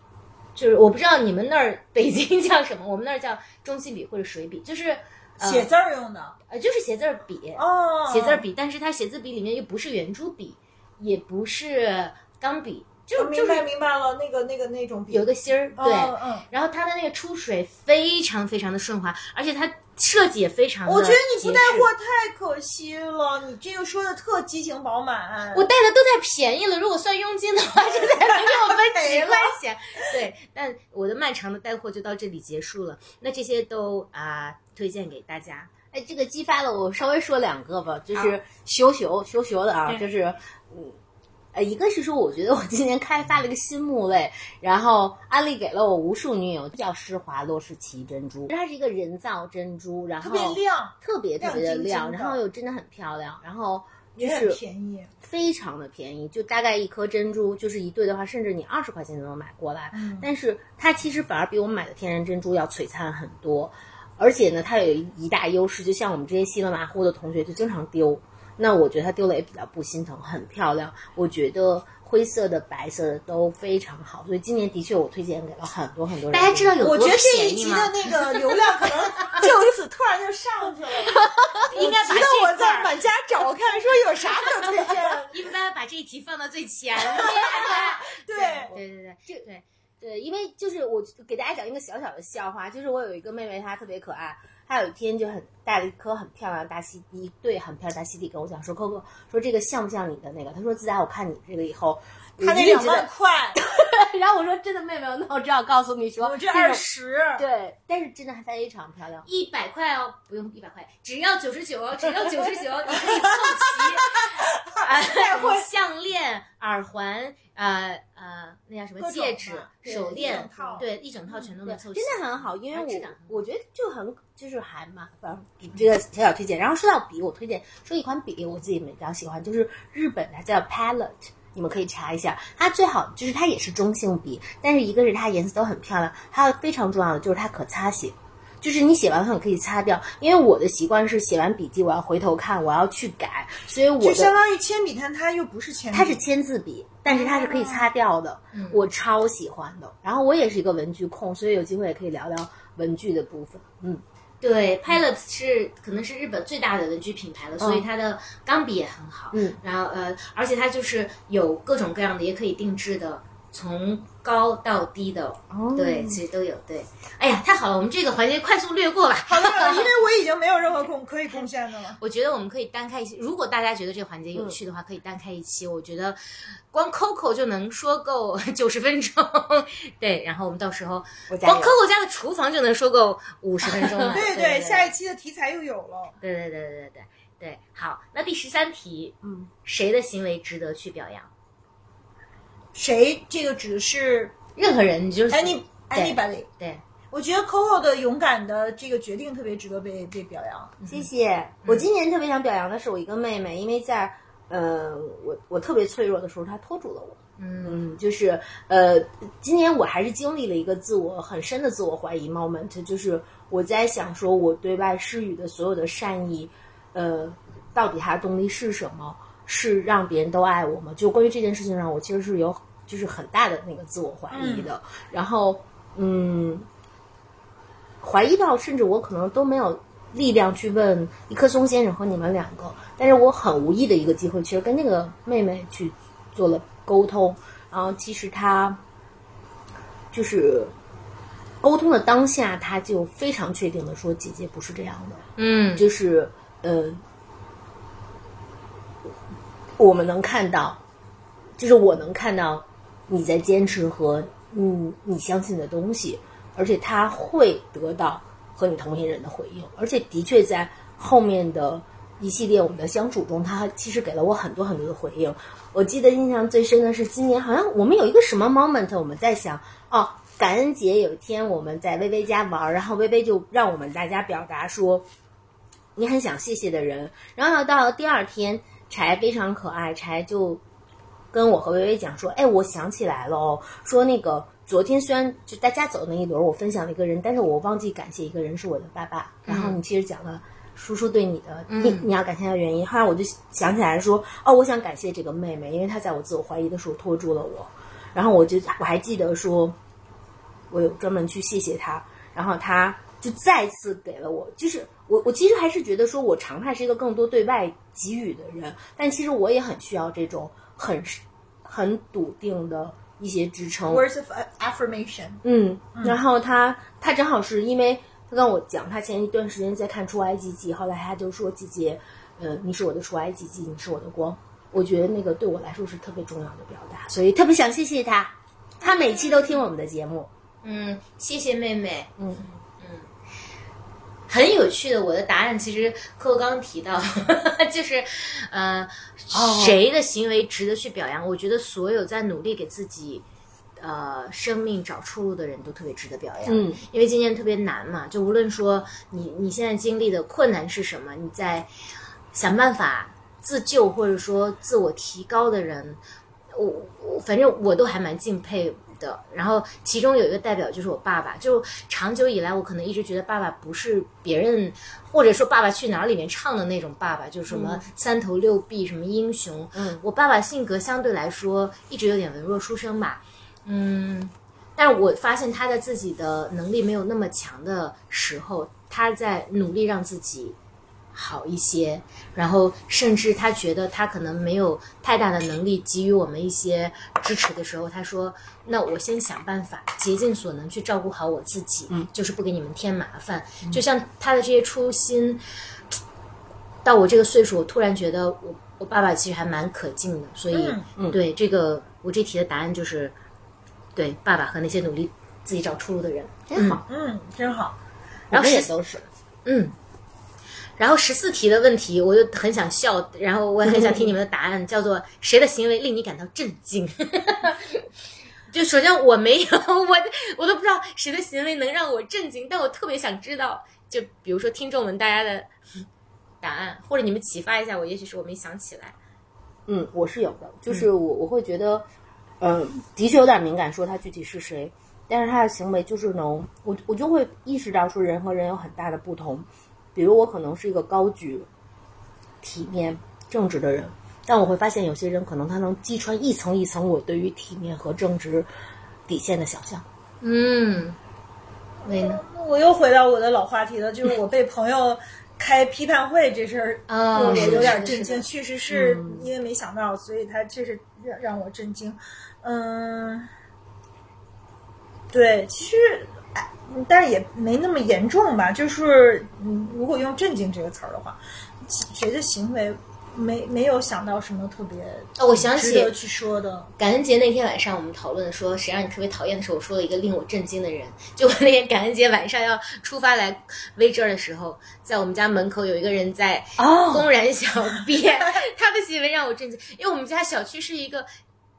就是我不知道你们那儿北京叫什么，我们那儿叫中性笔或者水笔，就是写字儿用的，呃，就是写字儿笔哦，写字儿笔，但是它写字笔里面又不是圆珠笔，也不是钢笔。就明白明白了，那个那个那种有个芯儿，对，嗯，然后它的那个出水非常非常的顺滑，而且它设计也非常。我觉得你不带货太可惜了，你这个说的特激情饱满。我带的都太便宜了，如果算佣金的话，这才能给我分 几块钱。对，但我的漫长的带货就到这里结束了。那这些都啊推荐给大家。哎，这个激发了我，稍微说两个吧，就是羞羞羞羞的啊，就是嗯。呃，一个是说，我觉得我今年开发了一个新木类，然后安利给了我无数女友，叫施华洛世奇珍珠，它是一个人造珍珠，然后特别亮，特别特别的亮，然后又真的很漂亮，然后就是便宜，非常的便宜，就大概一颗珍珠就是一对的话，甚至你二十块钱就能买过来，但是它其实反而比我们买的天然珍珠要璀璨很多，而且呢，它有一大优势，就像我们这些稀里马虎的同学就经常丢。那我觉得它丢了也比较不心疼，很漂亮。我觉得灰色的、白色的都非常好，所以今年的确我推荐给了很多很多人。大家知道有多便宜吗？我觉得这一集的那个流量可能就此突然就上去了。应该把 我在满家找看，说有啥可推荐。应该把这一题放到最前面。对对对对，这对对，因为就是我给大家讲一个小小的笑话，就是我有一个妹妹，她特别可爱。他有一天就很带了一颗很漂亮的大溪一对很漂亮大溪地跟我讲说哥哥说这个像不像你的那个？他说自打我看你这个以后，他那两万块。然后我说真的，妹妹，那我只好告诉你说，我这二十。对，但是真的还非常漂亮，一百块哦，不用一百块，只要九十九哦，只要九十九，你可以凑齐，带货项链、耳环。呃呃，那叫什么戒指、手链，对，一整套全都能凑齐，真的很好。因为我我觉得就很就是还蛮，这个小小推荐。然后说到笔，我推荐说一款笔，我自己比较喜欢，就是日本的叫 Palette，你们可以查一下。它最好就是它也是中性笔，但是一个是它颜色都很漂亮，还有非常重要的就是它可擦写。就是你写完后可以擦掉，因为我的习惯是写完笔记我要回头看，我要去改，所以我就相当于铅笔，但它又不是铅，它是签字笔，但是它是可以擦掉的，我超喜欢的。然后我也是一个文具控，所以有机会也可以聊聊文具的部分。嗯，对，Pilot 是可能是日本最大的文具品牌了，所以它的钢笔也很好。嗯，然后呃，而且它就是有各种各样的，也可以定制的。从高到低的，对，其实都有。对，哎呀，太好了，我们这个环节快速略过吧。好了，因为我已经没有任何贡可以贡献的了。我觉得我们可以单开一期，如果大家觉得这个环节有趣的话，可以单开一期。我觉得光 Coco 就能说够 九十分钟。对，然后我们到时候光 Coco 家的厨房就能说够五十分钟了。对对，下一期的题材又有了。对对对对对对对。好，那第十三题，嗯，谁的行为值得去表扬？谁？这个指的是任何人，你就是 any anybody。对，我觉得 Coco 的勇敢的这个决定特别值得被被表扬。谢谢。我今年特别想表扬的是我一个妹妹，因为在呃我我特别脆弱的时候，她拖住了我。嗯，就是呃，今年我还是经历了一个自我很深的自我怀疑 moment，就是我在想说，我对外施予的所有的善意，呃，到底它的动力是什么？是让别人都爱我吗？就关于这件事情上，我其实是有就是很大的那个自我怀疑的。然后，嗯，怀疑到甚至我可能都没有力量去问一棵松先生和你们两个，但是我很无意的一个机会，其实跟那个妹妹去做了沟通，然后其实她就是沟通的当下，她就非常确定的说，姐姐不是这样的，嗯就是呃，我们能看到，就是我能看到你在坚持和嗯你相信的东西，而且他会得到和你同龄人的回应，而且的确在后面的一系列我们的相处中，他其实给了我很多很多的回应。我记得印象最深的是今年好像我们有一个什么 moment，我们在想哦，感恩节有一天我们在薇薇家玩，然后薇薇就让我们大家表达说。你很想谢谢的人，然后到第二天，柴非常可爱，柴就跟我和薇薇讲说：“哎，我想起来了哦，说那个昨天虽然就大家走那一轮，我分享了一个人，但是我忘记感谢一个人是我的爸爸。然后你其实讲了叔叔对你的，你你要感谢他的原因。后来我就想起来说：哦，我想感谢这个妹妹，因为她在我自我怀疑的时候拖住了我。然后我就我还记得说，我有专门去谢谢她，然后她就再次给了我，就是。”我我其实还是觉得说，我常态是一个更多对外给予的人，但其实我也很需要这种很很笃定的一些支撑。Words of affirmation。嗯，然后他他正好是因为他跟我讲，他前一段时间在看出埃及记，后来他就说姐姐，呃，你是我的出埃及记，你是我的光。我觉得那个对我来说是特别重要的表达，所以特别想谢谢他。他每期都听我们的节目，嗯，谢谢妹妹。嗯很有趣的，我的答案其实柯柯刚刚提到，就是，呃，谁的行为值得去表扬？我觉得所有在努力给自己。呃，生命找出路的人都特别值得表扬，嗯，因为今年特别难嘛，就无论说你你现在经历的困难是什么，你在想办法自救或者说自我提高的人，我我反正我都还蛮敬佩的。然后其中有一个代表就是我爸爸，就长久以来我可能一直觉得爸爸不是别人或者说《爸爸去哪儿》里面唱的那种爸爸，就是什么三头六臂、什么英雄。嗯，我爸爸性格相对来说一直有点文弱书生吧。嗯，但是我发现他在自己的能力没有那么强的时候，他在努力让自己好一些，然后甚至他觉得他可能没有太大的能力给予我们一些支持的时候，他说：“那我先想办法，竭尽所能去照顾好我自己，嗯，就是不给你们添麻烦。就像他的这些初心，到我这个岁数，我突然觉得我我爸爸其实还蛮可敬的，所以、嗯对这个我这题的答案就是。对爸爸和那些努力自己找出路的人，真好，嗯，真好。然后也都是。嗯，然后十四题的问题，我就很想笑，然后我也很想听你们的答案，叫做谁的行为令你感到震惊？就首先我没有，我我都不知道谁的行为能让我震惊，但我特别想知道，就比如说听众们大家的答案，或者你们启发一下我，也许是我没想起来。嗯，我是有的，就是我我会觉得，嗯、的确有点敏感，说他具体是谁，但是他的行为就是能，我我就会意识到说人和人有很大的不同，比如我可能是一个高举体面正直的人，但我会发现有些人可能他能击穿一层一层我对于体面和正直底线的想象。嗯，魏呢？我又回到我的老话题了，就是我被朋友开批判会这事儿，啊我有点震惊。确实是因为没想到，所以他确实让让我震惊。嗯，对，其实。哎但是也没那么严重吧，就是嗯，如果用“震惊”这个词儿的话，谁的行为没没有想到什么特别哦，我想起去说的？感恩节那天晚上，我们讨论说谁让你特别讨厌的时候，我说了一个令我震惊的人。就我那天感恩节晚上要出发来威这儿的时候，在我们家门口有一个人在哦公然小便，他的行为让我震惊。因为我们家小区是一个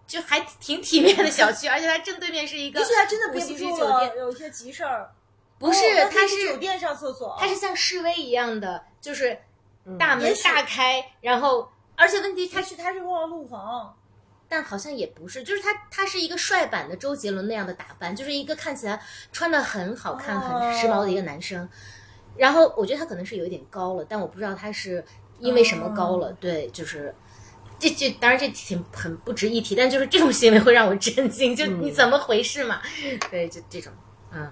就还挺体面的小区，而且它正对面是一个也许他真的不星级酒住了，店，有一些急事儿。不是，哦它是酒店上厕所，他是像示威一样的，就是大门大开，然后而且问题它也许他是忘了路房。但好像也不是，就是他，他是一个帅版的周杰伦那样的打扮，就是一个看起来穿的很好看、很时髦的一个男生。然后我觉得他可能是有一点高了，但我不知道他是因为什么高了。对，就是这这当然这挺很不值一提，但就是这种行为会让我震惊，就你怎么回事嘛？对，就这种，嗯。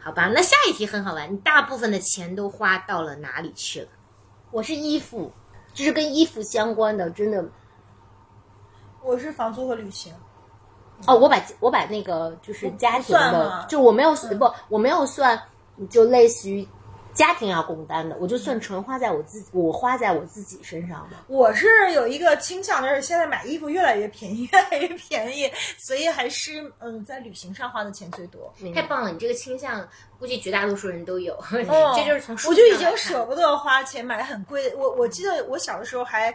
好吧，那下一题很好玩，你大部分的钱都花到了哪里去了？我是衣服，就是跟衣服相关的，真的。我是房租和旅行。哦，我把我把那个就是家庭的，就我没有不，我没有算，就类似于家庭要共担的，我就算纯花在我自己，我花在我自己身上的。我是有一个倾向，就是现在买衣服越来越便宜，越来越便宜，所以还是嗯，在旅行上花的钱最多。太棒了，你这个倾向估计绝大多数人都有，这就是从我就已经舍不得花钱买很贵的。我我记得我小的时候还。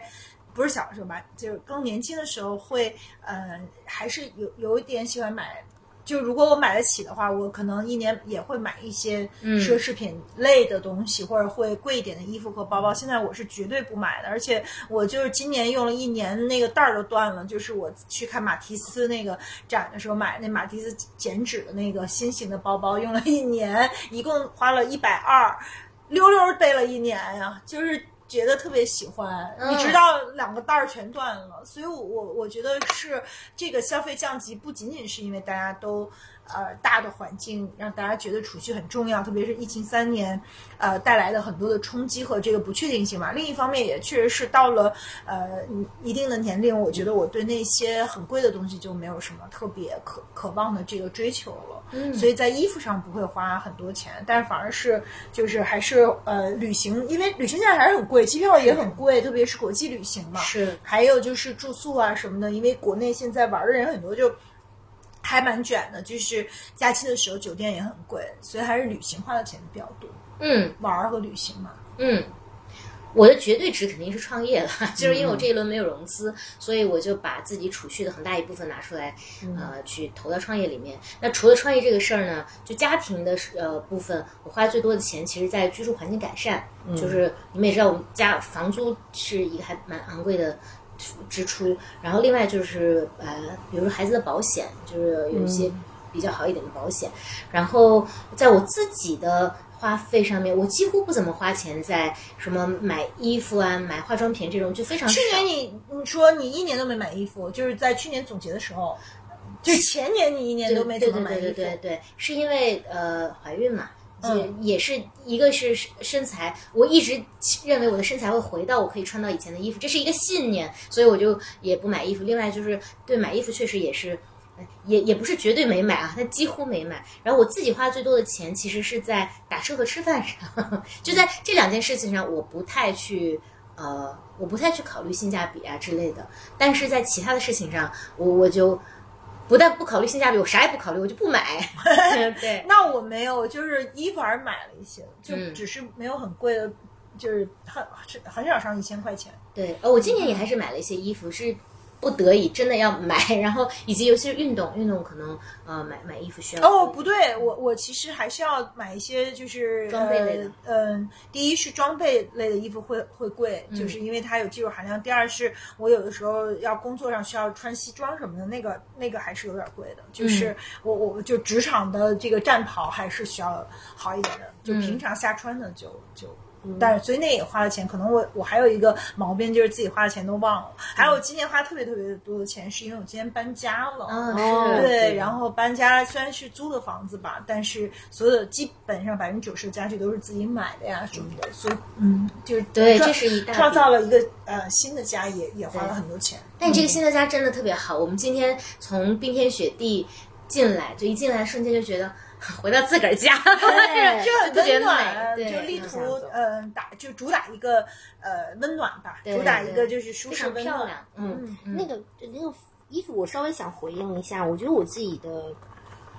不是小的时候吧，就是更年轻的时候会，呃，还是有有一点喜欢买。就如果我买得起的话，我可能一年也会买一些奢侈品类的东西，或者会贵一点的衣服和包包。现在我是绝对不买的，而且我就是今年用了一年，那个袋儿都断了。就是我去看马蒂斯那个展的时候买那马蒂斯剪纸的那个新型的包包，用了一年，一共花了一百二，溜溜背了一年呀，就是。觉得特别喜欢，你知道两个袋儿全断了，所以我我我觉得是这个消费降级，不仅仅是因为大家都。呃，大的环境让大家觉得储蓄很重要，特别是疫情三年，呃，带来的很多的冲击和这个不确定性嘛。另一方面，也确实是到了呃一定的年龄，我觉得我对那些很贵的东西就没有什么特别渴渴望的这个追求了。嗯，所以在衣服上不会花很多钱，但是反而是就是还是呃旅行，因为旅行现在还是很贵，机票也很贵，特别是国际旅行嘛。是，还有就是住宿啊什么的，因为国内现在玩的人很多就。还蛮卷的，就是假期的时候酒店也很贵，所以还是旅行花的钱比较多。嗯，玩儿和旅行嘛。嗯，我的绝对值肯定是创业了，就是因为我这一轮没有融资，所以我就把自己储蓄的很大一部分拿出来，呃，去投到创业里面。那除了创业这个事儿呢，就家庭的呃部分，我花最多的钱其实在居住环境改善。就是你们也知道，我们家房租是一个还蛮昂贵的。支出，然后另外就是呃，比如说孩子的保险，就是有一些比较好一点的保险。然后在我自己的花费上面，我几乎不怎么花钱在什么买衣服啊、买化妆品这种，就非常。去年你你说你一年都没买衣服，就是在去年总结的时候，就前年你一年都没怎么买衣服，对对对对，是因为呃怀孕嘛。也也是一个是身材，我一直认为我的身材会回到我可以穿到以前的衣服，这是一个信念，所以我就也不买衣服。另外就是对买衣服确实也是，也也不是绝对没买啊，但几乎没买。然后我自己花最多的钱其实是在打车和吃饭上，就在这两件事情上，我不太去呃，我不太去考虑性价比啊之类的。但是在其他的事情上，我我就。不但不考虑性价比，我啥也不考虑，我就不买。对，那我没有，就是衣服还是买了一些，就只是没有很贵的，就是很很少上一千块钱。对，呃，我今年也还是买了一些衣服，是。不得已真的要买，然后以及尤其是运动，运动可能呃买买衣服需要。哦，不对，我我其实还是要买一些就是装备类的。嗯，第一是装备类的衣服会会贵，就是因为它有技术含量。第二是我有的时候要工作上需要穿西装什么的，那个那个还是有点贵的。就是我我就职场的这个战袍还是需要好一点的，就平常下穿的就就。但是所以那也花了钱，可能我我还有一个毛病，就是自己花的钱都忘了。还有今年花特别特别多的钱，是因为我今年搬家了。嗯，是。对，然后搬家虽然是租的房子吧，但是所有的基本上百分之九十的家具都是自己买的呀什么的，所以嗯，就是对，这是一大创造了一个呃新的家，也也花了很多钱。但这个新的家真的特别好。我们今天从冰天雪地进来，就一进来瞬间就觉得。回到自个儿家，就很温暖，就力图嗯打就主打一个呃温暖吧，主打一个就是舒适温暖。嗯，那个那个衣服我稍微想回应一下，我觉得我自己的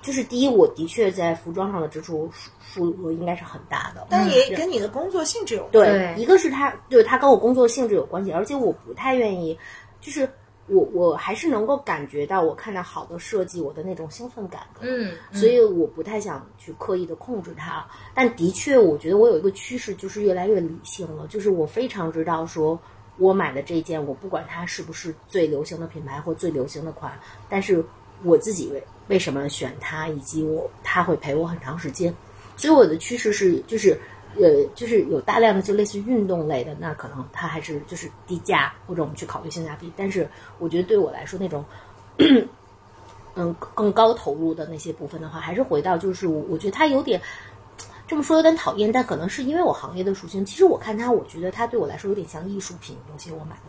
就是第一，我的确在服装上的支出数额应该是很大的，但也跟你的工作性质有关。对，一个是它，就是他跟我工作性质有关系，而且我不太愿意就是。我我还是能够感觉到，我看到好的设计，我的那种兴奋感。嗯，所以我不太想去刻意的控制它。但的确，我觉得我有一个趋势，就是越来越理性了。就是我非常知道，说我买的这件，我不管它是不是最流行的品牌或最流行的款，但是我自己为为什么选它，以及我它会陪我很长时间。所以我的趋势是，就是。呃，就是有大量的就类似运动类的，那可能它还是就是低价，或者我们去考虑性价比。但是我觉得对我来说，那种嗯更高投入的那些部分的话，还是回到就是我觉得它有点这么说有点讨厌，但可能是因为我行业的属性。其实我看它，我觉得它对我来说有点像艺术品，有些我买的。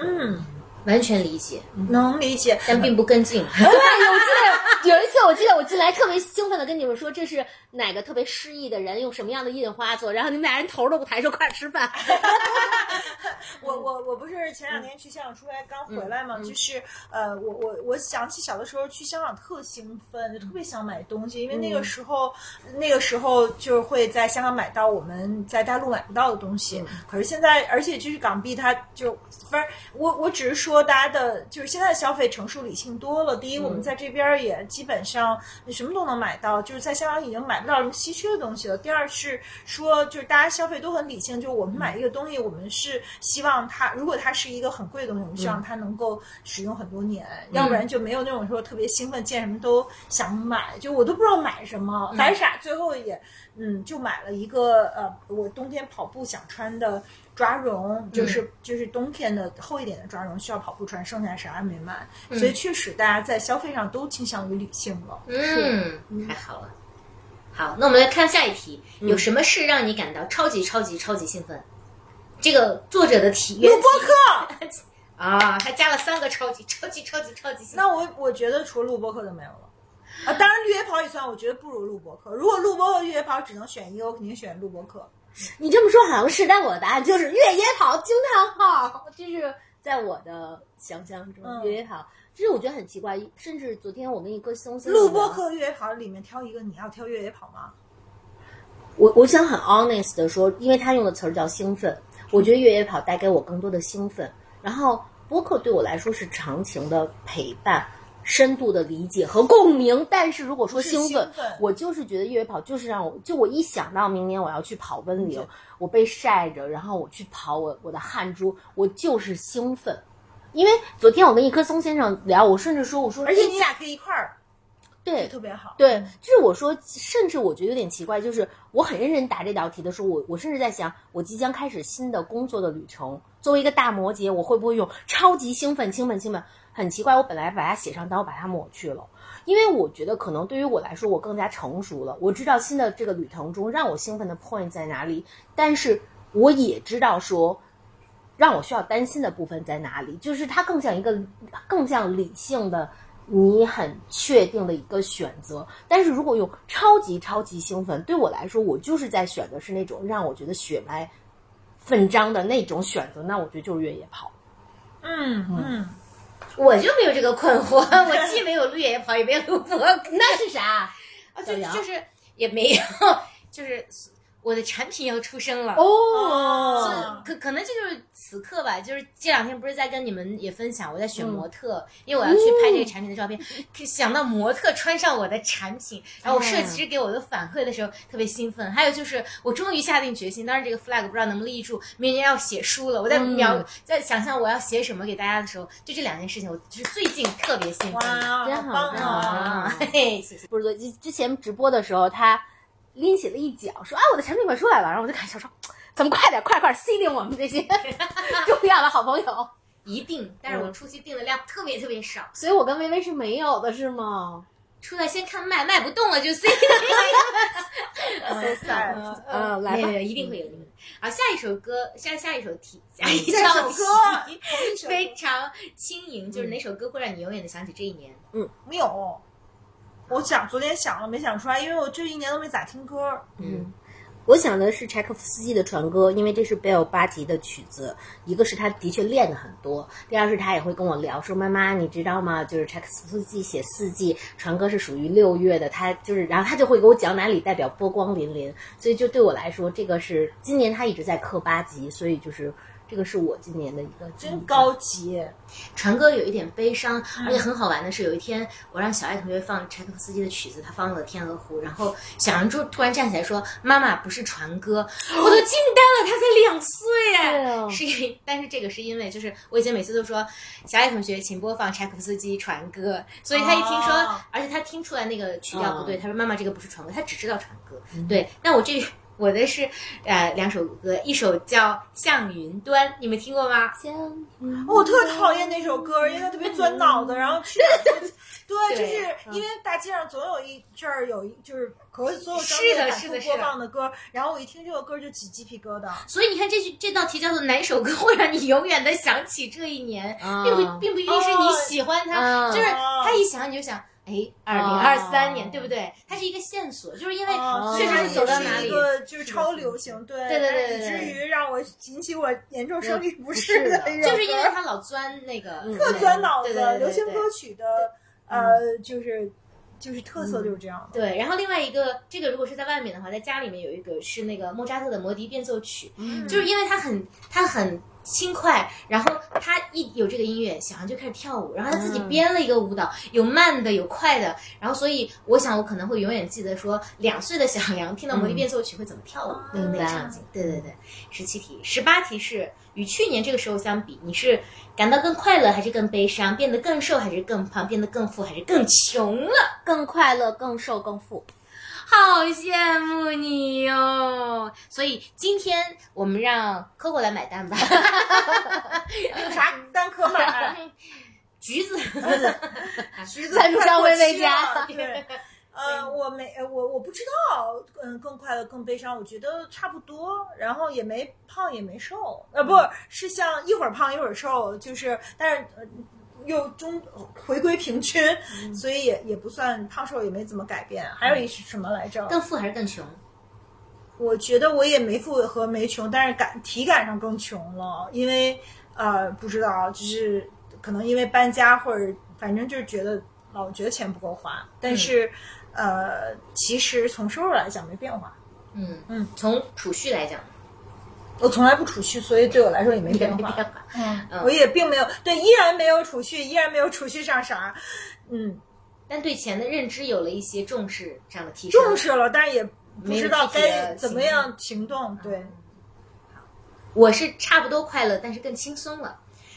嗯，完全理解，能理解。但并不跟进。对，我记得有一次，我记得我进来特别兴奋的跟你们说，这是哪个特别失意的人用什么样的印花做，然后你们俩人头都不抬，说快吃饭。我我我不是前两天去香港出差刚回来嘛，就是呃，我我我想起小的时候去香港特兴奋，就特别想买东西，因为那个时候、那个时候就是会在香港买到我们在大陆买不到的东西。可是现在，而且就是港币，它就不是我我只是说大家的，就是现在消费成熟理性多了。第一，我们在这边儿也基本上你什么都能买到，就是在香港已经买不到什么稀缺的东西了。第二是说，就是大家消费都很理性，就是我们买一个东西，我们是希望它，如果它是一个很贵的东西，我们希望它能够使用很多年，要不然就没有那种说特别兴奋，见什么都想买，就我都不知道买什么，白傻，最后也嗯就买了一个呃，我冬天跑步想穿的。抓绒就是、就是冬天的厚一点的抓绒需要跑步穿，剩下啥也没买，所以确实大家在消费上都倾向于理性了。嗯，太好了。好，那我们来看下一题，有什么事让你感到超级超级超级兴奋？这个作者的体验录播课，啊，还加了三个超级超级超级超级兴奋。那我我觉得除了录播课就没有了。啊，当然越野跑也算，我觉得不如录播课。如果录播和越野跑只能选一个，我肯定选录播课。你这么说好像是，但我的答案就是越野跑惊叹号，这是在我的想象中，嗯越野跑。其实我觉得很奇怪，甚至昨天我跟一个松松录播课、越野跑里面挑一个，你要挑越野跑吗？我我想很 honest 的说，因为他用的词儿叫兴奋，我觉得越野跑带给我更多的兴奋。然后播客对我来说是长情的陪伴、深度的理解和共鸣。但是如果说兴奋，兴奋我就是觉得越野跑就是让我，就我一想到明年我要去跑温岭，我被晒着，然后我去跑我我的汗珠，我就是兴奋。因为昨天我跟一棵松先生聊，我甚至说，我说，而且你俩可以一块儿，对特别好。对，就是我说，甚至我觉得有点奇怪，就是我很认真答这道题的时候，我我甚至在想，我即将开始新的工作的旅程，作为一个大摩羯，我会不会用超级兴奋、兴奋、兴奋？很奇怪，我本来把它写上，但我把它抹去了，因为我觉得可能对于我来说，我更加成熟了，我知道新的这个旅程中让我兴奋的 point 在哪里，但是我也知道说。让我需要担心的部分在哪里？就是它更像一个更像理性的，你很确定的一个选择。但是如果用超级超级兴奋，对我来说，我就是在选的是那种让我觉得血脉奋张的那种选择。那我觉得就是越野跑。嗯嗯，我就没有这个困惑，我既没有绿野跑，也没有录播，那是啥？啊，就就是也没有，就是我的产品要出生了。哦可可能这就是此刻吧，就是这两天不是在跟你们也分享，我在选嗯模特，因为我要去拍这个产品的照片，可想到模特穿上我的产品，然后我设计师给我的反馈的时候特别兴奋。还有就是我终于下定决心，当然这个 flag 不知道能不能立住，明年要写书了。我在描、嗯在想象我要写什么给大家的时候，就这两件事情，我就是最近特别兴奋。哇，真好好棒真好啊！嘿嘿，谢谢。不是之之前直播的时候，他拎起了一脚，说啊，我的产品快出来了。然后我就看小说，怎么快点，快快 C 定我们这些 重要的好朋友。一定，但是我们初期订的量特别特别少，所以我跟微微是没有的，是吗？出来先看卖，卖不动了就 C。So sad 嗯，来吧没有没。有，一定会有你们。好，下一首歌，下下一首题，下一首歌 非常轻盈，就是哪首歌会让你永远的想起这一年？嗯没有。我想昨天想了没想出来，因为我这一年都没咋听歌。嗯，我想的是柴可夫斯基的船歌，因为这是贝尔巴吉的曲子。一个是他的确练的很多，第二是他也会跟我聊说：“妈妈，你知道吗？就是柴可夫斯基写四季船歌是属于六月的，他就是，然后他就会给我讲哪里代表波光粼粼。所以就对我来说，这个是今年他一直在刻八级，所以就是这个是我今年的一个真高级，船歌有一点悲伤，而且很好玩的是，有一天我让小爱同学放柴可夫斯基的曲子，他放了《天鹅湖》，然后小杨就突然站起来说：“妈妈不是船歌。”我都 惊呆了，他才两岁对哎，啊 是因，但是这个是因为就是我以前每次都说小爱同学请播放柴可夫斯基船歌，所以他一听说，哦而且他听出来那个曲调不对，嗯他说妈妈这个不是船歌，他只知道船歌，对，但我这。我的是呃两首歌，一首叫《向云端》，你们听过吗？我特讨厌那首歌，因为它特别钻脑子，然后对，就是因为大街上总有一阵儿有一就是和所有商是的业反复播是的是的放的歌，然后我一听这个歌就起鸡皮疙瘩。所以你看这句这道题叫做哪首歌会让你永远的想起这一年，啊并不并不一定是你喜欢它，啊就是他一想你就想。哎，二零哦二三年，对不对？它是一个线索，就是因为哦确实是走到哪里。就是超流行，对对对对对以至于让我引起我严重生理不不适适的就是因为他老钻那个特钻脑子流行歌曲的呃，就是就是特色就是这样的。对，然后另外一个，这个如果是在外面的话，在家里面有一个是那个莫扎特的《魔笛变奏曲》，就是因为它很它很轻快，然后他一有这个音乐，小杨就开始跳舞，然后他自己编了一个舞蹈，有慢的，有快的，然后所以我想我可能会永远记得说，两岁的小杨听到《魔笛变奏曲》会怎么跳舞的那个场景。对对对，十七题，十八题是与去年这个时候相比，你是感到更快乐还是更悲伤？变得更瘦还是更胖？变得更富还是更穷了？更快乐、更瘦、更富。好羡慕你哟！所以今天我们让 Coco 来买单吧。有啥单可买？橘子，橘子赞助商薇薇期家。呃，我没，呃我我不知道，嗯，更快乐、更悲伤，我觉得差不多，然后也没胖也没瘦，呃，不是像一会儿胖一会儿瘦，就是，但是呃又中回归平均，所以也也不算胖瘦也没怎么改变。还有一是什么来着？更富还是更穷？我觉得我也没富和没穷，但是感体感上更穷了，因为呃不知道，就是可能因为搬家或者反正就是觉得老觉得钱不够花，但是、呃其实从收入来讲没变化，嗯嗯，从储蓄来讲，我从来不储蓄，所以对我来说也没变化。嗯，嗯我也并没有对，依然没有储蓄，依然没有储蓄上啥，嗯，但对钱的认知有了一些重视这样的提升。重视了，但是也不知道该怎么样行动，对。我是差不多快乐，但是更轻松了。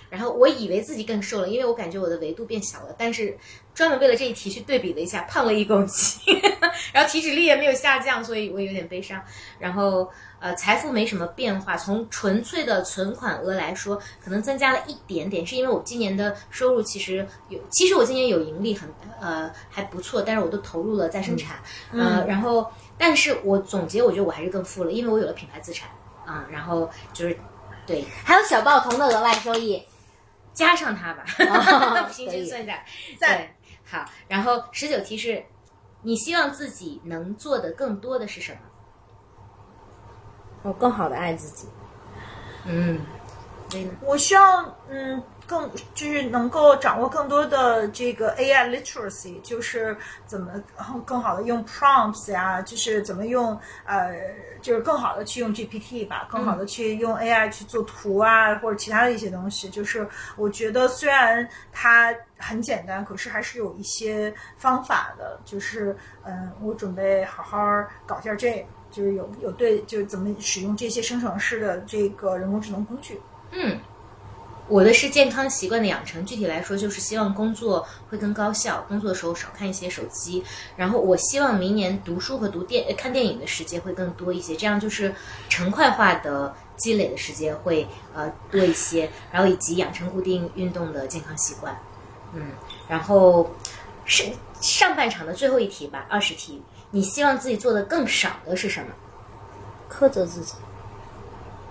然后我以为自己更瘦了，因为我感觉我的维度变小了。但是专门为了这一题去对比了一下，胖了一公斤，然后体脂率也没有下降，所以我有点悲伤。然后呃，财富没什么变化，从纯粹的存款额来说，可能增加了一点点，是因为我今年的收入其实有，其实我今年有盈利很呃还不错，但是我都投入了再生产，呃，然后但是我总结，我觉得我还是更富了，因为我有了品牌资产啊、然后就是对。还有小报童的额外收益，加上它吧，哦 平可以均算下来。对，好。然后十九题是，你希望自己能做的更多的是什么？我更好的爱自己。嗯？我希望嗯更就是能够掌握更多的这个 AI literacy，就是怎么更好的用 prompts 呀，就是怎么用呃就是更好的去用 GPT 吧，更好的去用 AI 去做图啊或者其他的一些东西。就是我觉得虽然它很简单，可是还是有一些方法的。就是嗯，我准备好好搞一下这个。就是有有对，就是怎么使用这些生成式的这个人工智能工具。嗯，我的是健康习惯的养成，具体来说就是希望工作会更高效，工作的时候少看一些手机。然后我希望明年读书和读电看电影的时间会更多一些，这样就是成块化的积累的时间会呃多一些。然后以及养成固定运动的健康习惯。嗯，然后是上半场的最后一题吧，二十题，你希望自己做的更少的是什么？苛责自己，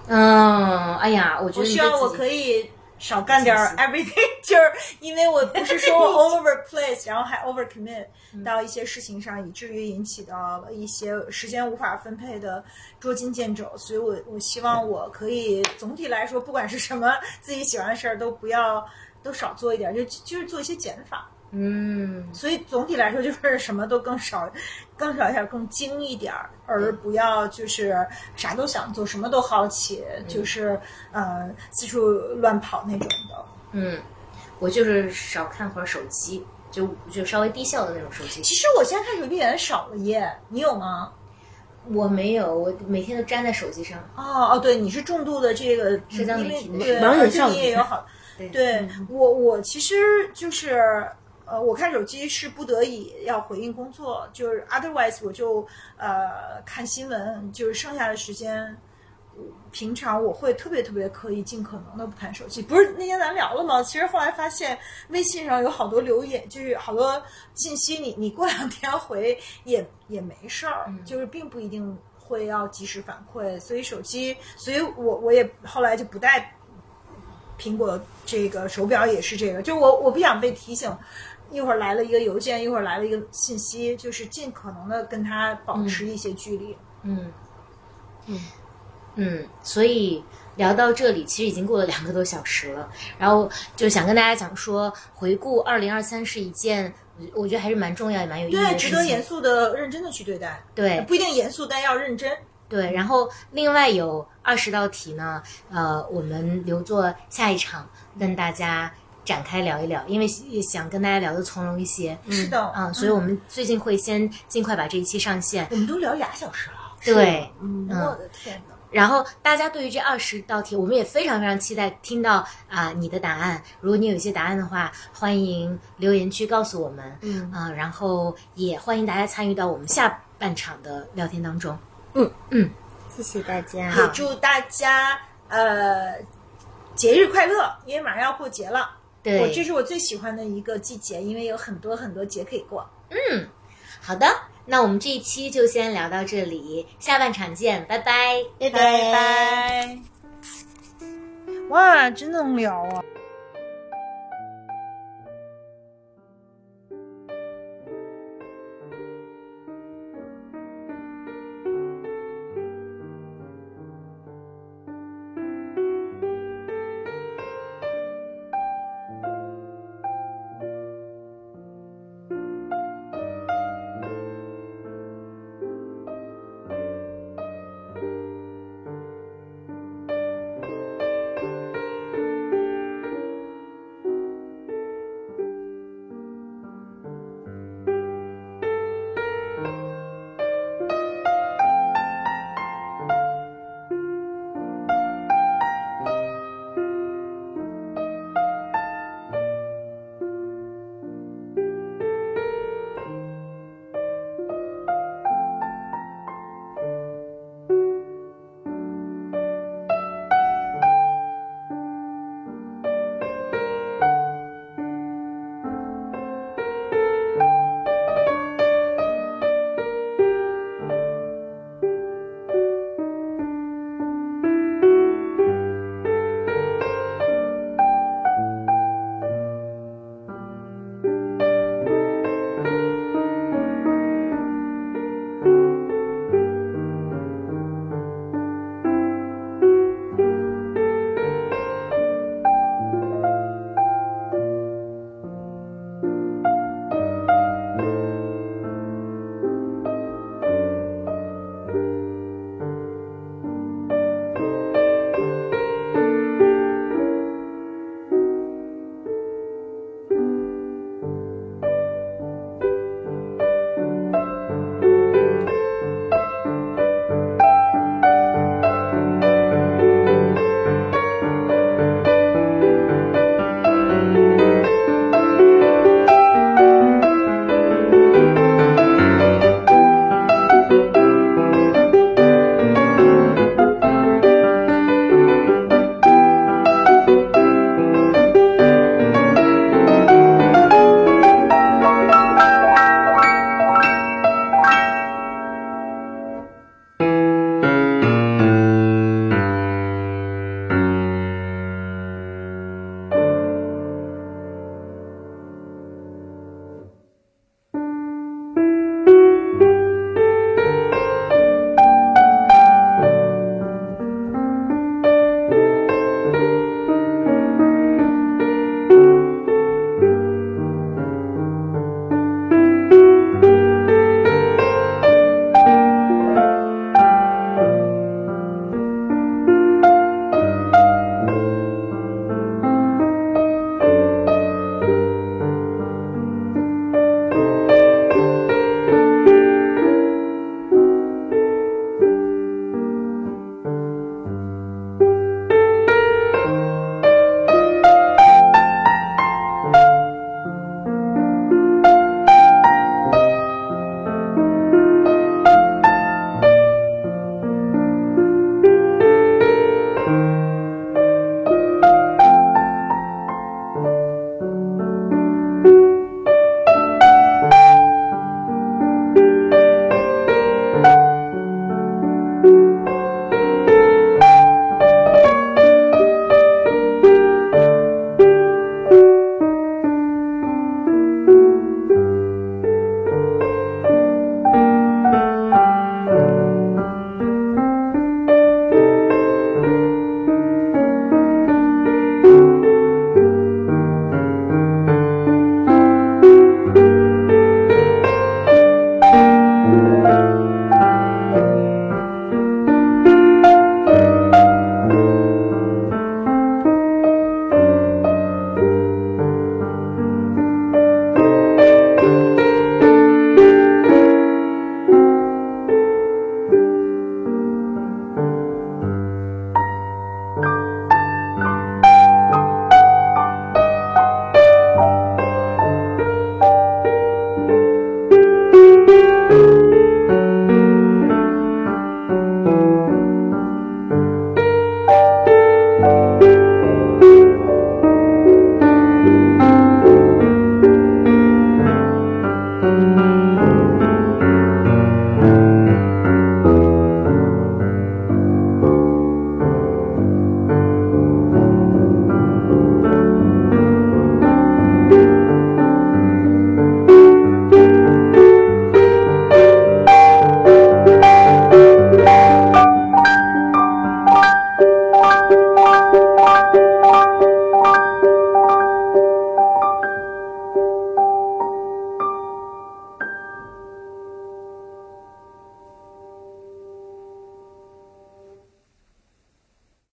嗯，哎呀，我觉得我希望我可以少干点儿 everything，就是因为我不是说我 over place，然后还 over commit 嗯到一些事情上，以至于引起到了一些时间无法分配的捉襟见肘。所以我我希望我可以总体来说，不管是什么自己喜欢的事儿，都不要都少做一点，就就是做一些减法。嗯。所以总体来说，就是什么都更少，更少一点，更精一点儿，而不要就是啥都想做，什么都好奇，就是呃四处乱跑那种的。嗯，我就是少看会儿手机，就就稍微低效的那种手机。其实我现在看手机也少了耶，你有吗？我没有，我每天都粘在手机上。哦哦，对，你是重度的这个社交媒体的因为对，而且你也有好。对我，我其实就是，呃，我看手机是不得已要回应工作，就是 otherwise 我就呃看新闻，就是剩下的时间。平常我会特别特别刻意，尽可能的不看手机。不是那天咱聊了吗？其实后来发现，微信上有好多留言，就是好多信息，你你过两天回也也没事儿，就是并不一定会要及时反馈。所以手机，所以我我也后来就不带苹果这个手表，也是这个，就我我不想被提醒，一会儿来了一个邮件，一会儿来了一个信息，就是尽可能的跟他保持一些距离。嗯嗯。嗯，所以聊到这里，其实已经过了两个多小时了。然后就想跟大家讲说，回顾二零二三是一件，我觉得还是蛮重要也蛮有意义的对，值得严肃的、认真的去对待。对，不一定严肃，但要认真。对，然后另外有二十道题呢，呃，我们留作下一场跟大家展开聊一聊，因为也想跟大家聊的从容一些。是的，啊，所以我们最近会先尽快把这一期上线。我们都聊俩小时了。对，嗯，我的天哪！然后大家对于这二十道题，我们也非常非常期待听到啊你的答案。如果你有一些答案的话，欢迎留言区告诉我们。嗯啊，然后也欢迎大家参与到我们下半场的聊天当中。嗯嗯，谢谢大家，也祝大家呃节日快乐，因为马上要过节了。对，我这是我最喜欢的一个季节，因为有很多很多节可以过。嗯，好的。那我们这一期就先聊到这里，下半场见，拜拜，拜拜拜。哇，真能聊啊！